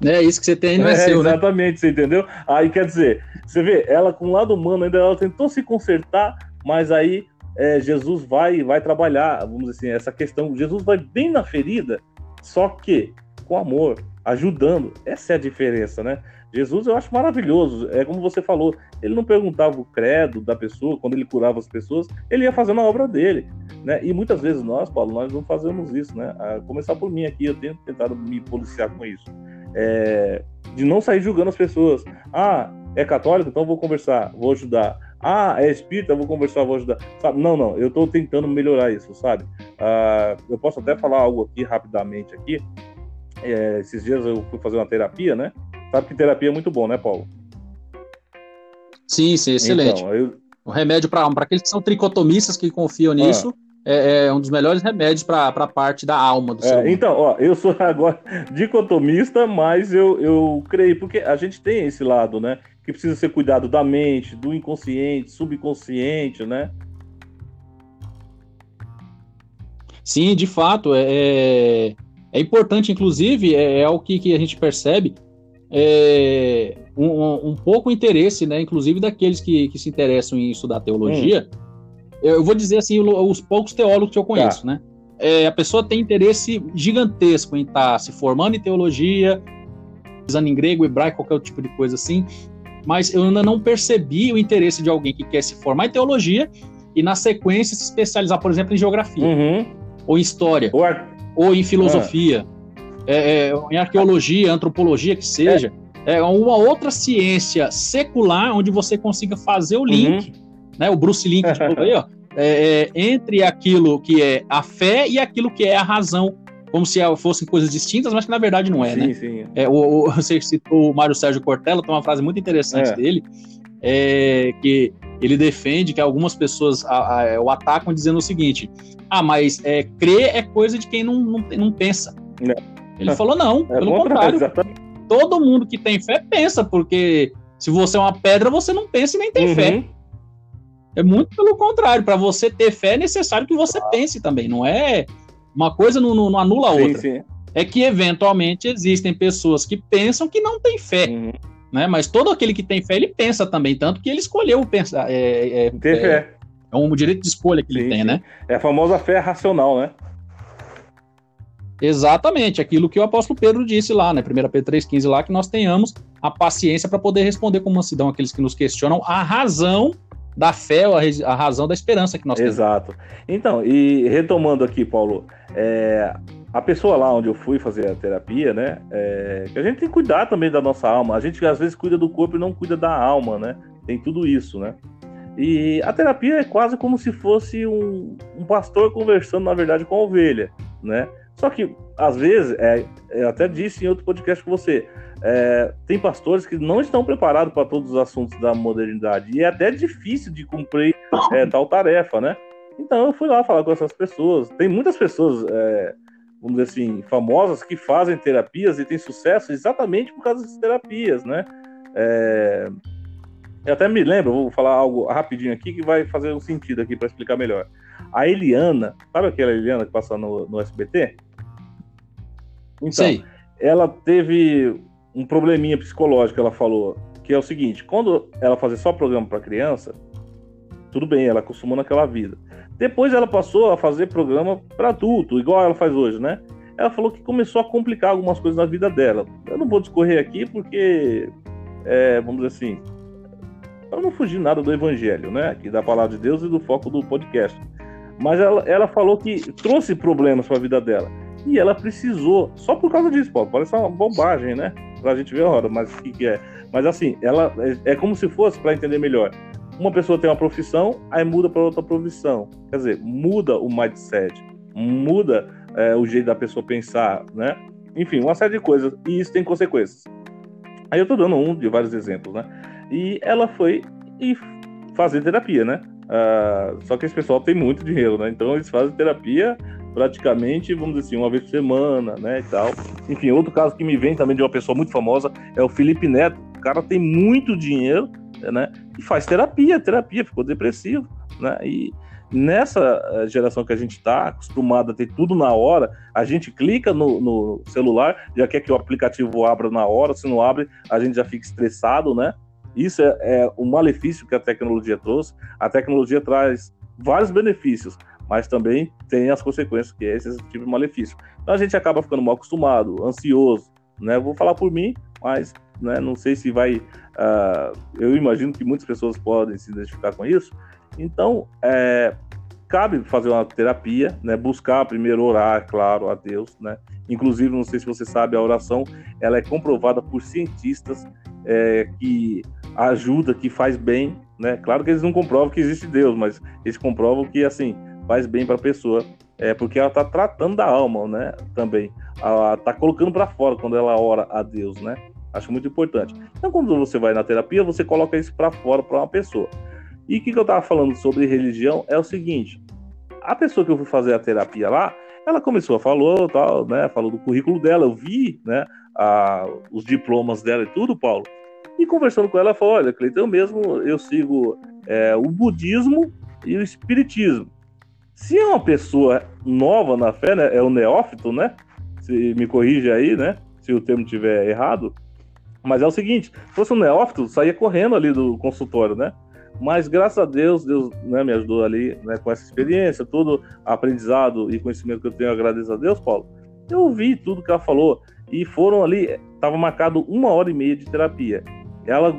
É, isso que você tem não é, é seu, né? Exatamente, né? você entendeu? Aí, quer dizer, você vê, ela com o lado humano ainda, ela tentou se consertar, mas aí é, Jesus vai vai trabalhar, vamos dizer assim, essa questão, Jesus vai bem na ferida, só que com amor, ajudando, essa é a diferença, né? Jesus eu acho maravilhoso. É como você falou, ele não perguntava o credo da pessoa quando ele curava as pessoas, ele ia fazendo a obra dele, né? E muitas vezes nós, Paulo, nós não fazemos isso, né? A começar por mim aqui, eu tenho tentado me policiar com isso, é, de não sair julgando as pessoas. Ah, é católico, então vou conversar, vou ajudar. Ah, é espírita, vou conversar, vou ajudar. Sabe? Não, não, eu estou tentando melhorar isso, sabe? Ah, eu posso até falar algo aqui rapidamente aqui. É, esses dias eu fui fazer uma terapia, né? Sabe que terapia é muito bom, né, Paulo? Sim, sim, excelente. Então, eu... O remédio para aqueles que são tricotomistas que confiam nisso. É, é, um dos melhores remédios para a parte da alma do é, Então, ó, eu sou agora dicotomista, mas eu, eu creio, porque a gente tem esse lado, né? Que precisa ser cuidado da mente, do inconsciente, subconsciente, né? Sim, de fato, é, é, é importante, inclusive, é, é o que, que a gente percebe, é, um, um, pouco interesse, né, inclusive daqueles que, que se interessam em estudar teologia. Hum. Eu vou dizer assim, os poucos teólogos que eu conheço, tá. né? É, a pessoa tem interesse gigantesco em estar tá se formando em teologia, usando em grego, hebraico, qualquer tipo de coisa assim, mas eu ainda não percebi o interesse de alguém que quer se formar em teologia e, na sequência, se especializar, por exemplo, em geografia, uhum. ou em história, ou, ou em filosofia. Ah é, é, em arqueologia, antropologia, que seja, é. é. uma outra ciência secular onde você consiga fazer o link, uhum. Né? O Bruce Link falou aí, ó, é, é, entre aquilo que é a fé e aquilo que é a razão, como se fossem coisas distintas, mas que na verdade não é, sim, né? Sim. É, o, o, você citou o Mário Sérgio Cortella, tem uma frase muito interessante é. dele, é, que ele defende que algumas pessoas a, a, o atacam dizendo o seguinte: ah, mas é, crer é coisa de quem não, não, não pensa. É. Ele falou: não, é pelo contrário. Todo mundo que tem fé pensa, porque se você é uma pedra, você não pensa e nem tem uhum. fé. É muito pelo contrário. Para você ter fé, é necessário que você pense também. Não é uma coisa não, não, não anula a outra. Sim, sim. É que eventualmente existem pessoas que pensam que não têm fé. Uhum. né? Mas todo aquele que tem fé, ele pensa também, tanto que ele escolheu pensar. É, é, Ter fé. É um direito de escolha que sim, ele tem, né? É a famosa fé racional, né? Exatamente, aquilo que o apóstolo Pedro disse lá, né? 1 Pedro 3,15 lá, que nós tenhamos a paciência para poder responder com mansidão aqueles que nos questionam a razão da fé, a, razão da esperança que nós temos. Exato. Então, e retomando aqui, Paulo, é, a pessoa lá onde eu fui fazer a terapia, né? É, a gente tem que cuidar também da nossa alma. A gente às vezes cuida do corpo e não cuida da alma, né? Tem tudo isso, né? E a terapia é quase como se fosse um, um pastor conversando, na verdade, com a ovelha, né? Só que, às vezes, é, eu até disse em outro podcast com você, é, tem pastores que não estão preparados para todos os assuntos da modernidade. E é até difícil de cumprir é, tal tarefa, né? Então eu fui lá falar com essas pessoas. Tem muitas pessoas, é, vamos dizer assim, famosas que fazem terapias e têm sucesso exatamente por causa dessas terapias, né? É, eu até me lembro, vou falar algo rapidinho aqui que vai fazer um sentido aqui para explicar melhor. A Eliana, sabe aquela Eliana que passa no, no SBT? Então, Sei. ela teve um probleminha psicológico, ela falou, que é o seguinte: quando ela fazia só programa para criança, tudo bem, ela acostumou naquela vida. Depois ela passou a fazer programa para adulto, igual ela faz hoje, né? Ela falou que começou a complicar algumas coisas na vida dela. Eu não vou discorrer aqui porque, é, vamos dizer assim, eu não fugi nada do evangelho, né? Aqui da palavra de Deus e do foco do podcast. Mas ela, ela falou que trouxe problemas para a vida dela. E ela precisou, só por causa disso, pô, parece uma bobagem, né? Pra gente ver a hora, mas o que, que é? Mas assim, ela é, é como se fosse, para entender melhor, uma pessoa tem uma profissão, aí muda para outra profissão. Quer dizer, muda o mindset, muda é, o jeito da pessoa pensar, né? Enfim, uma série de coisas, e isso tem consequências. Aí eu tô dando um de vários exemplos, né? E ela foi e fazer terapia, né? Uh, só que esse pessoal tem muito dinheiro, né? Então eles fazem terapia praticamente, vamos dizer assim, uma vez por semana, né, e tal. Enfim, outro caso que me vem também de uma pessoa muito famosa é o Felipe Neto. O cara tem muito dinheiro, né, e faz terapia, terapia, ficou depressivo, né, e nessa eh, geração que a gente está acostumado a ter tudo na hora, a gente clica no, no, celular, já quer que o aplicativo abra na hora, se não abre, a gente já fica estressado, né? Isso é, é um malefício que a tecnologia trouxe. A tecnologia traz vários benefícios, mas também tem as consequências que é esse tipo de malefício. Então a gente acaba ficando mal acostumado, ansioso, né? Vou falar por mim, mas né, não sei se vai. Uh, eu imagino que muitas pessoas podem se identificar com isso. Então, é, cabe fazer uma terapia, né? Buscar primeiro orar, claro, a Deus, né? Inclusive, não sei se você sabe, a oração ela é comprovada por cientistas é, que ajuda, que faz bem, né? Claro que eles não comprovam que existe Deus, mas eles comprovam que assim faz bem para a pessoa, é porque ela está tratando da alma, né? Também, ela está colocando para fora quando ela ora a Deus, né? Acho muito importante. Então, quando você vai na terapia, você coloca isso para fora para uma pessoa. E o que, que eu estava falando sobre religião é o seguinte: a pessoa que eu fui fazer a terapia lá, ela começou a falar, tal, né? Falou do currículo dela, eu vi, né? A, os diplomas dela e tudo, Paulo. E conversando com ela, ela falou: olha, Cleiton, eu mesmo eu sigo é, o budismo e o espiritismo. Se é uma pessoa nova na fé, né, é o neófito, né? Se me corrige aí, né? Se o termo estiver errado. Mas é o seguinte, se fosse um neófito, saía correndo ali do consultório, né? Mas graças a Deus, Deus né, me ajudou ali né, com essa experiência, todo aprendizado e conhecimento que eu tenho, agradeço a Deus, Paulo. Eu ouvi tudo que ela falou e foram ali, estava marcado uma hora e meia de terapia. Ela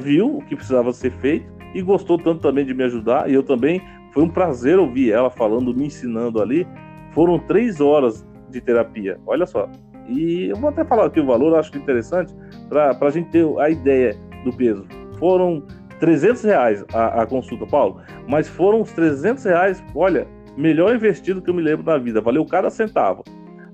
viu o que precisava ser feito e gostou tanto também de me ajudar e eu também foi um prazer ouvir ela falando, me ensinando ali. Foram três horas de terapia, olha só. E eu vou até falar aqui o valor, acho interessante, para a gente ter a ideia do peso. Foram 300 reais a, a, consulta, Paulo, mas foram os 300 reais, olha, melhor investido que eu me lembro da vida, valeu cada centavo.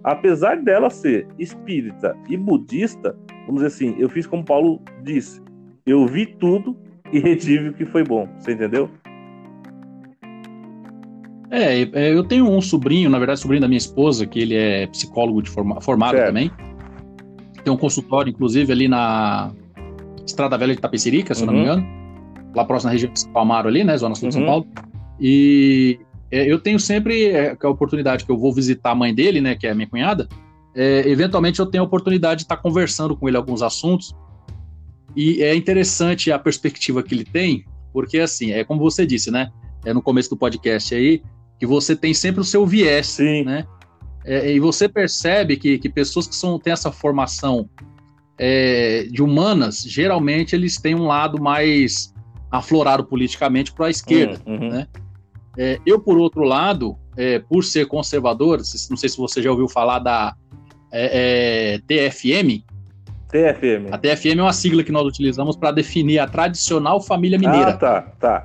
Apesar dela ser espírita e budista, vamos dizer assim, eu fiz como Paulo disse, eu vi tudo e retive o que foi bom, você entendeu? É, é, eu tenho um sobrinho, na verdade, sobrinho da minha esposa, que ele é psicólogo de forma, formado certo. também. Tem um consultório, inclusive, ali na Estrada Velha de Tapecerica, se uhum. não me uhum. engano. Lá próximo da região de São Palmaro ali, né? Zona Sul de São uhum. Paulo. E é, eu tenho sempre é, a oportunidade que eu vou visitar a mãe dele, né? Que é a minha cunhada. É, eventualmente eu tenho a oportunidade de estar conversando com ele alguns assuntos. E é interessante a perspectiva que ele tem, porque assim, é como você disse, né? É no começo do podcast aí, que você tem sempre o seu viés, Sim. né? É, e você percebe que, que pessoas que são, têm essa formação é, de humanas, geralmente eles têm um lado mais aflorado politicamente para a esquerda, uhum, uhum. né? É, eu, por outro lado, é, por ser conservador, não sei se você já ouviu falar da é, é, TFM. TFM. A TFM é uma sigla que nós utilizamos para definir a tradicional família mineira. Ah, tá, tá.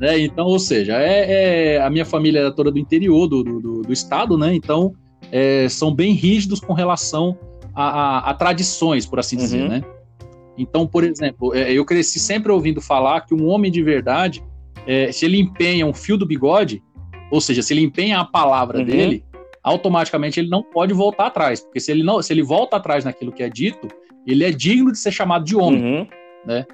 É, então, ou seja, é, é, a minha família é toda do interior do, do, do estado, né? Então, é, são bem rígidos com relação a, a, a tradições, por assim uhum. dizer, né? Então, por exemplo, é, eu cresci sempre ouvindo falar que um homem de verdade, é, se ele empenha um fio do bigode, ou seja, se ele empenha a palavra uhum. dele, automaticamente ele não pode voltar atrás, porque se ele não, se ele volta atrás naquilo que é dito, ele é digno de ser chamado de homem, uhum. né?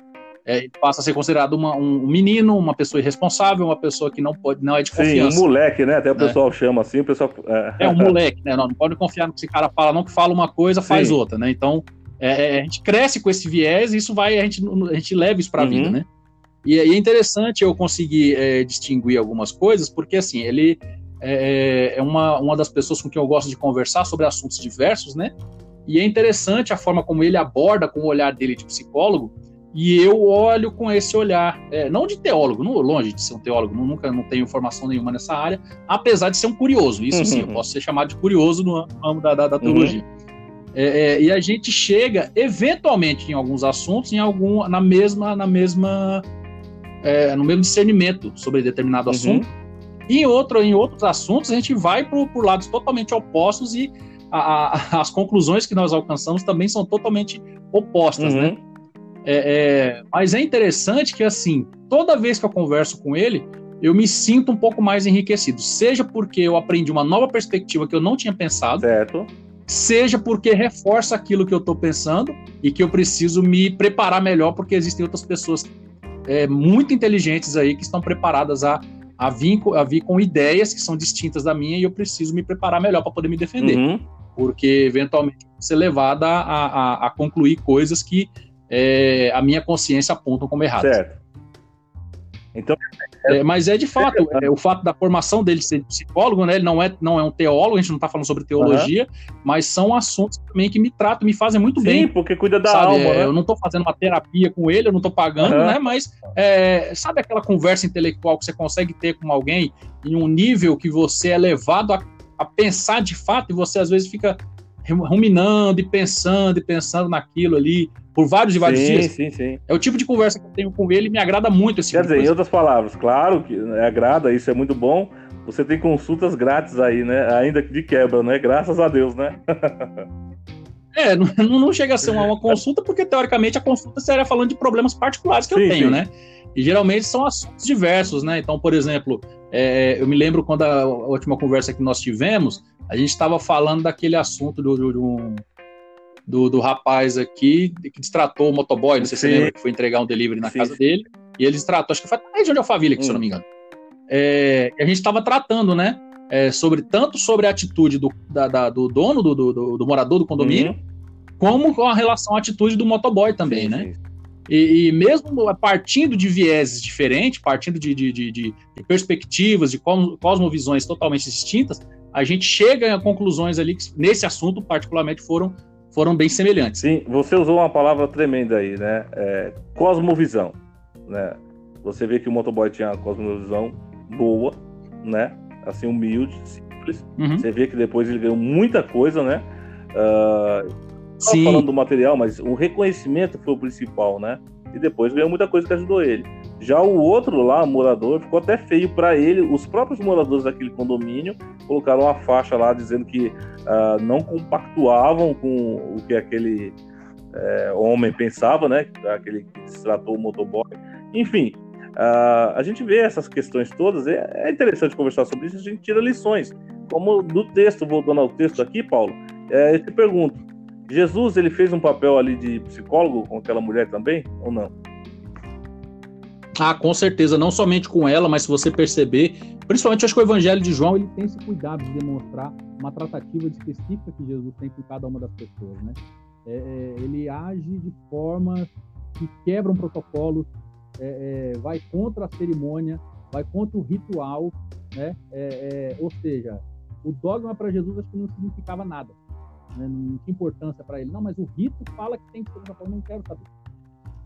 É, passa a ser considerado uma, um menino, uma pessoa irresponsável, uma pessoa que não pode, não é de confiança. Sim, um moleque, né? Até o né? pessoal chama assim, o pessoal. É, é um moleque, né? Não, não pode confiar no que esse cara fala, não que fala uma coisa, faz Sim. outra, né? Então, é, é, a gente cresce com esse viés e isso vai, a gente, a gente leva isso para a uhum. vida, né? E, e, é interessante eu conseguir é, distinguir algumas coisas, porque assim, ele é, é uma, uma das pessoas com quem eu gosto de conversar sobre assuntos diversos, né? E é interessante a forma como ele aborda com o olhar dele de psicólogo e eu olho com esse olhar, é, não de teólogo, não, longe de ser um teólogo, nunca não tenho formação nenhuma nessa área, apesar de ser um curioso. Isso uhum. sim, eu posso ser chamado de curioso no ramo da, da, da teologia. Uhum. É, é, e a gente chega, eventualmente, em alguns assuntos, em algum, na mesma, na mesma, é, no mesmo discernimento sobre determinado uhum. assunto. E em, outro, em outros assuntos, a gente vai por, por lados totalmente opostos e a, a, as conclusões que nós alcançamos também são totalmente opostas, né? É, é, mas é interessante que, assim, toda vez que eu converso com ele, eu me sinto um pouco mais enriquecido. Seja porque eu aprendi uma nova perspectiva que eu não tinha pensado. Certo. Seja porque reforça aquilo que eu estou pensando e que eu preciso me preparar melhor, porque existem outras pessoas é, muito inteligentes aí que estão preparadas a, a, vir, a vir com ideias que são distintas da minha e eu preciso me preparar melhor para poder me defender. Uhum. Porque, eventualmente, ser levada a, a, a concluir coisas que é, a minha consciência apontam como erradas. Certo. Então, é, mas é de fato, é, o fato da formação dele ser psicólogo, né? Ele não é, não é um teólogo, a gente não está falando sobre teologia, uhum. mas são assuntos também que me tratam, me fazem muito Sim, bem. Sim, porque cuida da sabe? alma. Né? Eu não estou fazendo uma terapia com ele, eu não estou pagando, uhum. né? Mas é, sabe aquela conversa intelectual que você consegue ter com alguém em um nível que você é levado a, a pensar de fato e você às vezes fica ruminando e pensando e pensando naquilo ali por vários e vários sim, dias. Sim, sim. É o tipo de conversa que eu tenho com ele e me agrada muito esse Quer tipo dizer, em outras palavras, claro que agrada, isso é muito bom. Você tem consultas grátis aí, né? Ainda de quebra, né? Graças a Deus, né? é, não, não chega a ser uma, uma, consulta, porque teoricamente a consulta seria falando de problemas particulares que sim, eu tenho, sim. né? E geralmente são assuntos diversos, né? Então, por exemplo, é, eu me lembro quando a, a última conversa que nós tivemos, a gente estava falando daquele assunto do, do, do, do, do rapaz aqui que destratou o motoboy, não sei se você lembra, que foi entregar um delivery na sim, casa sim. dele, e ele destratou, acho que foi na região de Alphaville, aqui, hum. se eu não me engano. É, a gente estava tratando, né, é, sobre, tanto sobre a atitude do, da, da, do dono, do, do, do, morador do condomínio, uhum. como com a relação à atitude do motoboy também, sim, né? E, e, mesmo partindo de vieses diferentes, partindo de, de, de, de perspectivas, de cosmovisões totalmente distintas, a gente chega a conclusões ali que, nesse assunto, particularmente, foram foram bem semelhantes. Sim, você usou uma palavra tremenda aí, né? É, cosmovisão, né? Você vê que o motoboy tinha uma cosmovisão boa, né? Assim, humilde, simples. Uhum. Você vê que depois ele ganhou muita coisa, né? Uh, Sim. falando do material, mas o reconhecimento foi o principal, né? E depois ganhou muita coisa que ajudou ele. Já o outro lá, morador, ficou até feio para ele. Os próprios moradores daquele condomínio colocaram uma faixa lá dizendo que uh, não compactuavam com o que aquele é, homem pensava, né? Aquele que se tratou o motoboy. Enfim, uh, a gente vê essas questões todas. É, é, interessante conversar sobre isso. A gente tira lições. Como do texto, voltando ao texto aqui, Paulo, é, eu te pergunto: Jesus ele fez um papel ali de psicólogo com aquela mulher também ou não? Ah, com certeza, não somente com ela, mas se você perceber, principalmente acho que o Evangelho de João ele tem esse cuidado de demonstrar uma tratativa específica que Jesus tem com cada uma das pessoas, né? é, é ele age de forma que quebram protocolos, é, é, vai contra a cerimônia, vai contra o ritual, né? É, ou seja, o dogma para Jesus acho que não significava nada, né? não tinha importância para ele. Não, mas o rito fala que tem que ser dessa forma, não quero saber.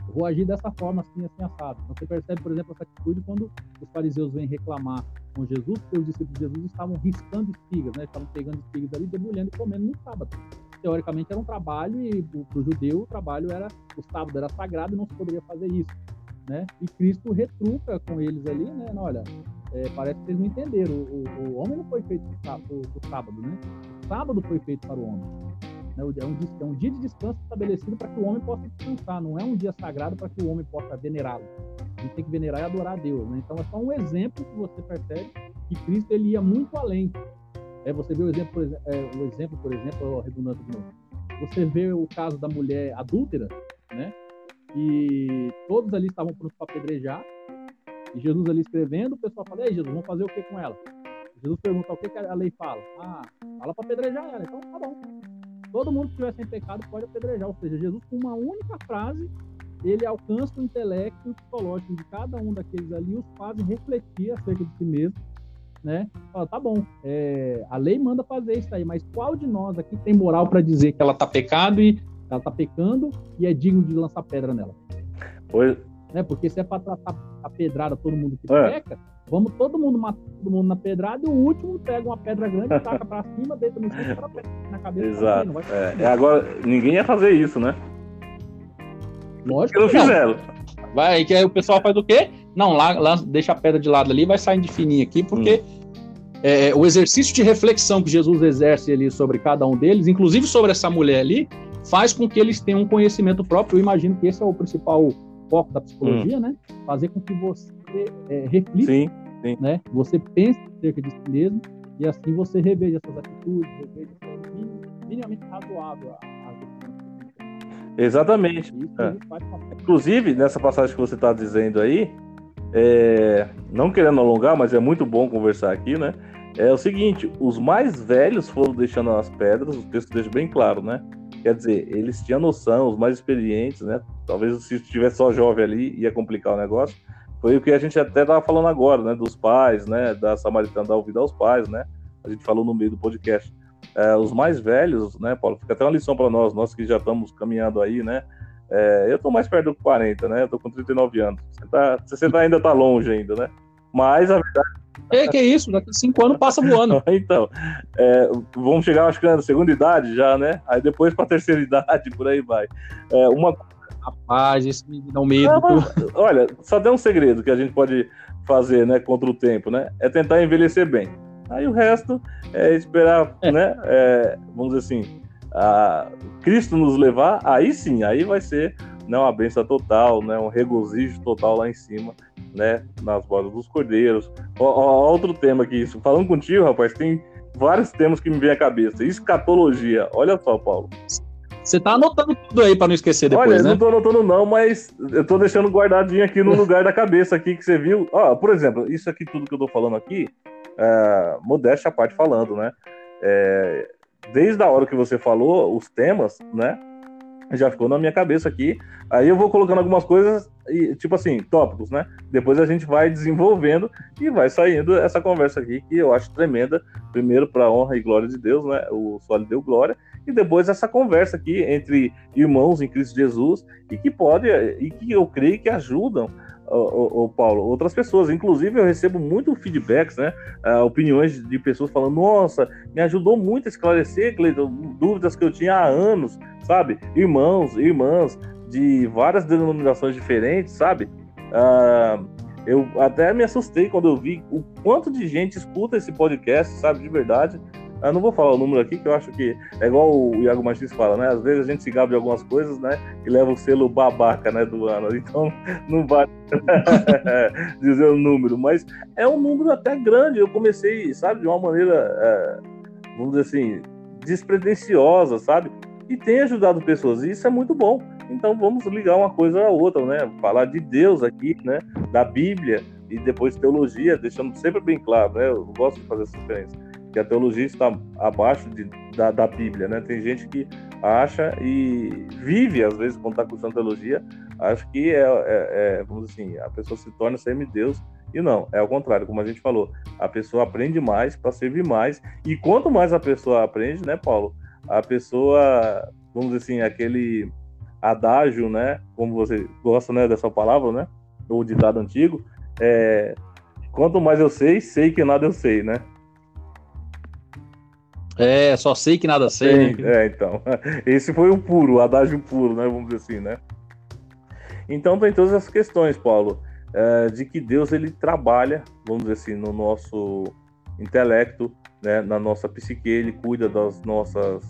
Eu vou agir dessa forma, assim, assim, assado. Então, você percebe, por exemplo, essa atitude quando os fariseus vêm reclamar com Jesus, porque os discípulos de Jesus estavam riscando espigas, né? Estavam pegando espigas ali, debulhando e comendo no sábado. Teoricamente era um trabalho e para o judeu o trabalho era, o sábado era sagrado e não se poderia fazer isso, né? E Cristo retruca com eles ali, né? Olha, é, parece que vocês não entenderam. O, o, o homem não foi feito para o sábado, né? Sábado foi feito para o homem. Né? É, um, é um dia de descanso estabelecido para que o homem possa descansar. Não é um dia sagrado para que o homem possa venerá-lo. A gente tem que venerar e adorar a Deus. Né? Então é só um exemplo que você percebe que Cristo ele ia muito além. É, você vê o exemplo, por, é, o exemplo, por exemplo, redundante de novo. Você vê o caso da mulher adúltera, né? E todos ali estavam prontos para apedrejar, e Jesus ali escrevendo, o pessoal fala, ei Jesus, vamos fazer o que com ela? Jesus pergunta o que, que a lei fala. Ah, fala para apedrejar ela. Então tá bom. Todo mundo que estiver sem pecado pode apedrejar. Ou seja, Jesus com uma única frase, ele alcança o intelecto e o psicológico de cada um daqueles ali e os faz refletir acerca de si mesmo. Né? Fala, tá bom, é, a lei manda fazer isso aí, mas qual de nós aqui tem moral para dizer que ela tá pecado e ela tá pecando e é digno de lançar pedra nela? Pois, né? Porque se é para tratar a pedrada todo mundo que é. peca, vamos todo mundo matar todo mundo na pedrada e o último pega uma pedra grande, taca para cima, deita no chão e na cabeça. Exato. Vai é. Agora, ninguém ia fazer isso, né? Lógico que não fizeram. Vai, que aí o pessoal faz o quê? Não, lá, lá deixa a pedra de lado ali vai sair de fininho aqui, porque hum. é, o exercício de reflexão que Jesus exerce ali sobre cada um deles, inclusive sobre essa mulher ali, faz com que eles tenham um conhecimento próprio. Eu imagino que esse é o principal foco da psicologia, hum. né? Fazer com que você é, reflita, sim, sim. né? Você pense acerca de si mesmo e assim você reveja suas atitudes, reveja suas minimamente razoável Exatamente. É. Inclusive, nessa passagem que você está dizendo aí, é, não querendo alongar, mas é muito bom conversar aqui, né? É o seguinte: os mais velhos foram deixando as pedras, o texto deixa bem claro, né? Quer dizer, eles tinham noção, os mais experientes, né? Talvez se tivesse só jovem ali, ia complicar o negócio. Foi o que a gente até estava falando agora, né? Dos pais, né? Da Samaritana da ouvida aos pais, né? A gente falou no meio do podcast. É, os mais velhos, né, Paulo? Fica até uma lição para nós, nós que já estamos caminhando aí, né? É, eu estou mais perto do 40, né? Eu tô com 39 anos. Você, tá, você tá, ainda está longe ainda, né? Mas a verdade é, que é isso, daqui a cinco anos passa voando. então, é, vamos chegar, acho que na segunda idade já, né? Aí depois para terceira idade, por aí vai. É, uma... Rapaz, isso me dá um medo. Não, mas, olha, só tem um segredo que a gente pode fazer, né, contra o tempo, né? É tentar envelhecer bem. Aí o resto é esperar, é. né? É, vamos dizer assim, a Cristo nos levar, aí sim, aí vai ser né, uma benção total, né, um regozijo total lá em cima né, nas bodas dos cordeiros. Ó, ó, outro tema aqui, falando contigo, rapaz, tem vários temas que me vem à cabeça. Escatologia, olha só, Paulo. Você tá anotando tudo aí para não esquecer depois, Olha, né? não tô anotando não, mas eu tô deixando guardadinho aqui no lugar da cabeça aqui que você viu. Ó, por exemplo, isso aqui tudo que eu tô falando aqui, é, modéstia à parte falando, né? É, desde a hora que você falou os temas, né? já ficou na minha cabeça aqui. Aí eu vou colocando algumas coisas, e, tipo assim, tópicos, né? Depois a gente vai desenvolvendo e vai saindo essa conversa aqui, que eu acho tremenda. Primeiro, para honra e glória de Deus, né? O lhe deu glória. E depois essa conversa aqui entre irmãos em Cristo Jesus, e que pode, e que eu creio que ajudam o, Paulo, outras pessoas. Inclusive, eu recebo muito feedbacks, né? Uh, opiniões de pessoas falando: Nossa, me ajudou muito a esclarecer, Cleiton, dúvidas que eu tinha há anos, sabe? Irmãos, irmãs de várias denominações diferentes, sabe? Uh, eu até me assustei quando eu vi o quanto de gente escuta esse podcast, sabe? De verdade. Eu não vou falar o número aqui, que eu acho que é igual o Iago Martins fala, né? Às vezes a gente se gaba de algumas coisas, né? E leva o selo babaca, né? Do ano. Então, não vale dizer o número. Mas é um número até grande. Eu comecei, sabe, de uma maneira, é, vamos dizer assim, despretensiosa, sabe? E tem ajudado pessoas. E isso é muito bom. Então, vamos ligar uma coisa à outra, né? Falar de Deus aqui, né? Da Bíblia e depois teologia, deixando sempre bem claro, né? Eu gosto de fazer essa diferença. Que a teologia está abaixo de, da, da Bíblia, né? Tem gente que acha e vive, às vezes, quando está cursando teologia, acho que é, é, é, vamos assim, a pessoa se torna semideus. E não, é ao contrário, como a gente falou, a pessoa aprende mais para servir mais. E quanto mais a pessoa aprende, né, Paulo, a pessoa, vamos dizer assim, aquele adágio, né, como você gosta, né, dessa palavra, né, ou ditado antigo, é, quanto mais eu sei, sei que nada eu sei, né? É, só sei que nada sei, né? É, então. Esse foi o puro, o adágio puro, né? Vamos dizer assim, né? Então tem todas essas questões, Paulo, é, de que Deus ele trabalha, vamos dizer assim, no nosso intelecto, né, na nossa psique, ele cuida das nossas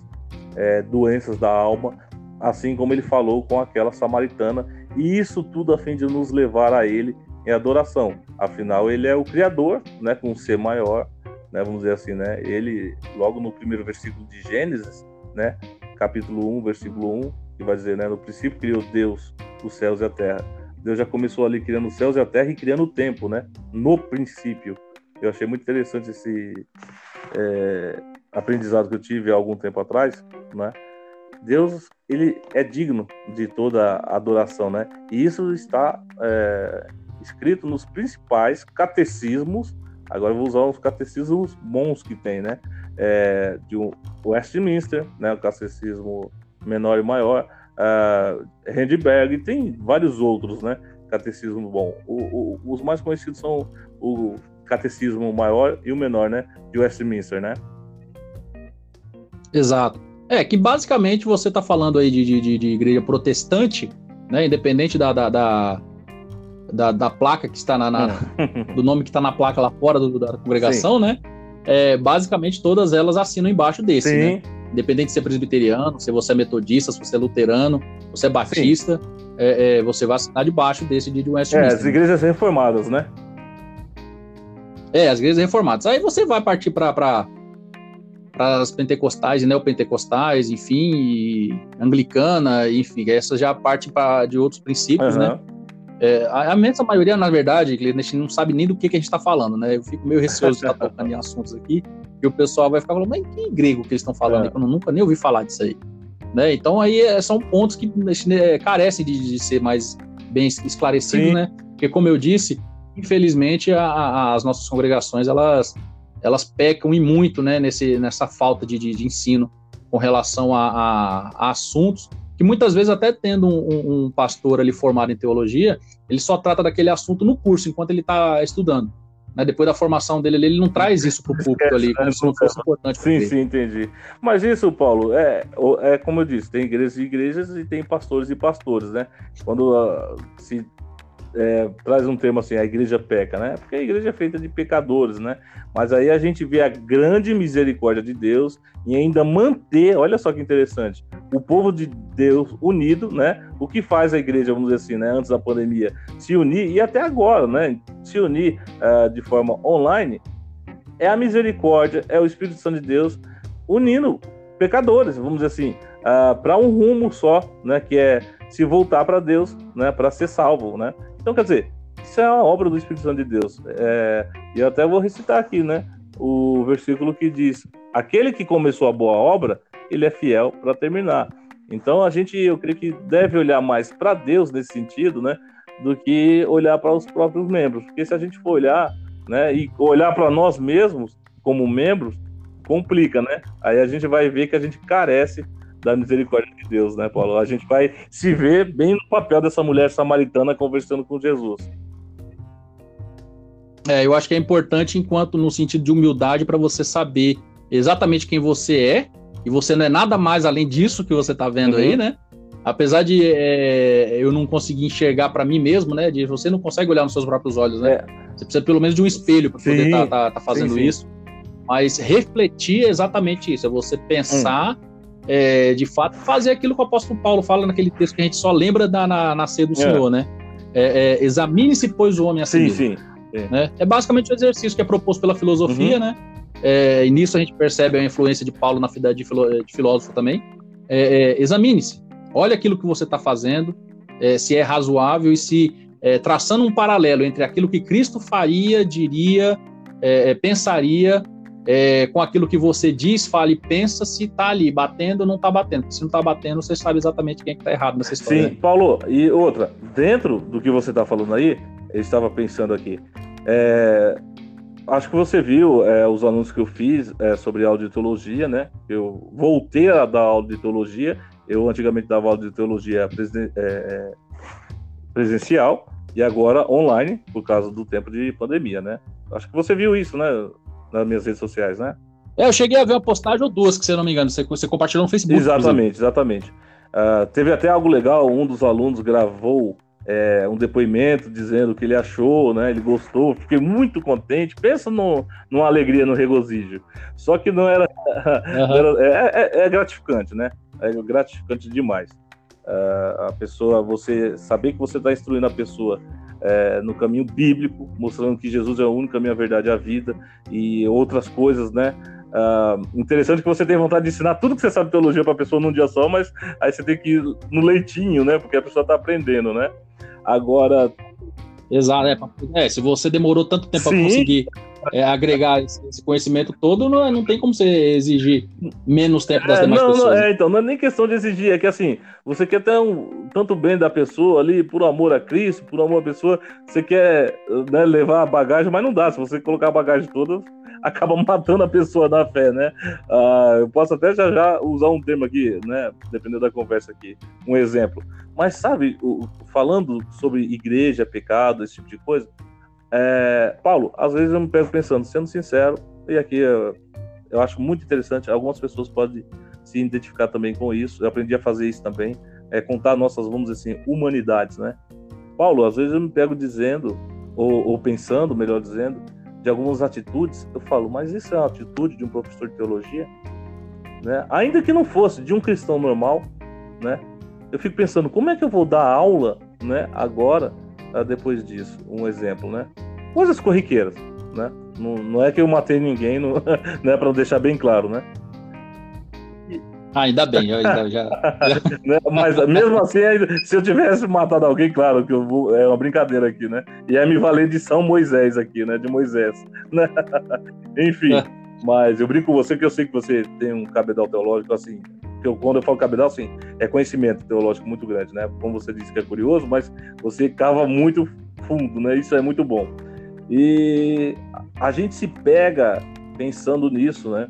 é, doenças da alma, assim como ele falou com aquela samaritana, e isso tudo a fim de nos levar a ele em adoração. Afinal, ele é o criador, né, com um ser maior, né, vamos dizer assim, né? Ele logo no primeiro versículo de Gênesis, né, capítulo 1, versículo 1, que vai dizer, né, no princípio criou Deus os céus e a terra. Deus já começou ali criando os céus e a terra e criando o tempo, né? No princípio. Eu achei muito interessante esse é, aprendizado que eu tive há algum tempo atrás, né? Deus, ele é digno de toda adoração, né? E isso está é, escrito nos principais catecismos. Agora eu vou usar os catecismos bons que tem, né? É, de Westminster, né? O catecismo menor e maior uh, Handberg, tem vários outros, né? Catecismo bom. O, o, os mais conhecidos são o catecismo maior e o menor, né? De Westminster, né? Exato. É, que basicamente você está falando aí de, de, de, igreja protestante, né? Independente da, da, da, da, da placa que está na, na do nome que está na placa lá fora do, da congregação, Sim. né? É, basicamente todas elas assinam embaixo desse, Sim. né? Independente de ser presbiteriano, se você é metodista, se você é luterano, se você é batista, é, é, você vai assinar debaixo desse de Westminster. É, as igrejas reformadas, né? É, as igrejas reformadas. Aí você vai partir para as pentecostais e neopentecostais, enfim, e anglicana, enfim, essa já parte pra, de outros princípios, uhum. né? É, a imensa maioria, na verdade, a gente não sabe nem do que, que a gente está falando, né? Eu fico meio receoso de estar tocando em assuntos aqui, e o pessoal vai ficar falando, mas que grego que eles estão falando? É. Eu nunca nem ouvi falar disso aí. Né? Então aí é, são pontos que né, carecem de, de, ser mais bem esclarecidos, né? Porque como eu disse, infelizmente a, a, as nossas congregações elas elas pecam e muito, né? Nesse, nessa falta de, de, de ensino com relação a, assuntos que muitas vezes até tendo um, um, pastor ali formado em teologia, ele só trata daquele assunto no curso enquanto ele está estudando né, depois da formação dele, ele não traz isso para o público ali, como se não fosse importante. Sim, sim, entendi. Mas isso, Paulo, é, é como eu disse, tem igrejas e igrejas e tem pastores e pastores, né? Quando uh, se é, traz um termo assim, a igreja peca, né? Porque a igreja é feita de pecadores, né? Mas aí a gente vê a grande misericórdia de Deus e ainda manter, olha só que interessante, o povo de Deus unido, né? O que faz a igreja, vamos dizer assim, né? Antes da pandemia, se unir e até agora, né? Se unir uh, de forma online, é a misericórdia, é o Espírito Santo de Deus unindo pecadores, vamos dizer assim, uh, para um rumo só, né? Que é se voltar para Deus, né? Para ser salvo, né? Então, quer dizer, isso é uma obra do Espírito Santo de Deus. É, e eu até vou recitar aqui, né? O versículo que diz: Aquele que começou a boa obra, ele é fiel para terminar. Então, a gente, eu creio que deve olhar mais para Deus nesse sentido, né? Do que olhar para os próprios membros. Porque se a gente for olhar, né? E olhar para nós mesmos como membros, complica, né? Aí a gente vai ver que a gente carece da misericórdia de Deus, né, Paulo? A gente vai se ver bem no papel dessa mulher samaritana conversando com Jesus. É, eu acho que é importante enquanto no sentido de humildade para você saber exatamente quem você é e você não é nada mais além disso que você está vendo uhum. aí, né? Apesar de é, eu não conseguir enxergar para mim mesmo, né? De você não consegue olhar nos seus próprios olhos, né? É. Você precisa pelo menos de um espelho para poder estar tá, tá, tá fazendo sim, sim. isso. Mas refletir é exatamente isso, é você pensar hum é, de fato, fazer aquilo que o apóstolo Paulo fala naquele texto que a gente só lembra da na, nascer do é. Senhor, né? É, é, Examine-se, pois, o homem a si sim, sim. É. Né? é basicamente o exercício que é proposto pela filosofia, uhum. né? É, e nisso a gente percebe a influência de Paulo na vida de, filó de filósofo também. Examine-se, olha aquilo que você está fazendo, se é razoável e se traçando um paralelo entre aquilo que Cristo faria, diria, pensaria é, com aquilo que você diz, fala e pensa se está ali batendo ou não está batendo. Se não está batendo, você sabe exatamente quem é está errado nessa história. Sim, Paulo, e outra, dentro do que você está falando aí, eu estava pensando aqui, é, acho que você viu é, os anúncios que eu fiz é, sobre auditologia, né? Eu voltei a dar auditologia, eu antigamente dava auditologia presen é, é, presencial e agora online, por causa do tempo de pandemia, né? Acho que você viu isso, né? Nas minhas redes sociais, né? É, eu cheguei a ver uma postagem ou duas, que se eu não me engano, você, você compartilhou no Facebook. Exatamente, exatamente. Uh, teve até algo legal, um dos alunos gravou é, um depoimento dizendo que ele achou, né? Ele gostou, fiquei muito contente. Pensa no, numa alegria, no regozijo. Só que não era. Uhum. era é, é, é, gratificante, né? É gratificante demais. Uh, a pessoa, você saber que você está instruindo a pessoa é, no caminho bíblico, mostrando que Jesus é o único caminho, a verdade e a vida, e outras coisas, né? Uh, interessante que você tem vontade de ensinar tudo que você sabe de teologia para a pessoa num dia só, mas aí você tem que ir no leitinho, né? Porque a pessoa está aprendendo, né? Agora. Exato, é, é, se você demorou tanto tempo para conseguir é, agregar esse conhecimento todo, não, é, não tem como você exigir menos tempo das é, demais não, pessoas. Não, é, então, não é nem questão de exigir, é que assim, você quer ter um, tanto bem da pessoa ali, por amor a Cristo, por amor à pessoa, você quer né, levar a bagagem, mas não dá, se você colocar a bagagem toda, acaba matando a pessoa na fé, né? Ah, eu posso até já já usar um termo aqui, né? Dependendo da conversa aqui, um exemplo. Mas sabe, falando sobre igreja, pecado, esse tipo de coisa, é, Paulo, às vezes eu me pego pensando, sendo sincero, e aqui eu, eu acho muito interessante, algumas pessoas podem se identificar também com isso, eu aprendi a fazer isso também, é contar nossas, vamos dizer assim, humanidades, né? Paulo, às vezes eu me pego dizendo, ou, ou pensando, melhor dizendo, de algumas atitudes, eu falo, mas isso é uma atitude de um professor de teologia? Né? Ainda que não fosse de um cristão normal, né? Eu fico pensando, como é que eu vou dar aula, né, agora uh, depois disso. Um exemplo, né? Coisas corriqueiras, né? Não, não é que eu matei ninguém, não, né? Para deixar bem claro, né? Ah, ainda bem, eu ainda já. Né? Mas mesmo assim, se eu tivesse matado alguém, claro que eu vou, é uma brincadeira aqui, né? E é me valer de São Moisés aqui, né? De Moisés. Né? Enfim, é. mas eu brinco com você que eu sei que você tem um cabedal teológico assim que eu, quando eu falo cabedal, assim, é conhecimento teológico muito grande, né? Como você disse que é curioso, mas você cava muito fundo, né? Isso é muito bom. E a gente se pega pensando nisso, né?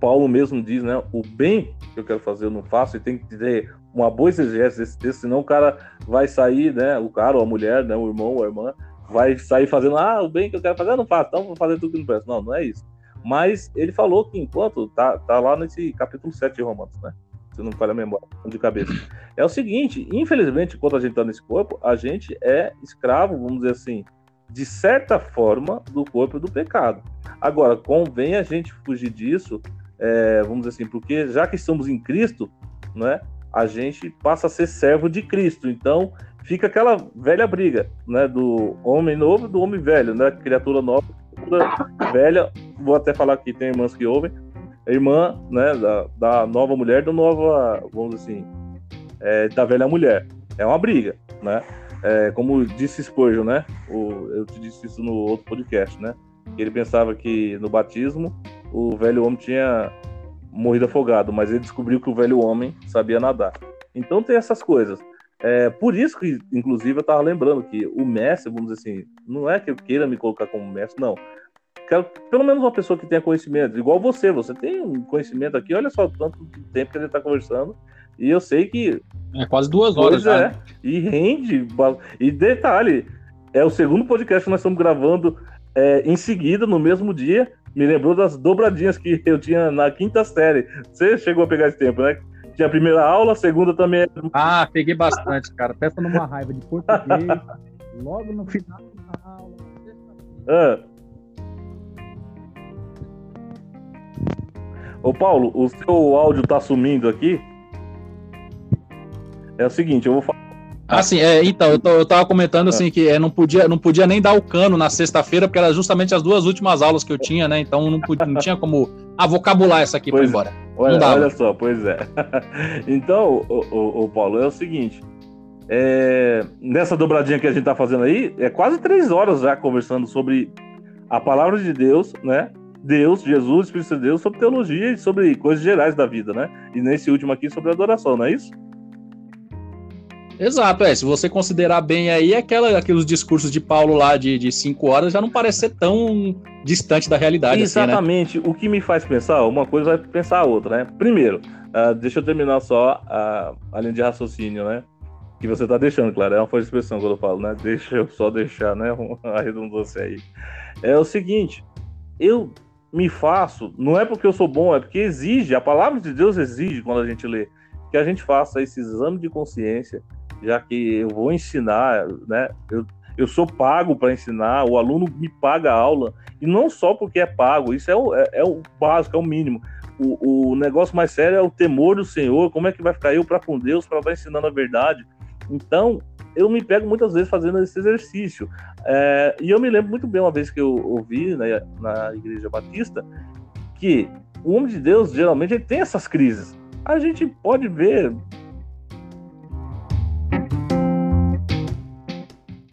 Paulo mesmo diz, né? O bem que eu quero fazer eu não faço e tem que ter uma boa exegese desse texto, senão o cara vai sair, né? O cara ou a mulher, né? O irmão ou a irmã vai sair fazendo, ah, o bem que eu quero fazer eu não faço, então vou fazer tudo que não presta. Não, não é isso. Mas ele falou que enquanto tá, tá lá nesse capítulo 7 de Romanos, né? Se não falha a memória de cabeça. É o seguinte, infelizmente, enquanto a gente tá nesse corpo, a gente é escravo, vamos dizer assim, de certa forma, do corpo do pecado. Agora, convém a gente fugir disso, é, vamos dizer assim, porque já que estamos em Cristo, né? A gente passa a ser servo de Cristo. Então, fica aquela velha briga, né? Do homem novo do homem velho, né? Criatura nova, criatura velha vou até falar que tem irmãs que ouvem, irmã, né, da, da nova mulher, da nova, vamos dizer assim, é, da velha mulher. É uma briga, né? É, como disse Spurgeon, né? O, eu te disse isso no outro podcast, né? Ele pensava que no batismo o velho homem tinha morrido afogado, mas ele descobriu que o velho homem sabia nadar. Então tem essas coisas. É, por isso que, inclusive, eu estava lembrando que o mestre, vamos dizer assim, não é que eu queira me colocar como mestre, não quero pelo menos uma pessoa que tenha conhecimento, igual você, você tem um conhecimento aqui, olha só tanto tempo que a gente está conversando, e eu sei que. É quase duas horas, já. É, e rende. E detalhe, é o segundo podcast que nós estamos gravando é, em seguida, no mesmo dia. Me lembrou das dobradinhas que eu tinha na quinta série. Você chegou a pegar esse tempo, né? Tinha a primeira aula, a segunda também. É ah, peguei bastante, cara. Peça numa raiva de português, logo no final da aula. Ah. Ô Paulo, o seu áudio tá sumindo aqui. É o seguinte, eu vou falar. Ah, sim, é, então, eu, tô, eu tava comentando assim que é, não, podia, não podia nem dar o cano na sexta-feira, porque era justamente as duas últimas aulas que eu tinha, né? Então não, podia, não tinha como ah, vocabular essa aqui pois, embora. Olha, olha, só, pois é. então, o, o, o, Paulo, é o seguinte. É, nessa dobradinha que a gente tá fazendo aí, é quase três horas já conversando sobre a palavra de Deus, né? Deus, Jesus, Espírito de Deus, sobre teologia e sobre coisas gerais da vida, né? E nesse último aqui sobre adoração, não é isso? Exato, é. Se você considerar bem aí, aquela, aqueles discursos de Paulo lá de, de cinco horas já não parece ser tão distante da realidade. Exatamente. Assim, né? O que me faz pensar, uma coisa vai pensar a outra, né? Primeiro, uh, deixa eu terminar só a, a linha de raciocínio, né? Que você tá deixando, claro. É uma força de expressão quando eu falo, né? Deixa eu só deixar, né? A redundância aí. É o seguinte, eu me faço, não é porque eu sou bom, é porque exige, a palavra de Deus exige, quando a gente lê, que a gente faça esse exame de consciência já que eu vou ensinar, né? Eu, eu sou pago para ensinar, o aluno me paga a aula, e não só porque é pago, isso é o, é, é o básico, é o mínimo. O, o, negócio mais sério é o temor do Senhor, como é que vai ficar eu para com Deus, para estar ensinando a verdade. Então, eu me pego muitas vezes fazendo esse exercício. É, e eu me lembro muito bem uma vez que eu ouvi né, na Igreja Batista que o homem de Deus, geralmente, ele tem essas crises. A gente pode ver